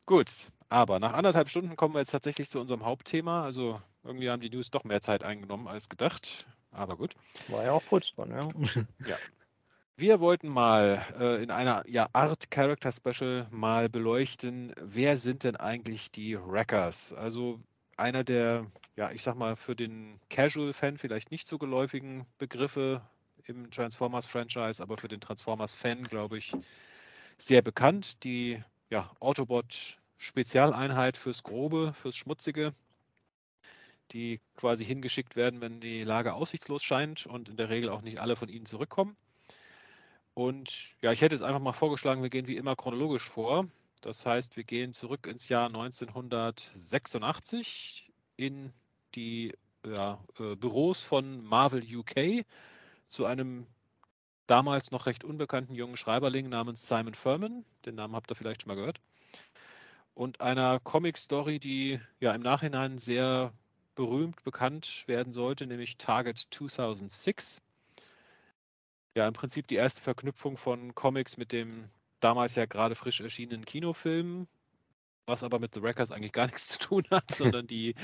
Gut, aber nach anderthalb Stunden kommen wir jetzt tatsächlich zu unserem Hauptthema. Also irgendwie haben die News doch mehr Zeit eingenommen als gedacht. Aber gut. War ja auch Puls dran, ja. Wir wollten mal äh, in einer ja, Art Character Special mal beleuchten, wer sind denn eigentlich die Wreckers? Also einer der, ja, ich sag mal, für den Casual-Fan vielleicht nicht so geläufigen Begriffe im Transformers-Franchise, aber für den Transformers-Fan, glaube ich, sehr bekannt. Die ja, Autobot-Spezialeinheit fürs Grobe, fürs Schmutzige, die quasi hingeschickt werden, wenn die Lage aussichtslos scheint und in der Regel auch nicht alle von ihnen zurückkommen. Und ja, ich hätte jetzt einfach mal vorgeschlagen, wir gehen wie immer chronologisch vor. Das heißt, wir gehen zurück ins Jahr 1986 in die ja, äh, Büros von Marvel UK zu einem damals noch recht unbekannten jungen Schreiberling namens Simon Furman. Den Namen habt ihr vielleicht schon mal gehört. Und einer Comic-Story, die ja im Nachhinein sehr berühmt bekannt werden sollte, nämlich Target 2006 ja im Prinzip die erste Verknüpfung von Comics mit dem damals ja gerade frisch erschienenen Kinofilm, was aber mit The Wreckers eigentlich gar nichts zu tun hat, sondern die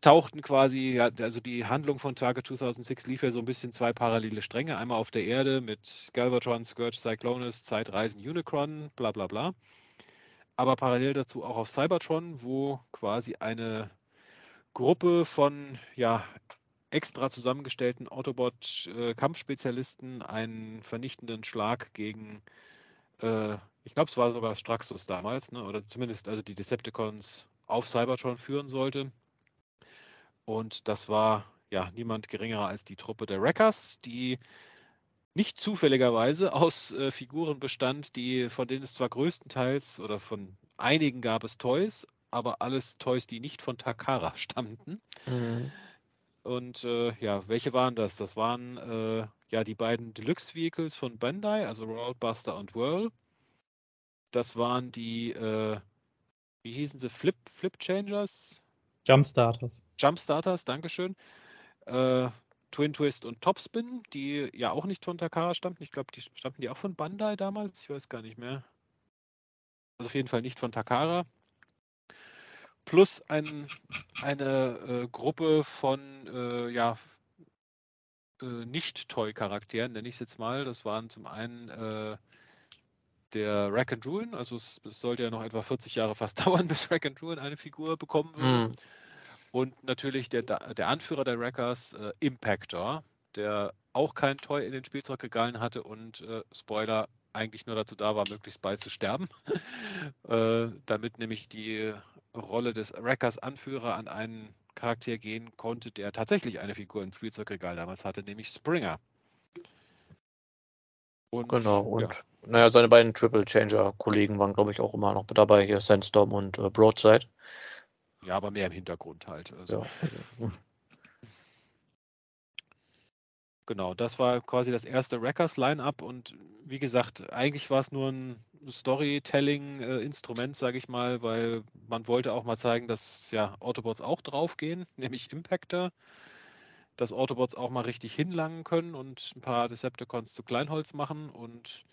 tauchten quasi, ja, also die Handlung von Target 2006 lief ja so ein bisschen zwei parallele Stränge. Einmal auf der Erde mit Galvatron, Scourge, Cyclonus, Zeitreisen, Unicron, bla bla bla. Aber parallel dazu auch auf Cybertron, wo quasi eine Gruppe von ja, extra zusammengestellten Autobot-Kampfspezialisten einen vernichtenden Schlag gegen, äh, ich glaube, es war sogar Straxus damals, ne? oder zumindest also die Decepticons auf Cybertron führen sollte. Und das war ja niemand geringerer als die Truppe der Wreckers, die nicht zufälligerweise aus äh, Figuren bestand, die von denen es zwar größtenteils oder von einigen gab es Toys, aber alles Toys, die nicht von Takara stammten. Mhm. Und äh, ja, welche waren das? Das waren äh, ja die beiden Deluxe Vehicles von Bandai, also Roadbuster und Whirl. Das waren die, äh, wie hießen sie, Flip, Flip Changers? Jumpstarters. Jumpstarters, Dankeschön. Äh, Twin Twist und Topspin, die ja auch nicht von Takara stammten. Ich glaube, die stammten die auch von Bandai damals. Ich weiß gar nicht mehr. Also auf jeden Fall nicht von Takara. Plus ein, eine äh, Gruppe von äh, ja, äh, Nicht-Toy-Charakteren, nenne ich es jetzt mal. Das waren zum einen äh, der Rack and Ruin, also es, es sollte ja noch etwa 40 Jahre fast dauern, bis Rack and Ruin eine Figur bekommen würde. Mhm. Und natürlich der, der Anführer der Wreckers, äh, Impactor, der auch kein Toy in den Spielzeugregalen hatte und äh, Spoiler eigentlich nur dazu da war, möglichst bald zu sterben. äh, damit nämlich die Rolle des Wreckers Anführer an einen Charakter gehen konnte, der tatsächlich eine Figur im Spielzeugregal damals hatte, nämlich Springer. Und, Genau, und ja, naja, seine beiden Triple Changer-Kollegen waren, glaube ich, auch immer noch dabei, hier Sandstorm und äh, Broadside. ja, aber mehr im Hintergrund halt. Also. Ja. also, Genau, das war quasi das erste Wreckers Line-Up und wie gesagt, eigentlich war es nur ein Storytelling-Instrument, sage ich mal, weil man wollte auch mal zeigen, dass ja Autobots auch draufgehen, nämlich Impactor, dass Autobots auch mal richtig hinlangen können und ein paar Decepticons zu Kleinholz machen und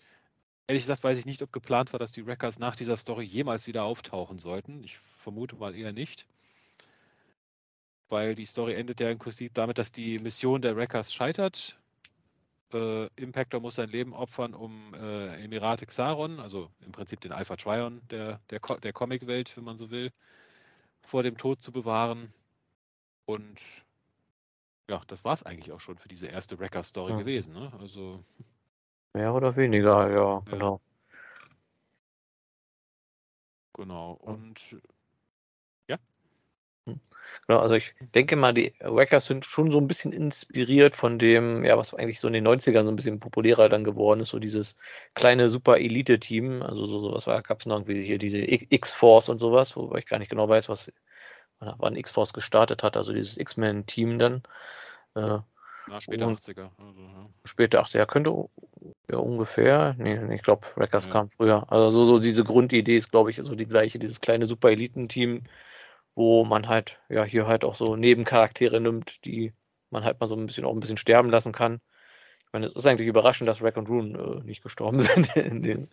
ehrlich gesagt weiß ich nicht, ob geplant war, dass die Wreckers nach dieser Story jemals wieder auftauchen sollten. Ich vermute mal eher nicht. Weil die Story endet ja im Prinzip damit, dass die Mission der Wreckers scheitert äh, Impactor muss sein Leben opfern, um äh, Emirate Xaron, also im Prinzip den Alpha Trion der, der, der Comic-Welt, wenn man so will, vor dem Tod zu bewahren. Und ja, das war es eigentlich auch schon für diese erste Wrecker-Story ja. gewesen. Ne? Also mehr oder weniger, ja, genau. Genau. Und Genau, also ich denke mal, die Wreckers sind schon so ein bisschen inspiriert von dem, ja, was eigentlich so in den 90ern so ein bisschen populärer dann geworden ist, so dieses kleine Super-Elite-Team, also so, sowas war, gab es noch irgendwie hier diese X-Force und sowas, wobei ich gar nicht genau weiß, was, wann X-Force gestartet hat, also dieses X-Men-Team dann. Äh, Na, später 80er. Also, ja. Später 80er, könnte ja ungefähr, nee, nee ich glaube, Wreckers ja. kam früher. Also so, so diese Grundidee ist, glaube ich, so die gleiche, dieses kleine Super-Eliten-Team, wo man halt, ja, hier halt auch so Nebencharaktere nimmt, die man halt mal so ein bisschen auch ein bisschen sterben lassen kann. Ich meine, es ist eigentlich überraschend, dass Rack und Rune äh, nicht gestorben sind in den.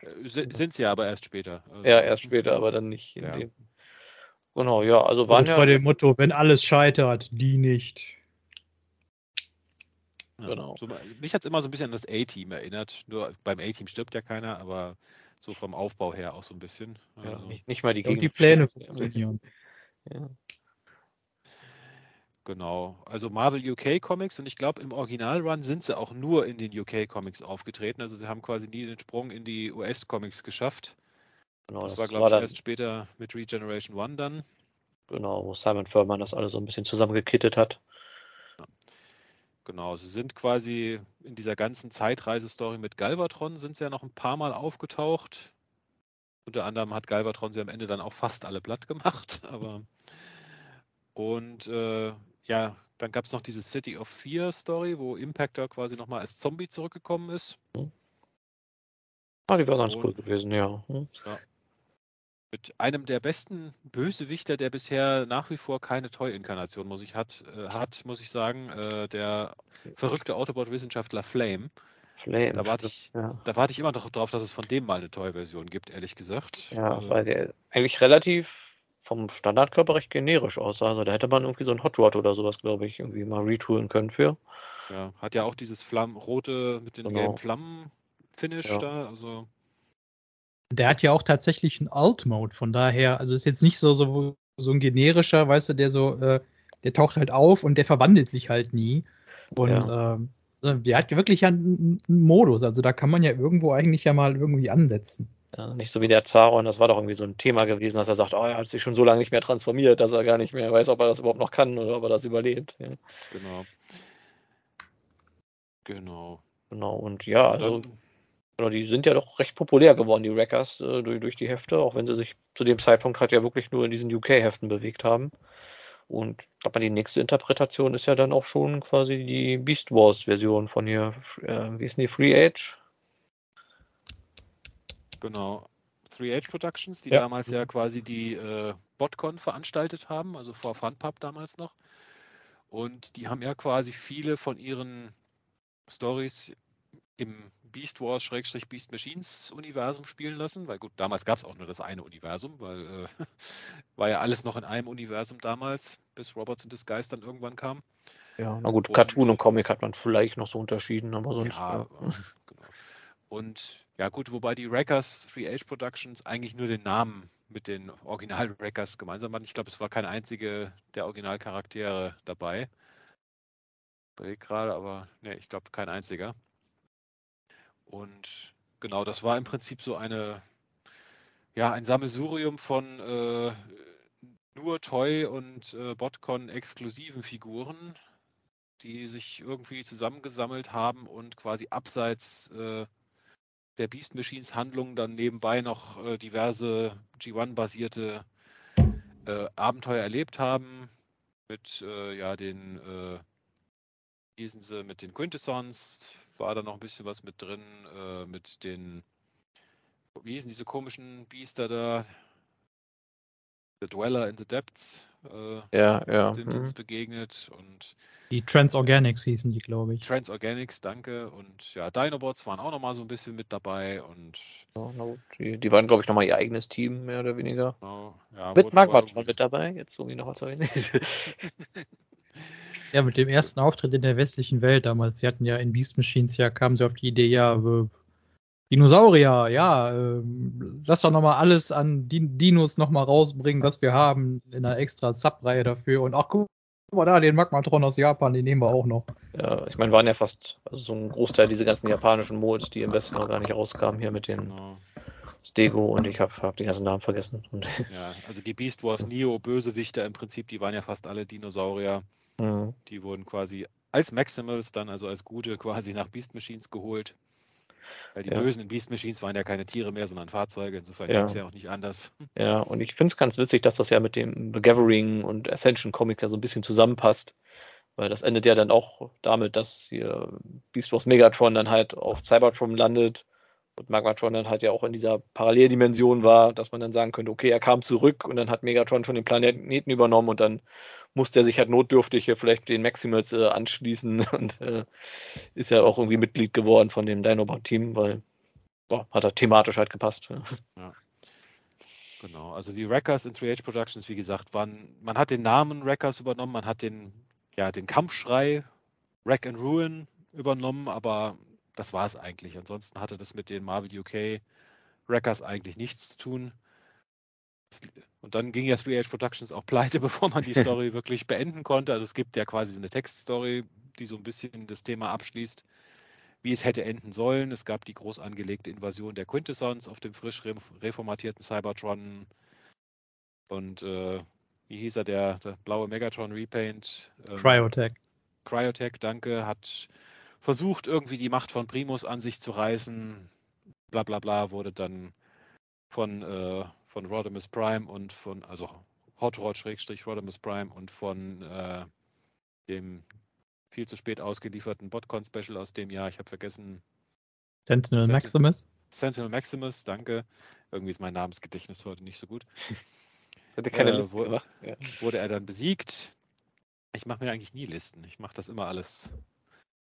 Äh, sind sie aber erst später. Also, ja, erst später, aber dann nicht in ja. dem. Genau, ja, also waren also ja. Vor dem Motto, wenn alles scheitert, die nicht. Ja, genau. So, mich hat es immer so ein bisschen an das A-Team erinnert. Nur beim A-Team stirbt ja keiner, aber so vom Aufbau her auch so ein bisschen. Ja, also, nicht, nicht, mal die Und die Pläne funktionieren. ja. Genau. Also Marvel UK Comics und ich glaube im Original-Run sind sie auch nur in den UK Comics aufgetreten. Also sie haben quasi nie den Sprung in die US Comics geschafft. Genau, das, das war, glaube ich, erst später mit Regeneration One dann. Genau, wo Simon Furman das alles so ein bisschen zusammengekittet hat. Genau, sie sind quasi in dieser ganzen Zeitreisestory mit Galvatron sind sie ja noch ein paar Mal aufgetaucht. Unter anderem hat Galvatron sie am Ende dann auch fast alle platt gemacht. Aber und äh, ja, dann gab es noch diese City of Fear Story, wo Impactor quasi nochmal als Zombie zurückgekommen ist. Ah, die war ganz und, cool gewesen, ja. Hm. ja mit einem der besten Bösewichter, der bisher nach wie vor keine Toy-Inkarnation muss ich hat, äh, hat, muss ich sagen, äh, der verrückte Autobot-Wissenschaftler Flame. Flame. Da warte ich, ja. da warte ich immer noch drauf, dass es von dem mal eine Toy-Version gibt, ehrlich gesagt. Ja, also, weil der eigentlich relativ vom Standardkörper recht generisch aussah. Also da hätte man irgendwie so ein Hot Rod oder sowas, glaube ich, irgendwie mal retoolen können für. Ja, hat ja auch dieses Flamm rote mit den genau. gelben Flammen-Finish ja. da. Also der hat ja auch tatsächlich einen Alt-Mode, von daher, also ist jetzt nicht so, so, so ein generischer, weißt du, der so, äh, der taucht halt auf und der verwandelt sich halt nie. Und ja. ähm, der hat ja wirklich einen, einen, Modus, also da kann man ja irgendwo eigentlich ja mal irgendwie ansetzen. Ja, nicht so wie der Zaron, das war doch irgendwie so ein Thema gewesen, dass er sagt, oh, er hat sich schon so lange nicht mehr transformiert, dass er gar nicht mehr weiß, ob er das überhaupt noch kann oder ob er das überlebt. Ja. Genau. Genau. Genau, und ja, also. Genau, die sind ja doch recht populär geworden, die Wreckers, äh, durch, durch die Hefte, auch wenn sie sich zu dem Zeitpunkt halt ja wirklich nur in diesen UK-Heften bewegt haben. Und ich glaube, die nächste Interpretation ist ja dann auch schon quasi die Beast Wars-Version von hier. Äh, wie ist denn die Free Age? Genau. Three Age Productions, die ja. damals ja quasi die äh, BotCon veranstaltet haben, also vor FunPub damals noch. Und die haben ja quasi viele von ihren Stories im Beast Wars Schrägstrich Beast Machines Universum spielen lassen, weil gut, damals gab es auch nur das eine Universum, weil äh, war ja alles noch in einem Universum damals, bis Robots in Disguise dann irgendwann kam. Ja, na gut, und, Cartoon und Comic hat man vielleicht noch so unterschieden, aber sonst. Ja, ja. genau. Und ja gut, wobei die Wreckers 3H Productions eigentlich nur den Namen mit den Original Wreckers gemeinsam hatten. Ich glaube, es war kein einzige der Originalcharaktere dabei. Bei gerade, aber ne, ich glaube kein einziger. Und genau, das war im Prinzip so eine, ja, ein Sammelsurium von äh, nur Toy und äh, Botcon exklusiven Figuren, die sich irgendwie zusammengesammelt haben und quasi abseits äh, der Beast Machines Handlung dann nebenbei noch äh, diverse G1-basierte äh, Abenteuer erlebt haben. Mit äh, ja den äh, sie mit den Quintessons, war da noch ein bisschen was mit drin, äh, mit den wie hießen diese komischen Biester da? The Dweller in the Depths äh, Ja, ja. sind mhm. uns begegnet und Die Transorganics hießen die, glaube ich. Transorganics, danke. Und ja, Dinobots waren auch nochmal so ein bisschen mit dabei und gut. Die, die waren, glaube ich, nochmal ihr eigenes Team, mehr oder weniger. genau, ja, Mit Magma zwar schon mit dabei, jetzt irgendwie noch was erwähnen. Ja, mit dem ersten Auftritt in der westlichen Welt damals. Sie hatten ja in Beast Machines, ja, kamen sie auf die Idee, ja, äh, Dinosaurier, ja, ähm, lass doch nochmal alles an Din Dinos nochmal rausbringen, was wir haben, in einer extra Sub-Reihe dafür. Und ach, guck mal da, den Magmatron aus Japan, den nehmen wir auch noch. ja, ich meine, waren ja fast, also so ein Großteil dieser ganzen japanischen Mods, die im Westen noch gar nicht rauskamen, hier mit den Genau. Stego und ich habe hab den ganzen Namen vergessen. Und, Ja, also die Beast Wars Neo Bösewichter im Prinzip, die waren ja fast alle Dinosaurier. Mhm. Die wurden quasi als Maximals dann, also als gute, quasi nach Beast Machines geholt. Weil die Ja. Bösen in Beast Machines waren ja keine Tiere mehr, sondern Fahrzeuge. Insofern Ja. ging es ja auch nicht anders. Ja, und ich finde es ganz witzig, dass das ja mit dem The Gathering und Ascension Comic ja so ein bisschen zusammenpasst. Weil das endet ja dann auch damit, dass hier Beast Wars Megatron dann halt auf Cybertron landet und Magmatron dann halt ja auch in dieser Paralleldimension war, dass man dann sagen könnte, okay, er kam zurück und dann hat Megatron schon den Planeten übernommen und dann musste er sich halt notdürftig hier vielleicht den Maximals äh, anschließen. Und äh, ist ja auch irgendwie Mitglied geworden von dem Dinobot-Team, weil boah, hat er thematisch halt gepasst. Genau, also die Wreckers in 3H Productions, wie gesagt, waren, man hat den Namen Wreckers übernommen, man hat den, ja, den Kampfschrei Wreck and Ruin übernommen, aber das war es eigentlich. Ansonsten hatte das mit den Marvel UK Wreckers eigentlich nichts zu tun. Und dann ging ja 3H Productions auch pleite, bevor man die Story wirklich beenden konnte. Also es gibt ja quasi so eine Textstory, die so ein bisschen das Thema abschließt, wie es hätte enden sollen. Es gab die groß angelegte Invasion der Quintessons auf dem frisch re- reformatierten Cybertron. Und äh, wie hieß er, der, der blaue Megatron Repaint? Ähm, Cryotech. Cryotech, danke, hat versucht, irgendwie die Macht von Primus an sich zu reißen. Bla bla bla, wurde dann von, äh, von Rodimus Prime und von, also Hot Rod Schrägstrich Rodimus Prime und von äh, dem viel zu spät ausgelieferten Botcon Special aus dem Jahr, ich habe vergessen, Sentinel Sentinel- Maximus. Sentinel Maximus, danke. Irgendwie ist mein Namensgedächtnis heute nicht so gut. Hatte keine Äh, Liste wo- gemacht. Ja. wurde er dann besiegt. Ich mache mir eigentlich nie Listen. Ich mache das immer alles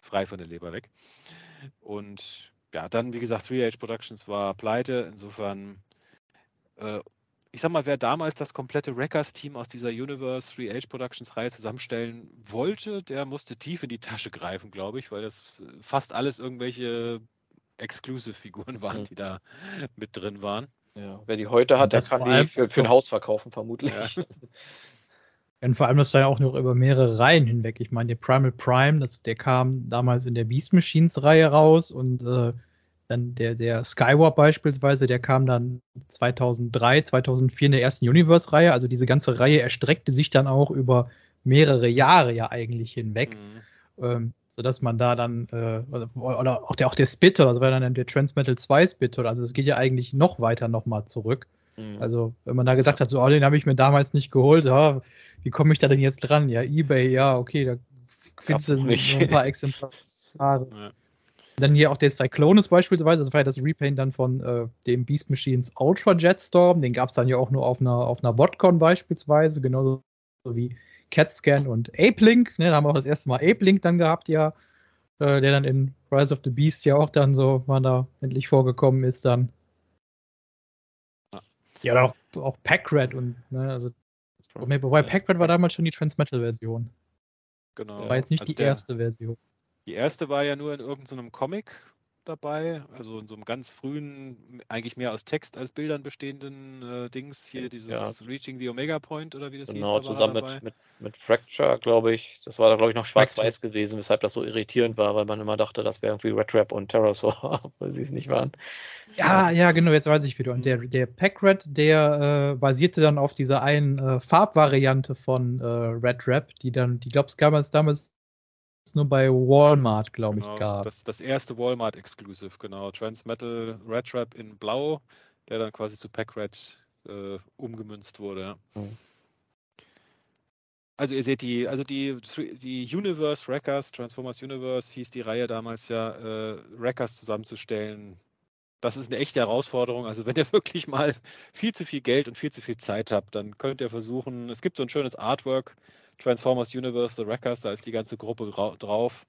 frei von der Leber weg. Und ja, dann, wie gesagt, 3H Productions war pleite. Insofern, äh, ich sag mal, wer damals das komplette Wreckers-Team aus dieser Universe 3H Productions-Reihe zusammenstellen wollte, der musste tief in die Tasche greifen, glaube ich, weil das fast alles irgendwelche Exclusive-Figuren waren, Mhm. die da mit drin waren. Ja. Wer die heute hat, der kann die für, für ein Haus verkaufen, vermutlich. Ja. Und vor allem das war ja auch noch über mehrere Reihen hinweg. Ich meine, der Primal Prime, das, der kam damals in der Beast Machines Reihe raus und äh, dann der, der Skyward beispielsweise, der kam dann 2003, 2004 in der ersten Universe Reihe. Also diese ganze Reihe erstreckte sich dann auch über mehrere Jahre ja eigentlich hinweg. Mhm. ähm, sodass man da dann, äh, oder, oder auch der, auch der Spitter, also war dann der Transmetal 2 Spitter, also es geht ja eigentlich noch weiter nochmal zurück. Mhm. Also, wenn man da gesagt hat, so, oh, den habe ich mir damals nicht geholt, ja, wie komme ich da denn jetzt dran? Ja, Ebay, ja, okay, da findest du ein paar Exemplare. Ja. Dann hier auch der Cyclonus beispielsweise, das war ja das Repaint dann von äh, dem Beast Machines Ultra Jetstorm, den gab es dann ja auch nur auf einer, auf einer Botcon beispielsweise, genauso wie CatScan und Ape-Link, ne, da haben wir auch das erste Mal Ape-Link dann gehabt, ja, äh, der dann in Rise of the Beast ja auch dann so, wann da endlich vorgekommen ist dann. Ja. Ja, oder auch, auch Packrat und, ne, also, wobei Packrat war damals schon die Transmetal-Version, Genau. war jetzt nicht Also die der- erste Version. Die erste war ja nur in irgendeinem Comic dabei, also in so einem ganz frühen, eigentlich mehr aus Text als Bildern bestehenden äh, Dings, hier dieses Ja. Reaching the Omega Point oder wie das Genau, hieß, da er zusammen mit, mit, mit Fracture, glaube ich. Das war, glaube ich, noch schwarz-weiß gewesen, weshalb das so irritierend war, weil man immer dachte, das wäre irgendwie Red Trap und Terrorsaur, obwohl sie es nicht waren. Ja, ja, genau, jetzt weiß ich wieder. Und der, der Packrat, der äh, basierte dann auf dieser einen äh, Farbvariante von äh, Red Rap, die dann, die glaube ich, damals, damals nur bei Walmart, glaube ich, Genau, gab. das, das erste Walmart Exclusive, genau. Transmetal Red Trap in Blau, der dann quasi zu Pack Red äh, umgemünzt wurde. Ja. Mhm. Also ihr seht die, also die, die Universe Wreckers, Transformers Universe hieß die Reihe damals ja, äh, Wreckers zusammenzustellen, das ist eine echte Herausforderung. Also wenn ihr wirklich mal viel zu viel Geld und viel zu viel Zeit habt, dann könnt ihr versuchen, es gibt so ein schönes Artwork, Transformers Universe, The Wreckers, da ist die ganze Gruppe drauf.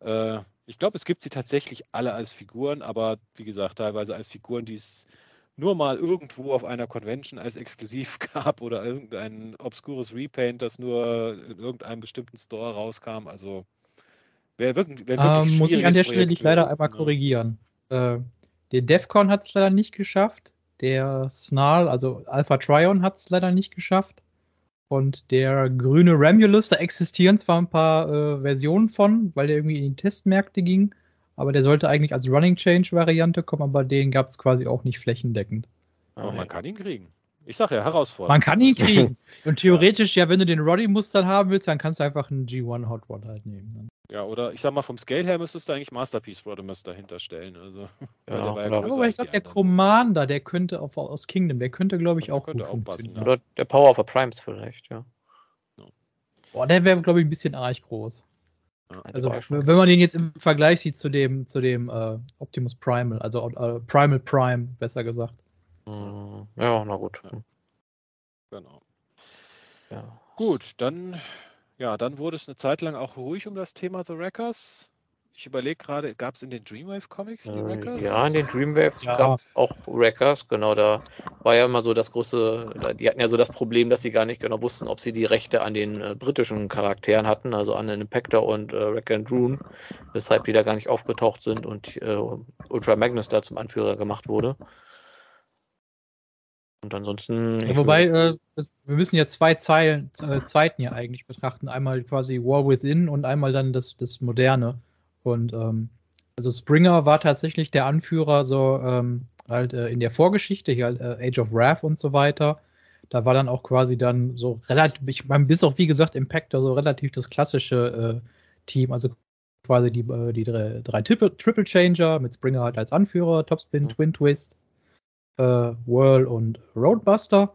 Äh, ich glaube, es gibt sie tatsächlich alle als Figuren, aber wie gesagt, teilweise als Figuren, die es nur mal irgendwo auf einer Convention als exklusiv gab oder irgendein obskures Repaint, das nur in irgendeinem bestimmten Store rauskam. Also wer wirklich, wer wirklich ähm, muss ich an der Stelle dich leider wäre, einmal ne? korrigieren. Äh, der Defcon hat es leider nicht geschafft. Der Snarl, also Alpha Trion, hat es leider nicht geschafft. Und der grüne Ramulus, da existieren zwar ein paar äh, Versionen von, weil der irgendwie in die Testmärkte ging, aber der sollte eigentlich als Running Change Variante kommen, aber den gab es quasi auch nicht flächendeckend. Aber man kann ihn kriegen. Ich sage ja, herausfordernd. Man kann ihn kriegen. Und theoretisch, ja, wenn du den Roddy-Muster haben willst, dann kannst du einfach einen G1 Hot Rod halt nehmen. Ja, oder ich sag mal, vom Scale her müsstest du eigentlich Masterpiece Rodimus dahinter stellen. Also, Ja, der ja aber als ich glaube, der. Commander, der könnte auf, aus Kingdom, der könnte, glaube ich, Der auch könnte gut auch passen, funktionieren. ja. Oder der Power of the Primes vielleicht, ja. Boah, der wäre, glaube ich, ein bisschen arg groß. Ja. Also, wenn man den jetzt im Vergleich sieht zu dem, zu dem äh, Optimus Primal, also äh, Primal Prime, besser gesagt. Hm, Ja, na gut. Ja. Genau. Ja. Gut, dann, ja, dann wurde es eine Zeit lang auch ruhig um das Thema The Wreckers. Ich überlege gerade, gab es in den Dreamwave Comics die Wreckers? Ja, in den Dreamwaves Ja. gab es auch Wreckers, genau, da war ja immer so das große, die hatten ja so das Problem, dass sie gar nicht genau wussten, ob sie die Rechte an den äh, britischen Charakteren hatten, also an den Impactor und äh, Wreck and Rune, weshalb die da gar nicht aufgetaucht sind und äh, Ultra Magnus da zum Anführer gemacht wurde. Und ansonsten. Ja, wobei, äh, wir müssen ja zwei Zeilen, äh, Zeiten ja eigentlich betrachten. Einmal quasi War Within und einmal dann das, das Moderne. Und ähm, also Springer war tatsächlich der Anführer so ähm, halt äh, in der Vorgeschichte, hier äh, Age of Wrath und so weiter. Da war dann auch quasi dann so relativ, ich meine, bis auf wie gesagt Impactor so relativ das klassische äh, Team, also quasi die, äh, die drei, drei Triple, Triple Changer mit Springer halt als Anführer, Topspin, Mhm. Twin Twist, äh, Whirl und Roadbuster.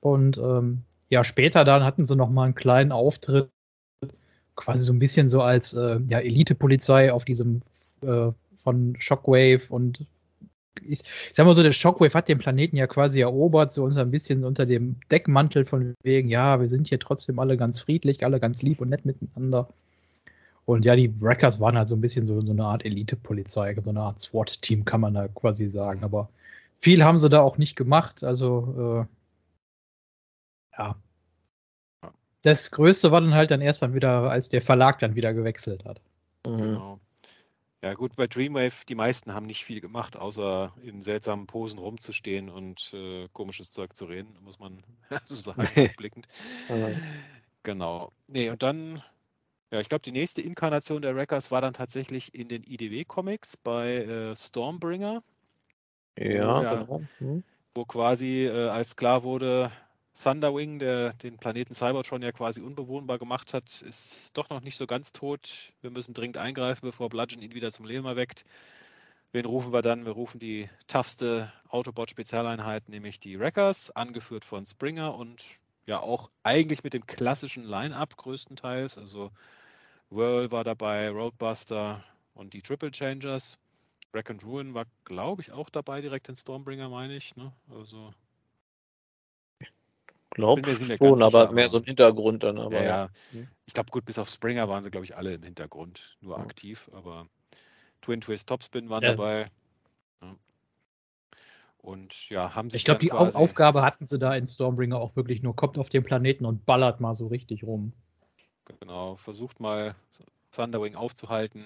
Und ähm, ja, später dann hatten sie noch mal einen kleinen Auftritt, quasi so ein bisschen so als äh, ja, Elite-Polizei auf diesem äh, von Shockwave und ich, ich sag mal so, der Shockwave hat den Planeten ja quasi erobert, so unter ein bisschen unter dem Deckmantel von wegen, ja, wir sind hier trotzdem alle ganz friedlich, alle ganz lieb und nett miteinander. Und ja, die Wreckers waren halt so ein bisschen so, so eine Art Elite-Polizei, so eine Art SWAT-Team, kann man da quasi sagen. Aber viel haben sie da auch nicht gemacht. Also, äh, ja. Das Größte war dann halt dann erst dann wieder, als der Verlag dann wieder gewechselt hat. Mhm. Genau. Ja gut, bei Dreamwave, die meisten haben nicht viel gemacht, außer in seltsamen Posen rumzustehen und äh, komisches Zeug zu reden, muss man so sagen, rückblickend. Mhm. Genau. Nee, und dann, ja, ich glaube, die nächste Inkarnation der Wreckers war dann tatsächlich in den IDW-Comics bei äh, Stormbringer, Ja, Ja. genau. Mhm. wo quasi, äh, als klar wurde, Thunderwing, der den Planeten Cybertron ja quasi unbewohnbar gemacht hat, ist doch noch nicht so ganz tot. Wir müssen dringend eingreifen, bevor Bludgeon ihn wieder zum Leben erweckt. Wen rufen wir dann? Wir rufen die toughste Autobot-Spezialeinheit, nämlich die Wreckers, angeführt von Springer und ja auch eigentlich mit dem klassischen Line-Up größtenteils. Also Whirl war dabei, Roadbuster und die Triple Changers. Wreck and Ruin war, glaube ich, auch dabei, direkt in Stormbringer, meine ich. Ne? Also, Glaub schon, ganz aber sicher, mehr aber- so ein Hintergrund dann. Aber ja, ja. Hm. Ich glaube, gut, bis auf Springer waren sie, glaube ich, alle im Hintergrund, nur Ja. aktiv, aber Twin Twist Topspin waren Ja. dabei. Ja. Und ja, haben sich Ich glaube, die Aufgabe hatten sie da in Stormbringer auch wirklich nur, kommt auf den Planeten und ballert mal so richtig rum. Genau, versucht mal Thunderwing aufzuhalten,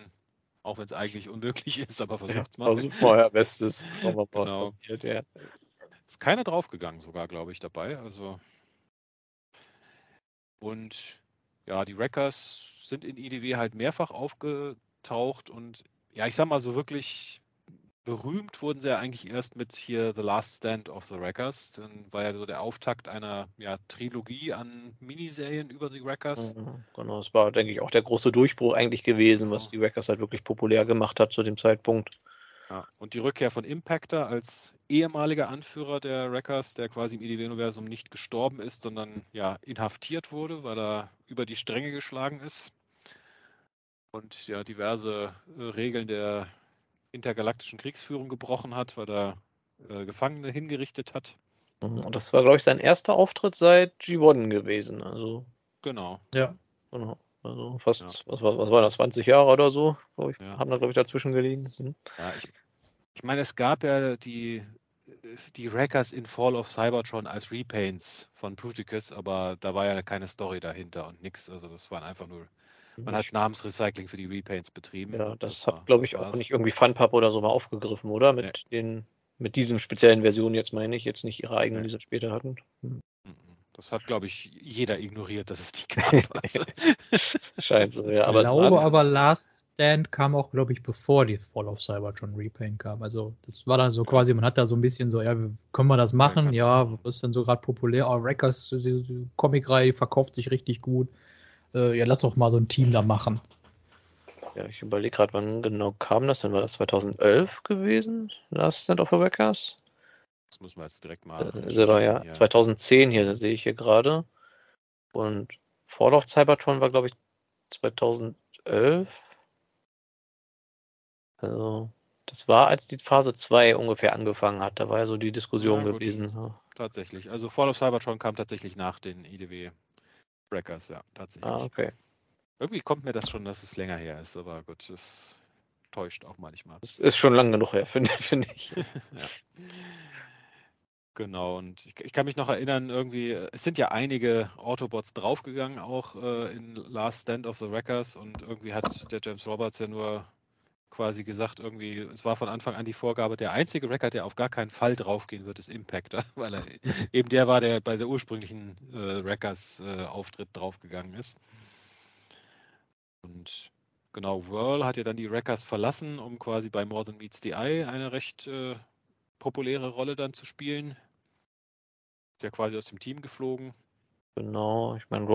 auch wenn es eigentlich unmöglich ist, aber Ja, versucht's mal. versucht mal euer Bestes. Was Genau. passiert. Ja. Ist keiner draufgegangen, sogar, glaube ich, dabei. Also. Und ja, die Wreckers sind in IDW halt mehrfach aufgetaucht und ja, ich sag mal so wirklich berühmt wurden sie ja eigentlich erst mit hier The Last Stand of the Wreckers. Dann war ja so der Auftakt einer ja, Trilogie an Miniserien über die Wreckers. Mhm, Genau, das war, denke ich, auch der große Durchbruch eigentlich gewesen, was Genau. die Wreckers halt wirklich populär gemacht hat zu dem Zeitpunkt. Ja, und die Rückkehr von Impactor als ehemaliger Anführer der Wreckers, der quasi im IDW-Universum nicht gestorben ist, sondern ja inhaftiert wurde, weil er über die Stränge geschlagen ist und ja diverse äh, Regeln der intergalaktischen Kriegsführung gebrochen hat, weil er äh, Gefangene hingerichtet hat. Mhm, Und das war, glaube ich, sein erster Auftritt seit G1 gewesen. Also, Genau. Ja. genau. Also fast, Ja. was, war, was war das, 20 Jahre oder so? Glaub ich, Ja. Haben da, glaube ich, dazwischen gelegen. Mhm. Ja, ich, ich meine, es gab ja die, die Wreckers in Fall of Cybertron als Repaints von Bruticus, aber da war ja keine Story dahinter und nix. Also das waren einfach nur, man hat Namensrecycling für die Repaints betrieben. Ja, das, war- hat, glaube ich, das auch nicht irgendwie Funpub oder so mal aufgegriffen, oder? Mit den, mit diesem speziellen Version jetzt meine ich, jetzt nicht ihre eigenen, Nee. die sie später hatten. Mhm. Das hat, glaube ich, jeder ignoriert, dass es die gab. Also, Scheint so, ja. Ich Aber es glaube war, aber Last Stand kam auch, glaube ich, bevor die Fall of Cybertron Repaint kam. Also das war dann so quasi, man hat da so ein bisschen so, ja, können wir das machen? Ja, was ist denn so gerade populär? Oh, Wreckers, die, die Comicreihe verkauft sich richtig gut. Äh, ja, lass doch mal so ein Team da machen. ja, ich überlege gerade, wann genau kam das denn? War das 2011 gewesen? Last Stand of the Wreckers? das müssen wir jetzt direkt mal. Das war ja recherchieren, 2010 hier, das sehe ich hier gerade. Und Fall of Cybertron war, glaube ich, 2011. Also, das war, als die Phase 2 ungefähr angefangen hat. Da war ja so die Diskussion Ja, gewesen. Ja. Tatsächlich. Also Fall of Cybertron kam tatsächlich nach den IDW Wreckers, ja, tatsächlich. Ah, okay. Irgendwie kommt mir das schon, dass es länger her ist, aber gut, das täuscht auch manchmal. Das ist schon lang genug her, finde finde ich. ja. Genau, und ich, ich kann mich noch erinnern, irgendwie, es sind ja einige Autobots draufgegangen, auch äh, in Last Stand of the Wreckers, und irgendwie hat der James Roberts ja nur quasi gesagt, irgendwie, es war von Anfang an die Vorgabe, der einzige Wrecker, der auf gar keinen Fall draufgehen wird, ist Impactor, weil er eben der war, der bei der ursprünglichen äh, Wreckers-Auftritt draufgegangen ist. Und genau, Whirl hat ja dann die Wreckers verlassen, um quasi bei More Than Meets the Eye eine recht äh, populäre Rolle dann zu spielen. Ist ja quasi aus dem Team geflogen. Genau, ich meine,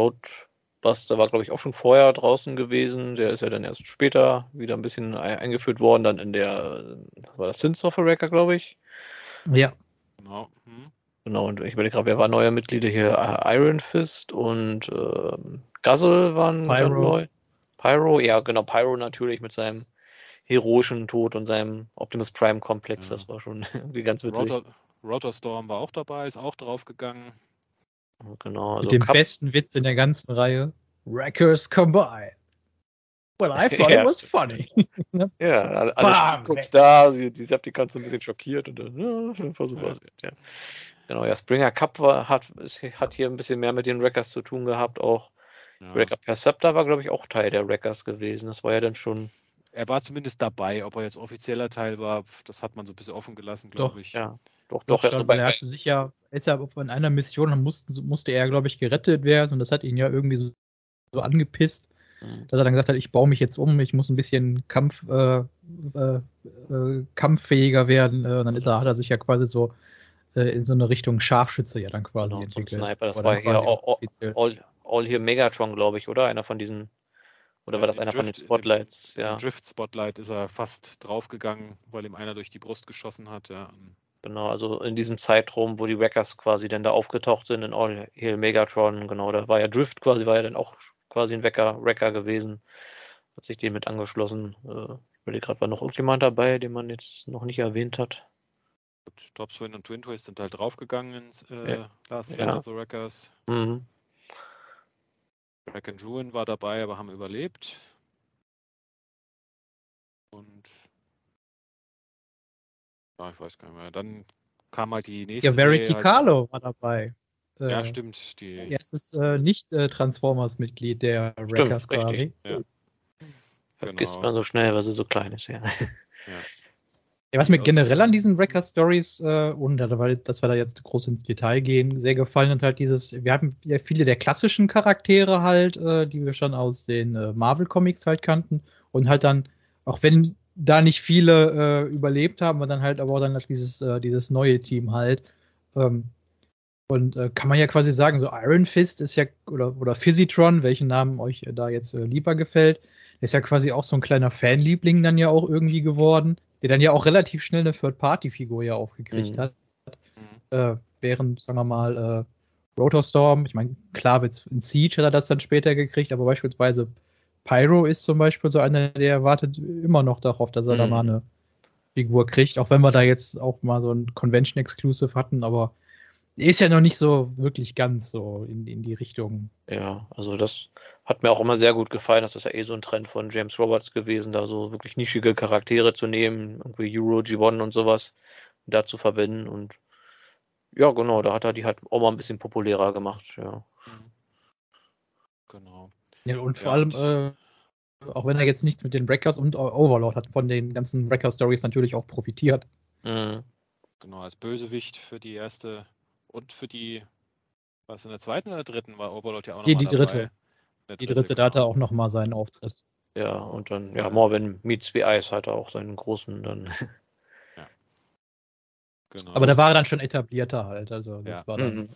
Roadbuster war, glaube ich, auch schon vorher draußen gewesen. Der ist ja dann erst später wieder ein bisschen ein- eingeführt worden, dann in der, was war das, Sins of a Wrecker, glaube ich. Ja. Genau. Hm. Genau, und ich überlege gerade, wer war neue Mitglieder hier? Äh, Iron Fist und ähm, Guzzle waren dann Pyro. neu. Pyro, ja, genau, Pyro natürlich mit seinem heroischen Tod und seinem Optimus Prime Komplex. Ja. Das war schon irgendwie ganz witzig. Rotor, Rotor Storm war auch dabei, ist auch draufgegangen. Genau, also Mit dem Cap- besten Witz in der ganzen Reihe. Wreckers combine. Well, I thought Ja, it was funny. Ja, alle, Bam, kurz weg. da, sie, die Septicons sind ein bisschen schockiert und dann, ja, dann versuchen wir Ja. es. Ja. Genau, ja, Springer Cup war, hat, ist, hat hier ein bisschen mehr mit den Wreckers zu tun gehabt. Auch Ja. Wrecker Perceptor war, glaube ich, auch Teil der Wreckers gewesen. Das war ja dann schon, Er war zumindest dabei, ob er jetzt offizieller Teil war, das hat man so ein bisschen offen gelassen, glaube ich. ja, doch, Doch, doch, schon, weil er hatte sich ja, ist ja auf- in einer Mission mussten, musste er, glaube ich, gerettet werden und das hat ihn ja irgendwie so, so angepisst, Mhm. dass er dann gesagt hat, ich baue mich jetzt um, ich muss ein bisschen Kampf, äh, äh, äh, kampffähiger werden. Äh, und dann ist er, hat er sich ja quasi so äh, in so eine Richtung Scharfschütze ja dann quasi Genau, zum entwickelt. Sniper. Das War auch- offiziell. All, All hier Megatron, glaube ich, oder? Einer von diesen, oder Ja, war das einer von den Drift- Spotlights? Ja, Drift Spotlight ist er fast draufgegangen, weil ihm einer durch die Brust geschossen hat. Ja. Genau, also in diesem Zeitraum, wo die Wreckers quasi dann da aufgetaucht sind in All Hail Megatron, genau, da war ja Drift quasi, war ja dann auch quasi ein Wrecker, Wrecker gewesen. Hat sich dem mit angeschlossen. Äh, ich überlege gerade, war noch irgendjemand dabei, den man jetzt noch nicht erwähnt hat? Gut, Topspin und Twin Twist sind halt draufgegangen ins äh, Ja. Last Ja. Stand of the Wreckers. Mhm. Rack and Ruin war dabei, aber haben überlebt. Und ja, ich weiß gar nicht mehr. Dann kam halt die nächste Ja, Verity Carlo war dabei. Ja, Äh, stimmt. Die, Erstes äh, nicht äh, Transformers-Mitglied der Wreckers richtig. quasi. Vergisst genau. man so schnell, weil sie so klein ist, ja. Ja, was mir generell an diesen Wrecker-Stories, äh, ohne da- weil, dass wir da jetzt groß ins Detail gehen, sehr gefallen hat halt dieses, wir haben ja viele der klassischen Charaktere halt, äh, die wir schon aus den äh, Marvel-Comics halt kannten und halt dann, auch wenn da nicht viele äh, überlebt haben, aber dann halt aber auch dann halt dieses, äh, dieses neue Team halt. Ähm, und äh, kann man ja quasi sagen, so Iron Fist ist ja, oder, oder Physitron, welchen Namen euch äh, da jetzt äh, lieber gefällt, ist ja quasi auch so ein kleiner Fanliebling dann ja auch irgendwie geworden, der dann ja auch relativ schnell eine Third-Party-Figur ja auch gekriegt Mhm. hat. Mhm. Äh, während, sagen wir mal, Rotorstorm, ich meine, klar, in Siege hat er das dann später gekriegt, aber beispielsweise Pyro ist zum Beispiel so einer, der wartet immer noch darauf, dass er da Mhm. mal eine Figur kriegt, auch wenn wir da jetzt auch mal so ein Convention Exclusive hatten, aber ist ja noch nicht so wirklich ganz so in, in die Richtung. Ja, also das hat mir auch immer sehr gut gefallen. Das ist ja eh so ein Trend von James Roberts gewesen, da so wirklich nischige Charaktere zu nehmen, irgendwie Euro, G1 und sowas da zu verbinden. Und ja, genau, da hat er die halt auch mal ein bisschen populärer gemacht, ja. Mhm. Genau. Ja, und vor ja, allem, äh, auch wenn er jetzt nichts mit den Wreckers und Overlord hat von den ganzen Wrecker-Stories natürlich auch profitiert. Mhm. Genau, als Bösewicht für die erste und für die, was in der zweiten oder dritten war Overlord ja auch noch die, die dritte. dritte. Die dritte, da hat er genau. auch nochmal seinen Auftritt. Ja, und dann, ja, Morven meets the Ice hat er auch seinen großen dann. Ja. Genau. Aber da war er dann schon etablierter halt, also das ja. war dann. Mhm.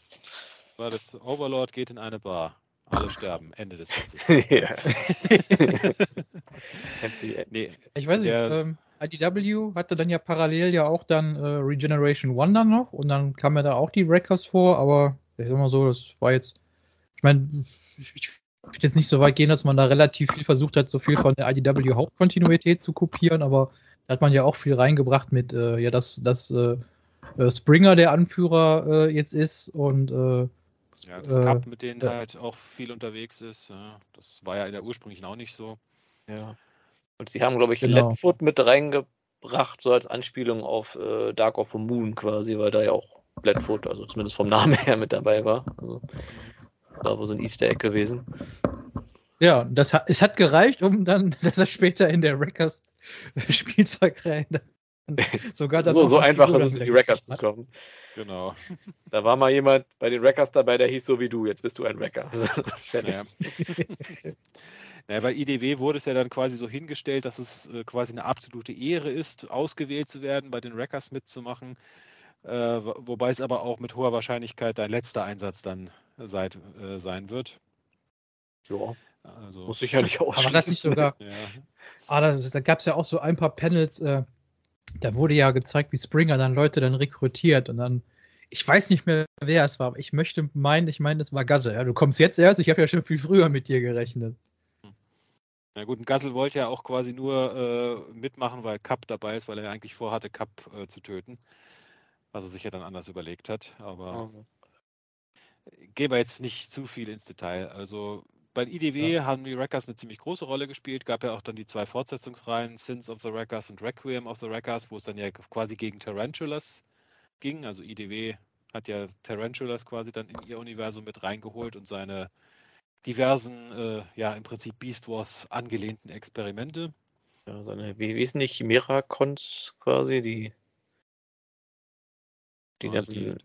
War das Overlord geht in eine Bar. Alle sterben. Ende des Witzes. ja. nee, ich weiß nicht, ähm, IDW hatte dann ja parallel ja auch dann äh, Regeneration One dann noch und dann kam ja da auch die Wreckers vor, aber ich sag mal so, das war jetzt, ich meine, ich, ich würde jetzt nicht so weit gehen, dass man da relativ viel versucht hat, so viel von der IDW Hauptkontinuität zu kopieren, aber da hat man ja auch viel reingebracht mit, äh, ja, dass, dass äh, äh Springer der Anführer äh, jetzt ist und äh, ja, das Cup, mit denen halt auch viel unterwegs ist. Das war ja in der ursprünglichen auch nicht so. Ja. Und sie haben, glaube ich, genau. Leadfoot mit reingebracht, so als Anspielung auf äh, Dark of the Moon quasi, weil da ja auch Blackfoot, also zumindest vom Namen her mit dabei war. Also da war so ein Easter Egg gewesen. Ja, das hat, es hat gereicht, um dann, dass er später in der Records Spielzeugreihe sogar so, so einfach ist es, in die Records zu kommen. Genau. Da war mal jemand bei den Records dabei, der hieß so wie du, jetzt bist du ein Wrecker. Also, ja. Naja, bei IDW wurde es ja dann quasi so hingestellt, dass es äh, quasi eine absolute Ehre ist, ausgewählt zu werden, bei den Wreckers mitzumachen. Äh, wobei es aber auch mit hoher Wahrscheinlichkeit dein letzter Einsatz dann seit, äh, sein wird. Ja. Also, Muss sicherlich auch. Aber das nicht sogar. ja. Ah, da, da gab es ja auch so ein paar Panels, äh, da wurde ja gezeigt, wie Springer dann Leute dann rekrutiert und dann, ich weiß nicht mehr, wer es war, aber ich möchte meinen, ich meine, es war Gasse. Ja, du kommst jetzt erst, ich habe ja schon viel früher mit dir gerechnet. Na gut, ein Gassel wollte ja auch quasi nur äh, mitmachen, weil Cup dabei ist, weil er eigentlich vorhatte, Cup äh, zu töten. Was er sich ja dann anders überlegt hat. Aber mhm. gehen wir jetzt nicht zu viel ins Detail. Also bei IDW ja. haben die Wreckers eine ziemlich große Rolle gespielt. Gab ja auch dann die zwei Fortsetzungsreihen, Sins of the Wreckers und Requiem of the Wreckers, wo es dann ja quasi gegen Tarantulas ging. Also IDW hat ja Tarantulas quasi dann in ihr Universum mit reingeholt und seine diversen, äh, ja, im Prinzip Beast Wars angelehnten Experimente. Ja, seine, wie, ist nicht Chimera-Cons quasi, die, die ganzen. Die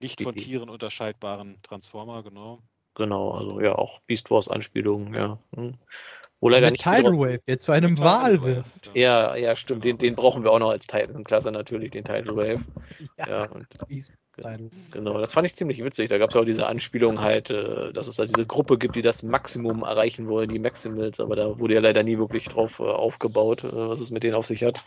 nicht von Tieren unterscheidbaren Transformer, genau. Genau, also ja, auch Beast Wars Anspielungen, ja. Hm. Wo leider nicht Tidal Wave, der zu einem Wal wird. Ja, ja, stimmt. Den, den brauchen wir auch noch als Titan-Klasse natürlich, den Tidal Wave. Ja, ja und, genau, das fand ich ziemlich witzig. Da gab es auch diese Anspielung halt, äh, dass es da diese Gruppe gibt, die das Maximum erreichen wollen, die Maximals, aber da wurde ja leider nie wirklich drauf äh, aufgebaut, äh, was es mit denen auf sich hat.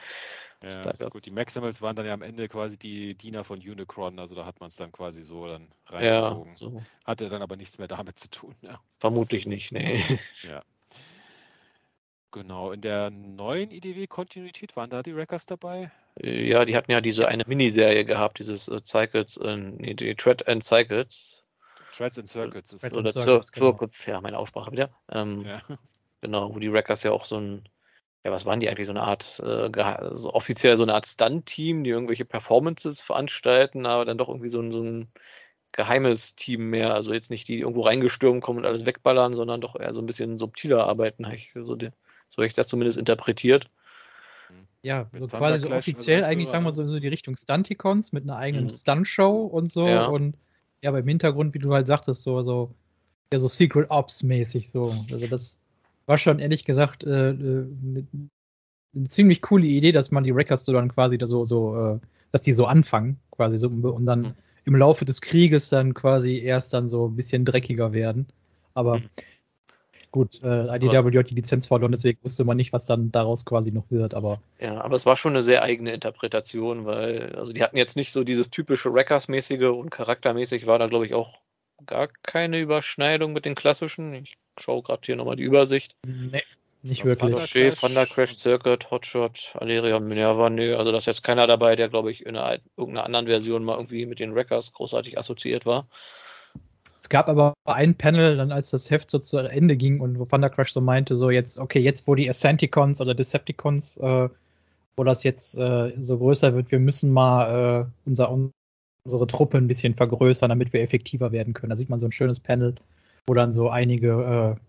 Ja, gut, die Maximals waren dann ja am Ende quasi die Diener von Unicron, also da hat man es dann quasi so dann reingezogen. Ja, so. Hatte dann aber nichts mehr damit zu tun, ja. Vermutlich nicht, nee. Ja. Genau, in der neuen IDW-Kontinuität waren da die Wreckers dabei? Ja, die hatten ja diese eine Miniserie gehabt, dieses äh, Cycles, äh, nee, die Tread and Cycles. Treads and Circuits ist Oder Circuits, genau. ja, meine Aussprache wieder. Ähm, ja. Genau, wo die Wreckers ja auch so ein, ja, was waren die eigentlich, so eine Art, äh, so offiziell so eine Art Stunt-Team, die irgendwelche Performances veranstalten, aber dann doch irgendwie so ein, so ein geheimes Team mehr. Also jetzt nicht die irgendwo reingestürmt kommen und alles wegballern, sondern doch eher so ein bisschen subtiler arbeiten, habe ich so die, so habe ich das zumindest interpretiert. Ja, so quasi so offiziell also eigentlich, sagen wir so, so die Richtung Stunticons mit einer eigenen mhm. Stunt-Show und so. Ja. Und ja, aber im Hintergrund, wie du halt sagtest, so, so, ja, so Secret Ops-mäßig so. Also das war schon ehrlich gesagt äh, äh eine ziemlich coole Idee, dass man die Records so dann quasi da so, so, äh, dass die so anfangen, quasi so, und dann mhm. im Laufe des Krieges dann quasi erst dann so ein bisschen dreckiger werden. Aber mhm. Gut, äh, IDW hat die Lizenz verloren, deswegen wusste man nicht, was dann daraus quasi noch wird, aber. Ja, aber es war schon eine sehr eigene Interpretation, weil, also die hatten jetzt nicht so dieses typische Wreckers-mäßige und charaktermäßig war da, glaube ich, auch gar keine Überschneidung mit den klassischen. Ich schaue gerade hier nochmal die Übersicht. Nee. nicht wirklich. Thunder- Crash. Thunder Crash, Circuit, Hotshot, Aleria, Minerva, nö. Also da ist jetzt keiner dabei, der, glaube ich, in einer, irgendeiner anderen Version mal irgendwie mit den Wreckers großartig assoziiert war. Es gab aber ein Panel, dann als das Heft so zu Ende ging und wo Thunder Crash so meinte, so jetzt, okay, jetzt wo die Ascenticons oder Decepticons, äh, wo das jetzt äh, so größer wird, wir müssen mal äh, unser, unsere Truppe ein bisschen vergrößern, damit wir effektiver werden können. Da sieht man so ein schönes Panel, wo dann so einige äh,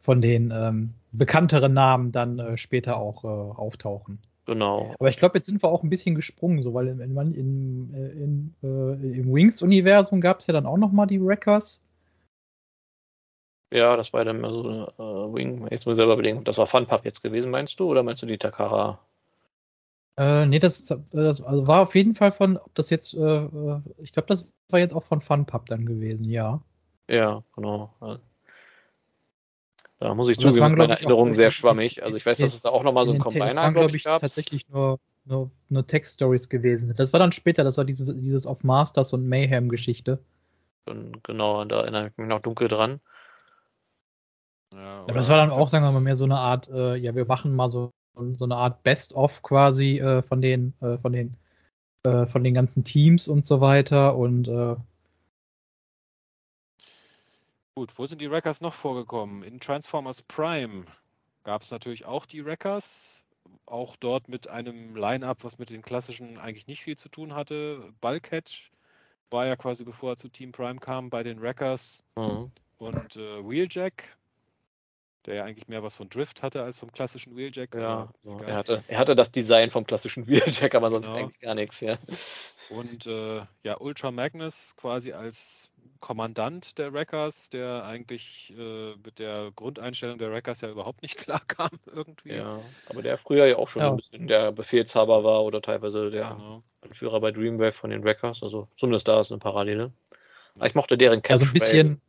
von den ähm, bekannteren Namen dann äh, später auch äh, auftauchen. Genau. Aber ich glaube, jetzt sind wir auch ein bisschen gesprungen, so weil in, in, in, äh, in, äh, im Wings-Universum gab es ja dann auch noch mal die Wreckers. Ja, das war dann so äh, Wing. Jetzt muss ich selber überlegen, das war Funpub jetzt gewesen, meinst du? Oder meinst du die Takara? Äh, nee, das, das also war auf jeden Fall von, ob das jetzt, äh, äh, ich glaube, das war jetzt auch von Funpub dann gewesen, ja. Ja, genau. Da muss ich Und zugeben, waren, ist meine Erinnerung in- sehr schwammig. Also ich weiß, dass es da auch nochmal so In ein Combiner, waren, glaube ich, gab. tatsächlich nur, nur, nur Text-Stories gewesen. Das war dann später, das war diese, dieses Of Masters und Mayhem-Geschichte. Genau, da erinnere ich mich noch dunkel dran. Ja, Aber das war dann auch, sagen wir mal, mehr so eine Art, äh, ja, wir machen mal so, so eine Art Best-of quasi äh, von den, äh, von den, äh, von den ganzen Teams und so weiter und äh, Gut, wo sind die Wreckers noch vorgekommen? In Transformers Prime gab es natürlich auch die Wreckers. Auch dort mit einem Line-Up, was mit den klassischen eigentlich nicht viel zu tun hatte. Bulkhead war ja quasi bevor er zu Team Prime kam bei den Wreckers. Mhm. Und äh, Wheeljack, der ja eigentlich mehr was von Drift hatte als vom klassischen Wheeljack. Ja, er, hatte, er hatte das Design vom klassischen Wheeljack, aber sonst Genau. eigentlich gar nichts, ja. Und äh, ja, Ultra Magnus quasi als Kommandant der Wreckers, der eigentlich äh, mit der Grundeinstellung der Wreckers ja überhaupt nicht klar kam irgendwie. Ja, aber der früher ja auch schon Ja. ein bisschen der Befehlshaber war oder teilweise der Genau. Anführer bei Dreamwave von den Wreckers, also zumindest da ist eine Parallele. Aber ich mochte deren Also ein bisschen.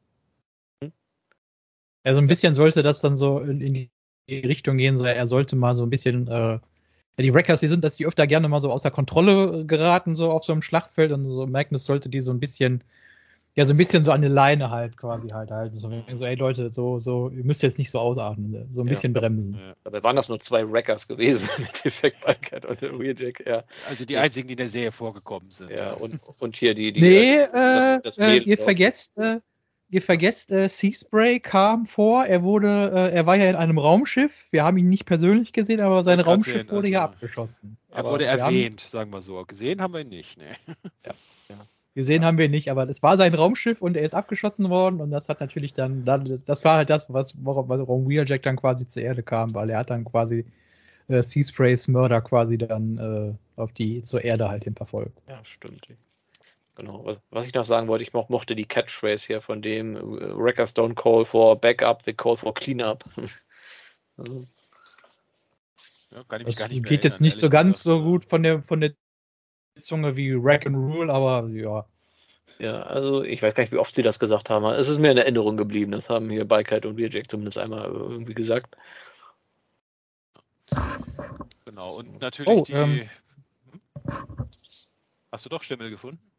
Hm? Also ein bisschen sollte das dann so in, in die Richtung gehen, so er sollte mal so ein bisschen, äh, ja, die Wreckers, die sind, dass die öfter gerne mal so außer Kontrolle geraten, so auf so einem Schlachtfeld und so Magnus sollte die so ein bisschen, ja, so ein bisschen so an der Leine halt quasi halt halten. So, so ey Leute, so, so, ihr müsst jetzt nicht so ausatmen, so ein Ja. bisschen bremsen. Ja. Dabei waren das nur zwei Wreckers gewesen mit Effekt Bulkhead und der Wheeljack, ja. Also die Ja. einzigen, die in der Serie vorgekommen sind. ja und, und hier die, die nee, äh, das- das äh, Mädel ihr vergesst, äh, ihr vergesst, äh, Seaspray kam vor, er wurde, äh, er war ja in einem Raumschiff, wir haben ihn nicht persönlich gesehen, aber sein Raumschiff sehen, wurde ja also- abgeschossen. Er Aber wurde wir haben- erwähnt, sagen wir so. Gesehen haben wir ihn nicht. Ne? Gesehen haben wir ihn nicht, aber es war sein Raumschiff und er ist abgeschossen worden und das hat natürlich dann, dann das, das war halt das, was, warum, warum Wheeljack dann quasi zur Erde kam, weil er hat dann quasi äh, Seasprays Mörder quasi dann äh, auf die zur Erde halt hin verfolgt. Ja, stimmt. Genau. Was, was ich noch sagen wollte, ich mo mochte die Catchphrase hier von dem äh, Wreckers don't call for backup, they call for cleanup. also, Ja, kann ich mich Das gar nicht mehr geht jetzt nicht so ganz gesagt. so gut von der von der Zunge wie Rack and Rule, aber ja. ja, also ich weiß gar nicht, wie oft sie das gesagt haben. Es ist mir in Erinnerung geblieben. Das haben hier Bikehead und Wheeljack zumindest einmal äh, irgendwie gesagt. Genau, und natürlich Oh, die. ähm, Hm? Hast du doch Stimmel gefunden?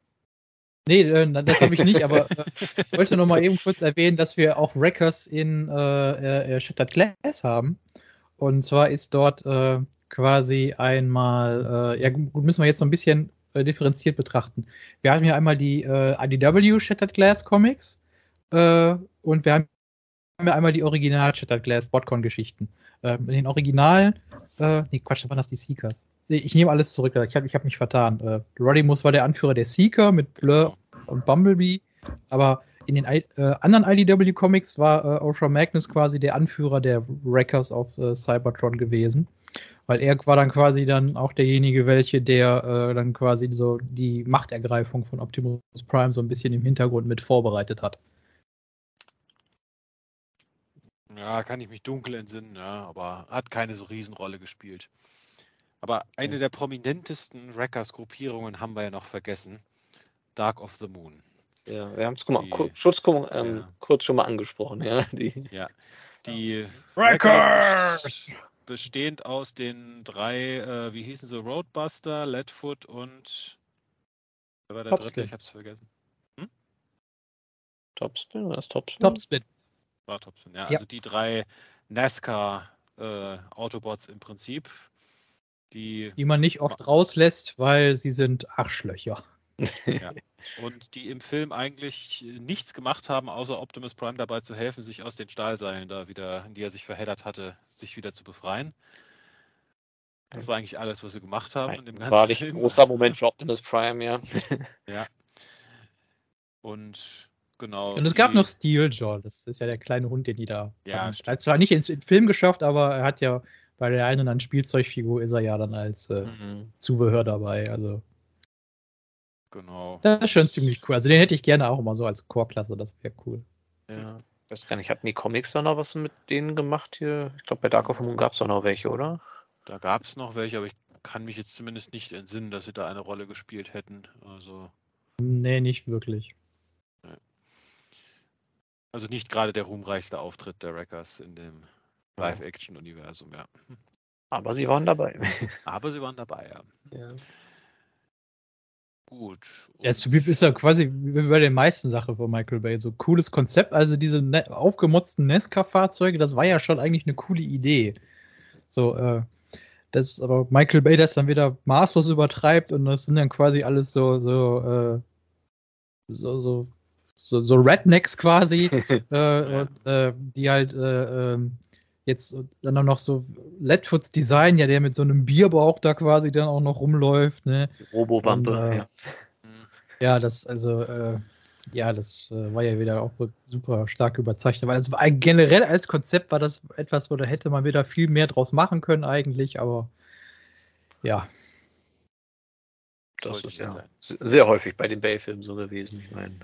Nee, äh, das habe ich nicht, aber äh, wollte noch mal eben kurz erwähnen, dass wir auch Wreckers in äh, äh, Shattered Glass haben. Und zwar ist dort äh, quasi einmal, äh, ja gut, müssen wir jetzt so ein bisschen äh, differenziert betrachten. Wir haben hier einmal die äh, IDW Shattered Glass Comics äh, und wir haben ja einmal die Original Shattered Glass Botcon Geschichten. Äh, in den Originalen, äh, nee Quatsch, da waren das die Seekers. Ich nehme alles zurück, ich habe ich hab mich vertan. Äh, Rodimus war der Anführer der Seeker mit Blur und Bumblebee, aber in den I äh, anderen IDW Comics war äh, Ultra Magnus quasi der Anführer der Wreckers auf äh, Cybertron gewesen, weil er war dann quasi dann auch derjenige, welche der äh, dann quasi so die Machtergreifung von Optimus Prime so ein bisschen im Hintergrund mit vorbereitet hat. Ja, kann ich mich dunkel entsinnen, ja, aber hat keine so Riesenrolle gespielt. Aber eine der prominentesten Wreckers-Gruppierungen haben wir ja noch vergessen. Dark of the Moon. Ja, wir haben es mal Die- kur Schutz, ähm, Ja. kurz schon mal angesprochen, ja. Die, Ja. Die Wreckers! best- bestehend aus den drei, äh, wie hießen sie, Roadbuster, Leadfoot und wer war der Topspin. dritte? Ich hab's vergessen. Topspin oder das Topspin? Topspin. War Topspin, ja. Ja. Also die drei NASCAR äh, Autobots im Prinzip, die, Die man nicht oft rauslässt, weil sie sind Arschlöcher. ja, und die im Film eigentlich nichts gemacht haben, außer Optimus Prime dabei zu helfen, sich aus den Stahlseilen da wieder, in die er sich verheddert hatte, sich wieder zu befreien. Das war eigentlich alles, was sie gemacht haben in dem ganzen War nicht Film. ein großer Moment für Optimus Prime, ja. Ja. Und genau. Und es gab noch Steeljaw, das ist ja der kleine Hund, den die da. Ja. Er hat zwar nicht ins, ins Film geschafft, aber er hat ja bei der einen oder anderen Spielzeugfigur ist er ja dann als äh, Mhm. Zubehör dabei. Also Genau. das ist schon ziemlich cool. Also den hätte ich gerne auch mal so als Chorklasse, das wäre cool. Ja. Ich weiß gar nicht, hatten die Comics da noch was mit denen gemacht hier? Ich glaube, bei Dark of the Moon gab es doch noch welche, oder? Da gab es noch welche, aber ich kann mich jetzt zumindest nicht entsinnen, dass sie da eine Rolle gespielt hätten. Also, Nee, nicht wirklich. also nicht gerade der ruhmreichste Auftritt der Wreckers in dem Live-Action-Universum, ja. Aber sie waren dabei. Aber sie waren dabei, ja. ja. Gut. Ja, es ist ja quasi wie bei den meisten Sachen von Michael Bay. So cooles Konzept, also diese ne aufgemotzten Nesca-Fahrzeuge, das war ja schon eigentlich eine coole Idee. So, äh, das ist aber Michael Bay das dann wieder maßlos übertreibt und das sind dann quasi alles so, so, äh, so, so, so, so Rednecks quasi, äh, und, äh, die halt äh, ähm, jetzt dann auch noch so Leadfoots Design, ja, der mit so einem Bierbauch da quasi dann auch noch rumläuft, ne? Robo-Wampe, Und, äh, ja. Ja, das, also, äh, ja, das äh, war ja wieder auch super stark überzeichnet, weil es war generell als Konzept war das etwas, wo da hätte man wieder viel mehr draus machen können eigentlich, aber ja, Das ist ja sein. sehr häufig bei den Bay-Filmen so gewesen. Ich meine,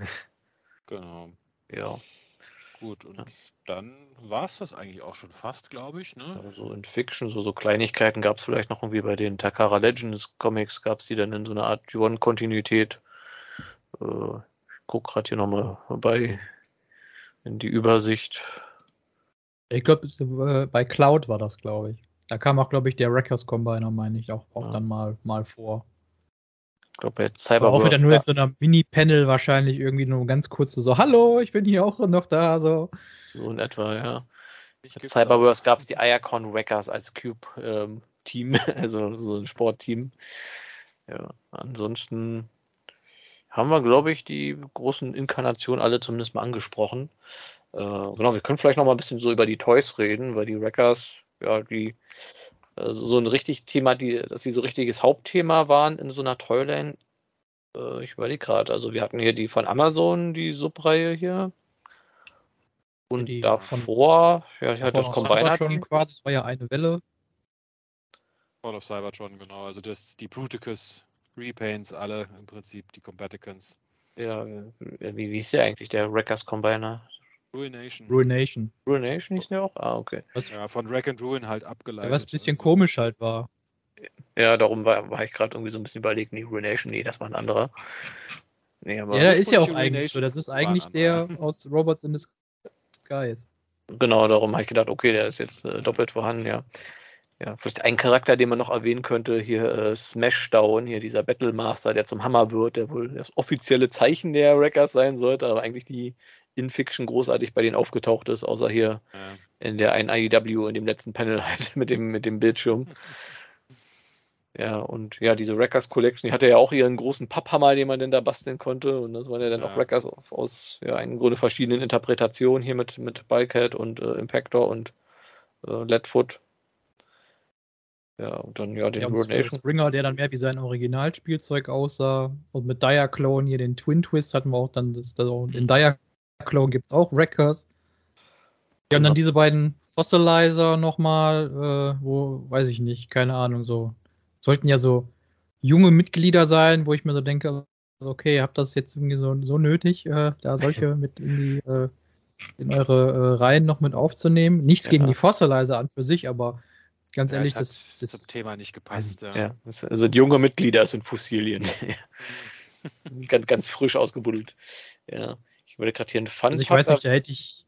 Genau. ja. Gut, und Ja. dann war es das eigentlich auch schon fast, glaube ich, ne? Also in Fiction, so, so Kleinigkeiten gab es vielleicht noch irgendwie bei den Takara Legends Comics, gab es die dann in so einer Art G1-Kontinuität. Äh, ich guck gerade hier nochmal bei in die Übersicht. ich glaube, äh, bei Cloud war das, glaube ich. Da kam auch, glaube ich, der Wreckers Combiner, meine ich, auch, auch Ja. dann mal, mal vor. Ich glaube, bei Aber auch wieder nur in so einer Mini-Panel wahrscheinlich irgendwie nur ganz kurz so, hallo, ich bin hier auch noch da, so. so in etwa, ja. Gibt's Cyberverse gab es die Iacon Wreckers als Cube-Team, also so ein Sportteam. Ja, ansonsten haben wir, glaube ich, die großen Inkarnationen alle zumindest mal angesprochen. Äh, genau, wir können vielleicht noch mal ein bisschen so über die Toys reden, weil die Wreckers, ja, die so so ein richtig Thema, die, dass sie so richtiges Hauptthema waren in so einer Toyline. Äh, ich überlege gerade, also wir hatten hier die von Amazon, die Subreihe hier. Und Die davor, ja, ja, das Von Combiner schon Team. quasi, das war ja eine Welle. Call of Cybertron, genau. Also das, die Bruticus Repaints, alle im Prinzip, die Combaticons. Ja, äh, wie, wie hieß der eigentlich, der Wreckers Combiner? Ruination. Ruination. Ruination hieß der auch? Ah, okay. Was, ja, von Wreck and Ruin halt abgeleitet. was ein bisschen also. komisch halt war. Ja, darum war, war ich gerade irgendwie so ein bisschen überlegt, nee, Ruination, nee, das war ein anderer. Nee, aber Ja, da ist ja auch ursprüngliche eigentlich so. Das ist Ruination eigentlich der aus Robots in the Skies. genau, darum habe ich gedacht, okay, der ist jetzt äh, doppelt vorhanden, ja. Ja, vielleicht ein Charakter, den man noch erwähnen könnte, hier äh, Smashdown, hier dieser Battlemaster, der zum Hammer wird, der wohl das offizielle Zeichen der Wreckers sein sollte, aber eigentlich die in Fiction großartig bei denen aufgetaucht ist, außer hier Ja. in der einen IDW in dem letzten Panel halt mit dem, mit dem Bildschirm. Ja, und ja, diese Wreckers Collection, die hatte ja auch ihren großen Papphammer, den man denn da basteln konnte. Und das waren ja dann Ja. auch Wreckers aus, ja, im Grunde verschiedenen Interpretationen hier mit, mit Bulkhead und äh, Impactor und äh, Leadfoot. Ja, und dann ja den haben Ruination. Springer, der dann mehr wie sein Originalspielzeug aussah. Und mit Diaclone hier den Twin Twist hatten wir auch dann. Das, das auch, in Diaclone gibt es auch Wreckers. Wir haben Genau. dann diese beiden Fossilizer nochmal, äh, wo, weiß ich nicht, keine Ahnung, so. Sollten ja so junge Mitglieder sein, wo ich mir so denke, okay, habt das jetzt irgendwie so, so nötig, äh, da solche mit in die, äh, in eure äh, Reihen noch mit aufzunehmen. Nichts Ja. gegen die Fossilizer an für sich, aber ganz Ja, ehrlich, hat das, das zum Thema nicht gepasst. Ja. Ja, das sind junge Mitglieder, sind Fossilien. ganz, ganz frisch ausgebuddelt. Ja. Ich würde gerade hier einen Fun Also ich weiß nicht, da hätte ich,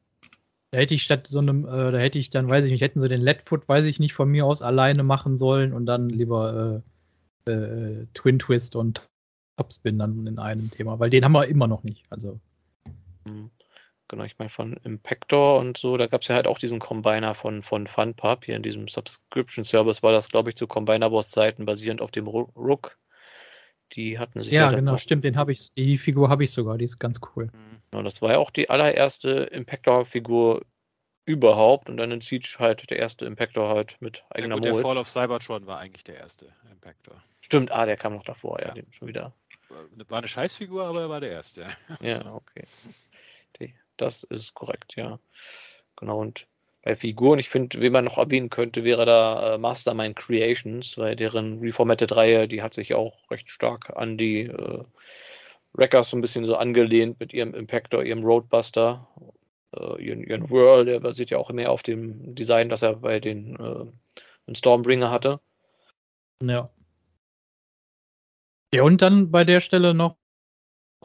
da hätte ich statt so einem, äh, da hätte ich dann, weiß ich nicht, hätten sie den Leadfoot, weiß ich nicht, von mir aus alleine machen sollen und dann lieber äh, äh, Twin Twist und Topspin dann in einem Thema, weil den haben wir immer noch nicht. Also Hm. genau, ich meine von Impactor und so, da gab es ja halt auch diesen Combiner von, von FunPub, hier in diesem Subscription Service war das, glaube ich, zu Combiner Boss Zeiten basierend auf dem Rook. Die hatten sich ja, ja genau, stimmt, den habe ich, die Figur habe ich sogar, die ist ganz cool. Mhm. Genau, das war ja auch die allererste Impactor-Figur überhaupt und dann in Siege halt der erste Impactor halt mit eigener ja, gut, Der Fall of Cybertron war eigentlich der erste Impactor. Stimmt, ah, der kam noch davor, ja, ja. Den schon wieder. War eine Scheißfigur, aber er war der erste. Ja, okay. Das ist korrekt, ja. Genau, und bei Figuren, ich finde, wen man noch erwähnen könnte, wäre da äh, Mastermind Creations, weil deren Reformatted-Reihe, die hat sich auch recht stark an die äh, Wreckers so ein bisschen so angelehnt mit ihrem Impactor, ihrem Roadbuster, äh, ihren, ihren Whirl, der basiert ja auch mehr auf dem Design, das er bei den, äh, Stormbringer hatte. Ja. Ja, und dann bei der Stelle noch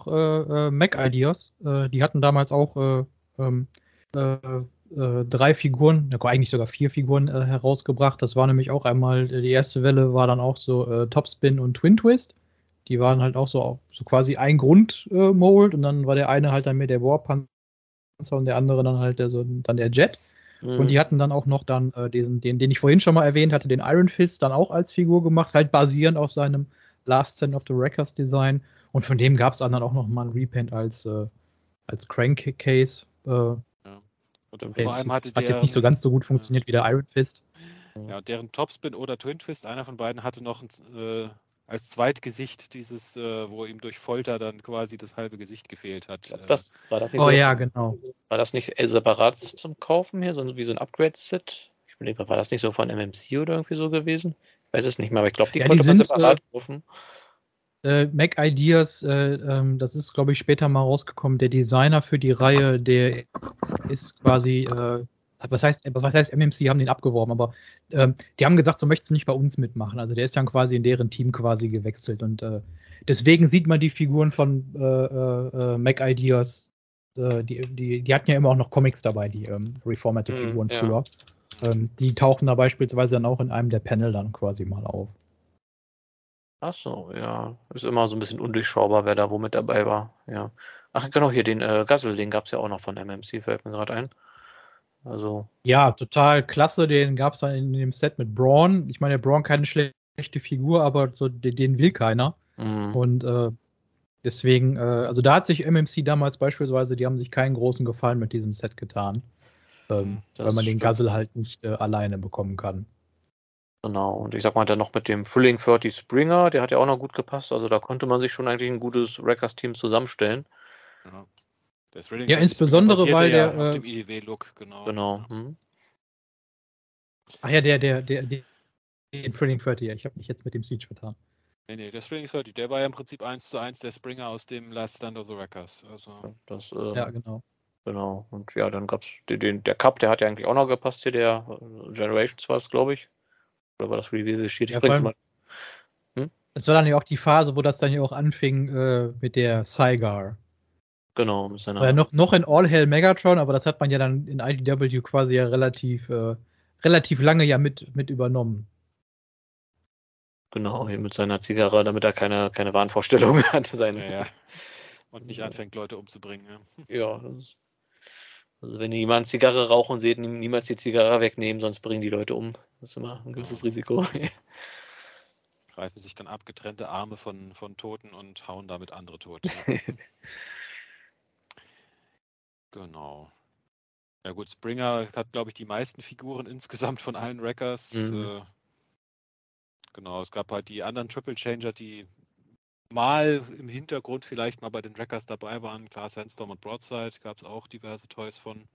äh, äh, Mac Ideas. Äh, die hatten damals auch äh, ähm, äh, äh, drei Figuren, eigentlich sogar vier Figuren herausgebracht. Das war nämlich auch einmal, die erste Welle war dann auch so Topspin und Twin Twist. Die waren halt auch so, so quasi ein Grundmold und dann war der eine halt dann mehr der Warpanzer und der andere dann halt der, so, dann der Jet. Mhm. Und die hatten dann auch noch dann äh, diesen, den, den ich vorhin schon mal erwähnt hatte, den Iron Fist dann auch als Figur gemacht, halt basierend auf seinem Last Stand of the Wreckers Design. Und von dem gab es dann auch noch mal ein Repaint als, äh, als Crankcase. Äh, ja. Und vor allem hatte hat der, jetzt nicht so ganz so gut funktioniert wie der Iron Fist. Ja, deren Topspin oder Twin Twist, einer von beiden hatte noch ein, äh, als Zweitgesicht dieses, äh, wo ihm durch Folter dann quasi das halbe Gesicht gefehlt hat. Glaub, das, war das nicht oh so, ja, genau. War das nicht separat zum Kaufen hier, so wie so ein Upgrade-Set? Ich überlege, war das nicht so von MMC oder irgendwie so gewesen? Ich weiß es nicht mehr, aber ich glaube, die ja, konnte die man separat äh, kaufen äh, Mac Ideas, äh, ähm, das ist, glaube ich, später mal rausgekommen. Der Designer für die Reihe, der ist quasi, äh, was heißt, was heißt MMC, haben den abgeworben, aber ähm, die haben gesagt, so möchtest du nicht bei uns mitmachen. Also der ist dann quasi in deren Team quasi gewechselt und äh, deswegen sieht man die Figuren von äh, äh, äh Mac Ideas, äh, die, die, die hatten ja immer auch noch Comics dabei, die ähm, Reformatted-Figuren mm, ja. früher. Ähm, die tauchen da beispielsweise dann auch in einem der Panel dann quasi mal auf. Ach so, ja. Ist immer so ein bisschen undurchschaubar, wer da wo mit dabei war. Ja. Ach, genau, hier den äh, Gassel, den gab es ja auch noch von MMC, fällt mir gerade ein. Also. Ja, total klasse. Den gab es dann in dem Set mit Braun. Ich meine, Braun keine schlechte Figur, aber so den, den will keiner. Mhm. Und äh, deswegen, äh, also da hat sich MMC damals beispielsweise, die haben sich keinen großen Gefallen mit diesem Set getan. Ähm, weil man den Gassel halt nicht äh, alleine bekommen kann. Genau, und ich sag mal, dann noch mit dem Thrilling 30 Springer, der hat ja auch noch gut gepasst. Also da konnte man sich schon eigentlich ein gutes Wreckers-Team zusammenstellen. Ja, ja insbesondere weil der. Ja auf dem IDW-Look, genau. Genau. Hm. Ach ja, der, der, der, der den Thrilling 30, ich habe mich jetzt mit dem Siege vertan. Nee, nee, der Thrilling 30, der war ja im Prinzip 1 zu 1 der Springer aus dem Last Stand of the Wreckers. Also. Das, ähm, ja, genau. Genau. Und ja, dann gab's den, den, der Cup, der hat ja eigentlich auch noch gepasst hier, der äh, Generations war es, glaube ich. Oder war das Reveal Sheet? Ich ja, mal. Hm? Es war dann ja auch die Phase, wo das dann ja auch anfing äh, mit der Cygar. Genau, mit seiner. War ja noch, noch in All Hell Megatron, aber das hat man ja dann in IDW quasi ja relativ, äh, relativ lange ja mit, mit übernommen. Genau, hier mit seiner Zigarre, damit er keine, keine Wahnvorstellungen hat. Seine. Ja, ja. Und nicht anfängt, Leute umzubringen. Ja, ja das ist also wenn ihr jemanden Zigarre rauchen seht, niemals die Zigarre wegnehmen, sonst bringen die Leute um. Das ist immer ein gewisses Risiko. Greifen sich dann abgetrennte Arme von, von Toten und hauen damit andere Tote. genau. Ja gut, Springer hat, glaube ich, die meisten Figuren insgesamt von allen Wreckers. Mhm. Äh, genau, es gab halt die anderen Triple Changer, die mal im Hintergrund vielleicht mal bei den Wreckers dabei waren. Klar, Sandstorm und Broadside gab es auch diverse Toys von.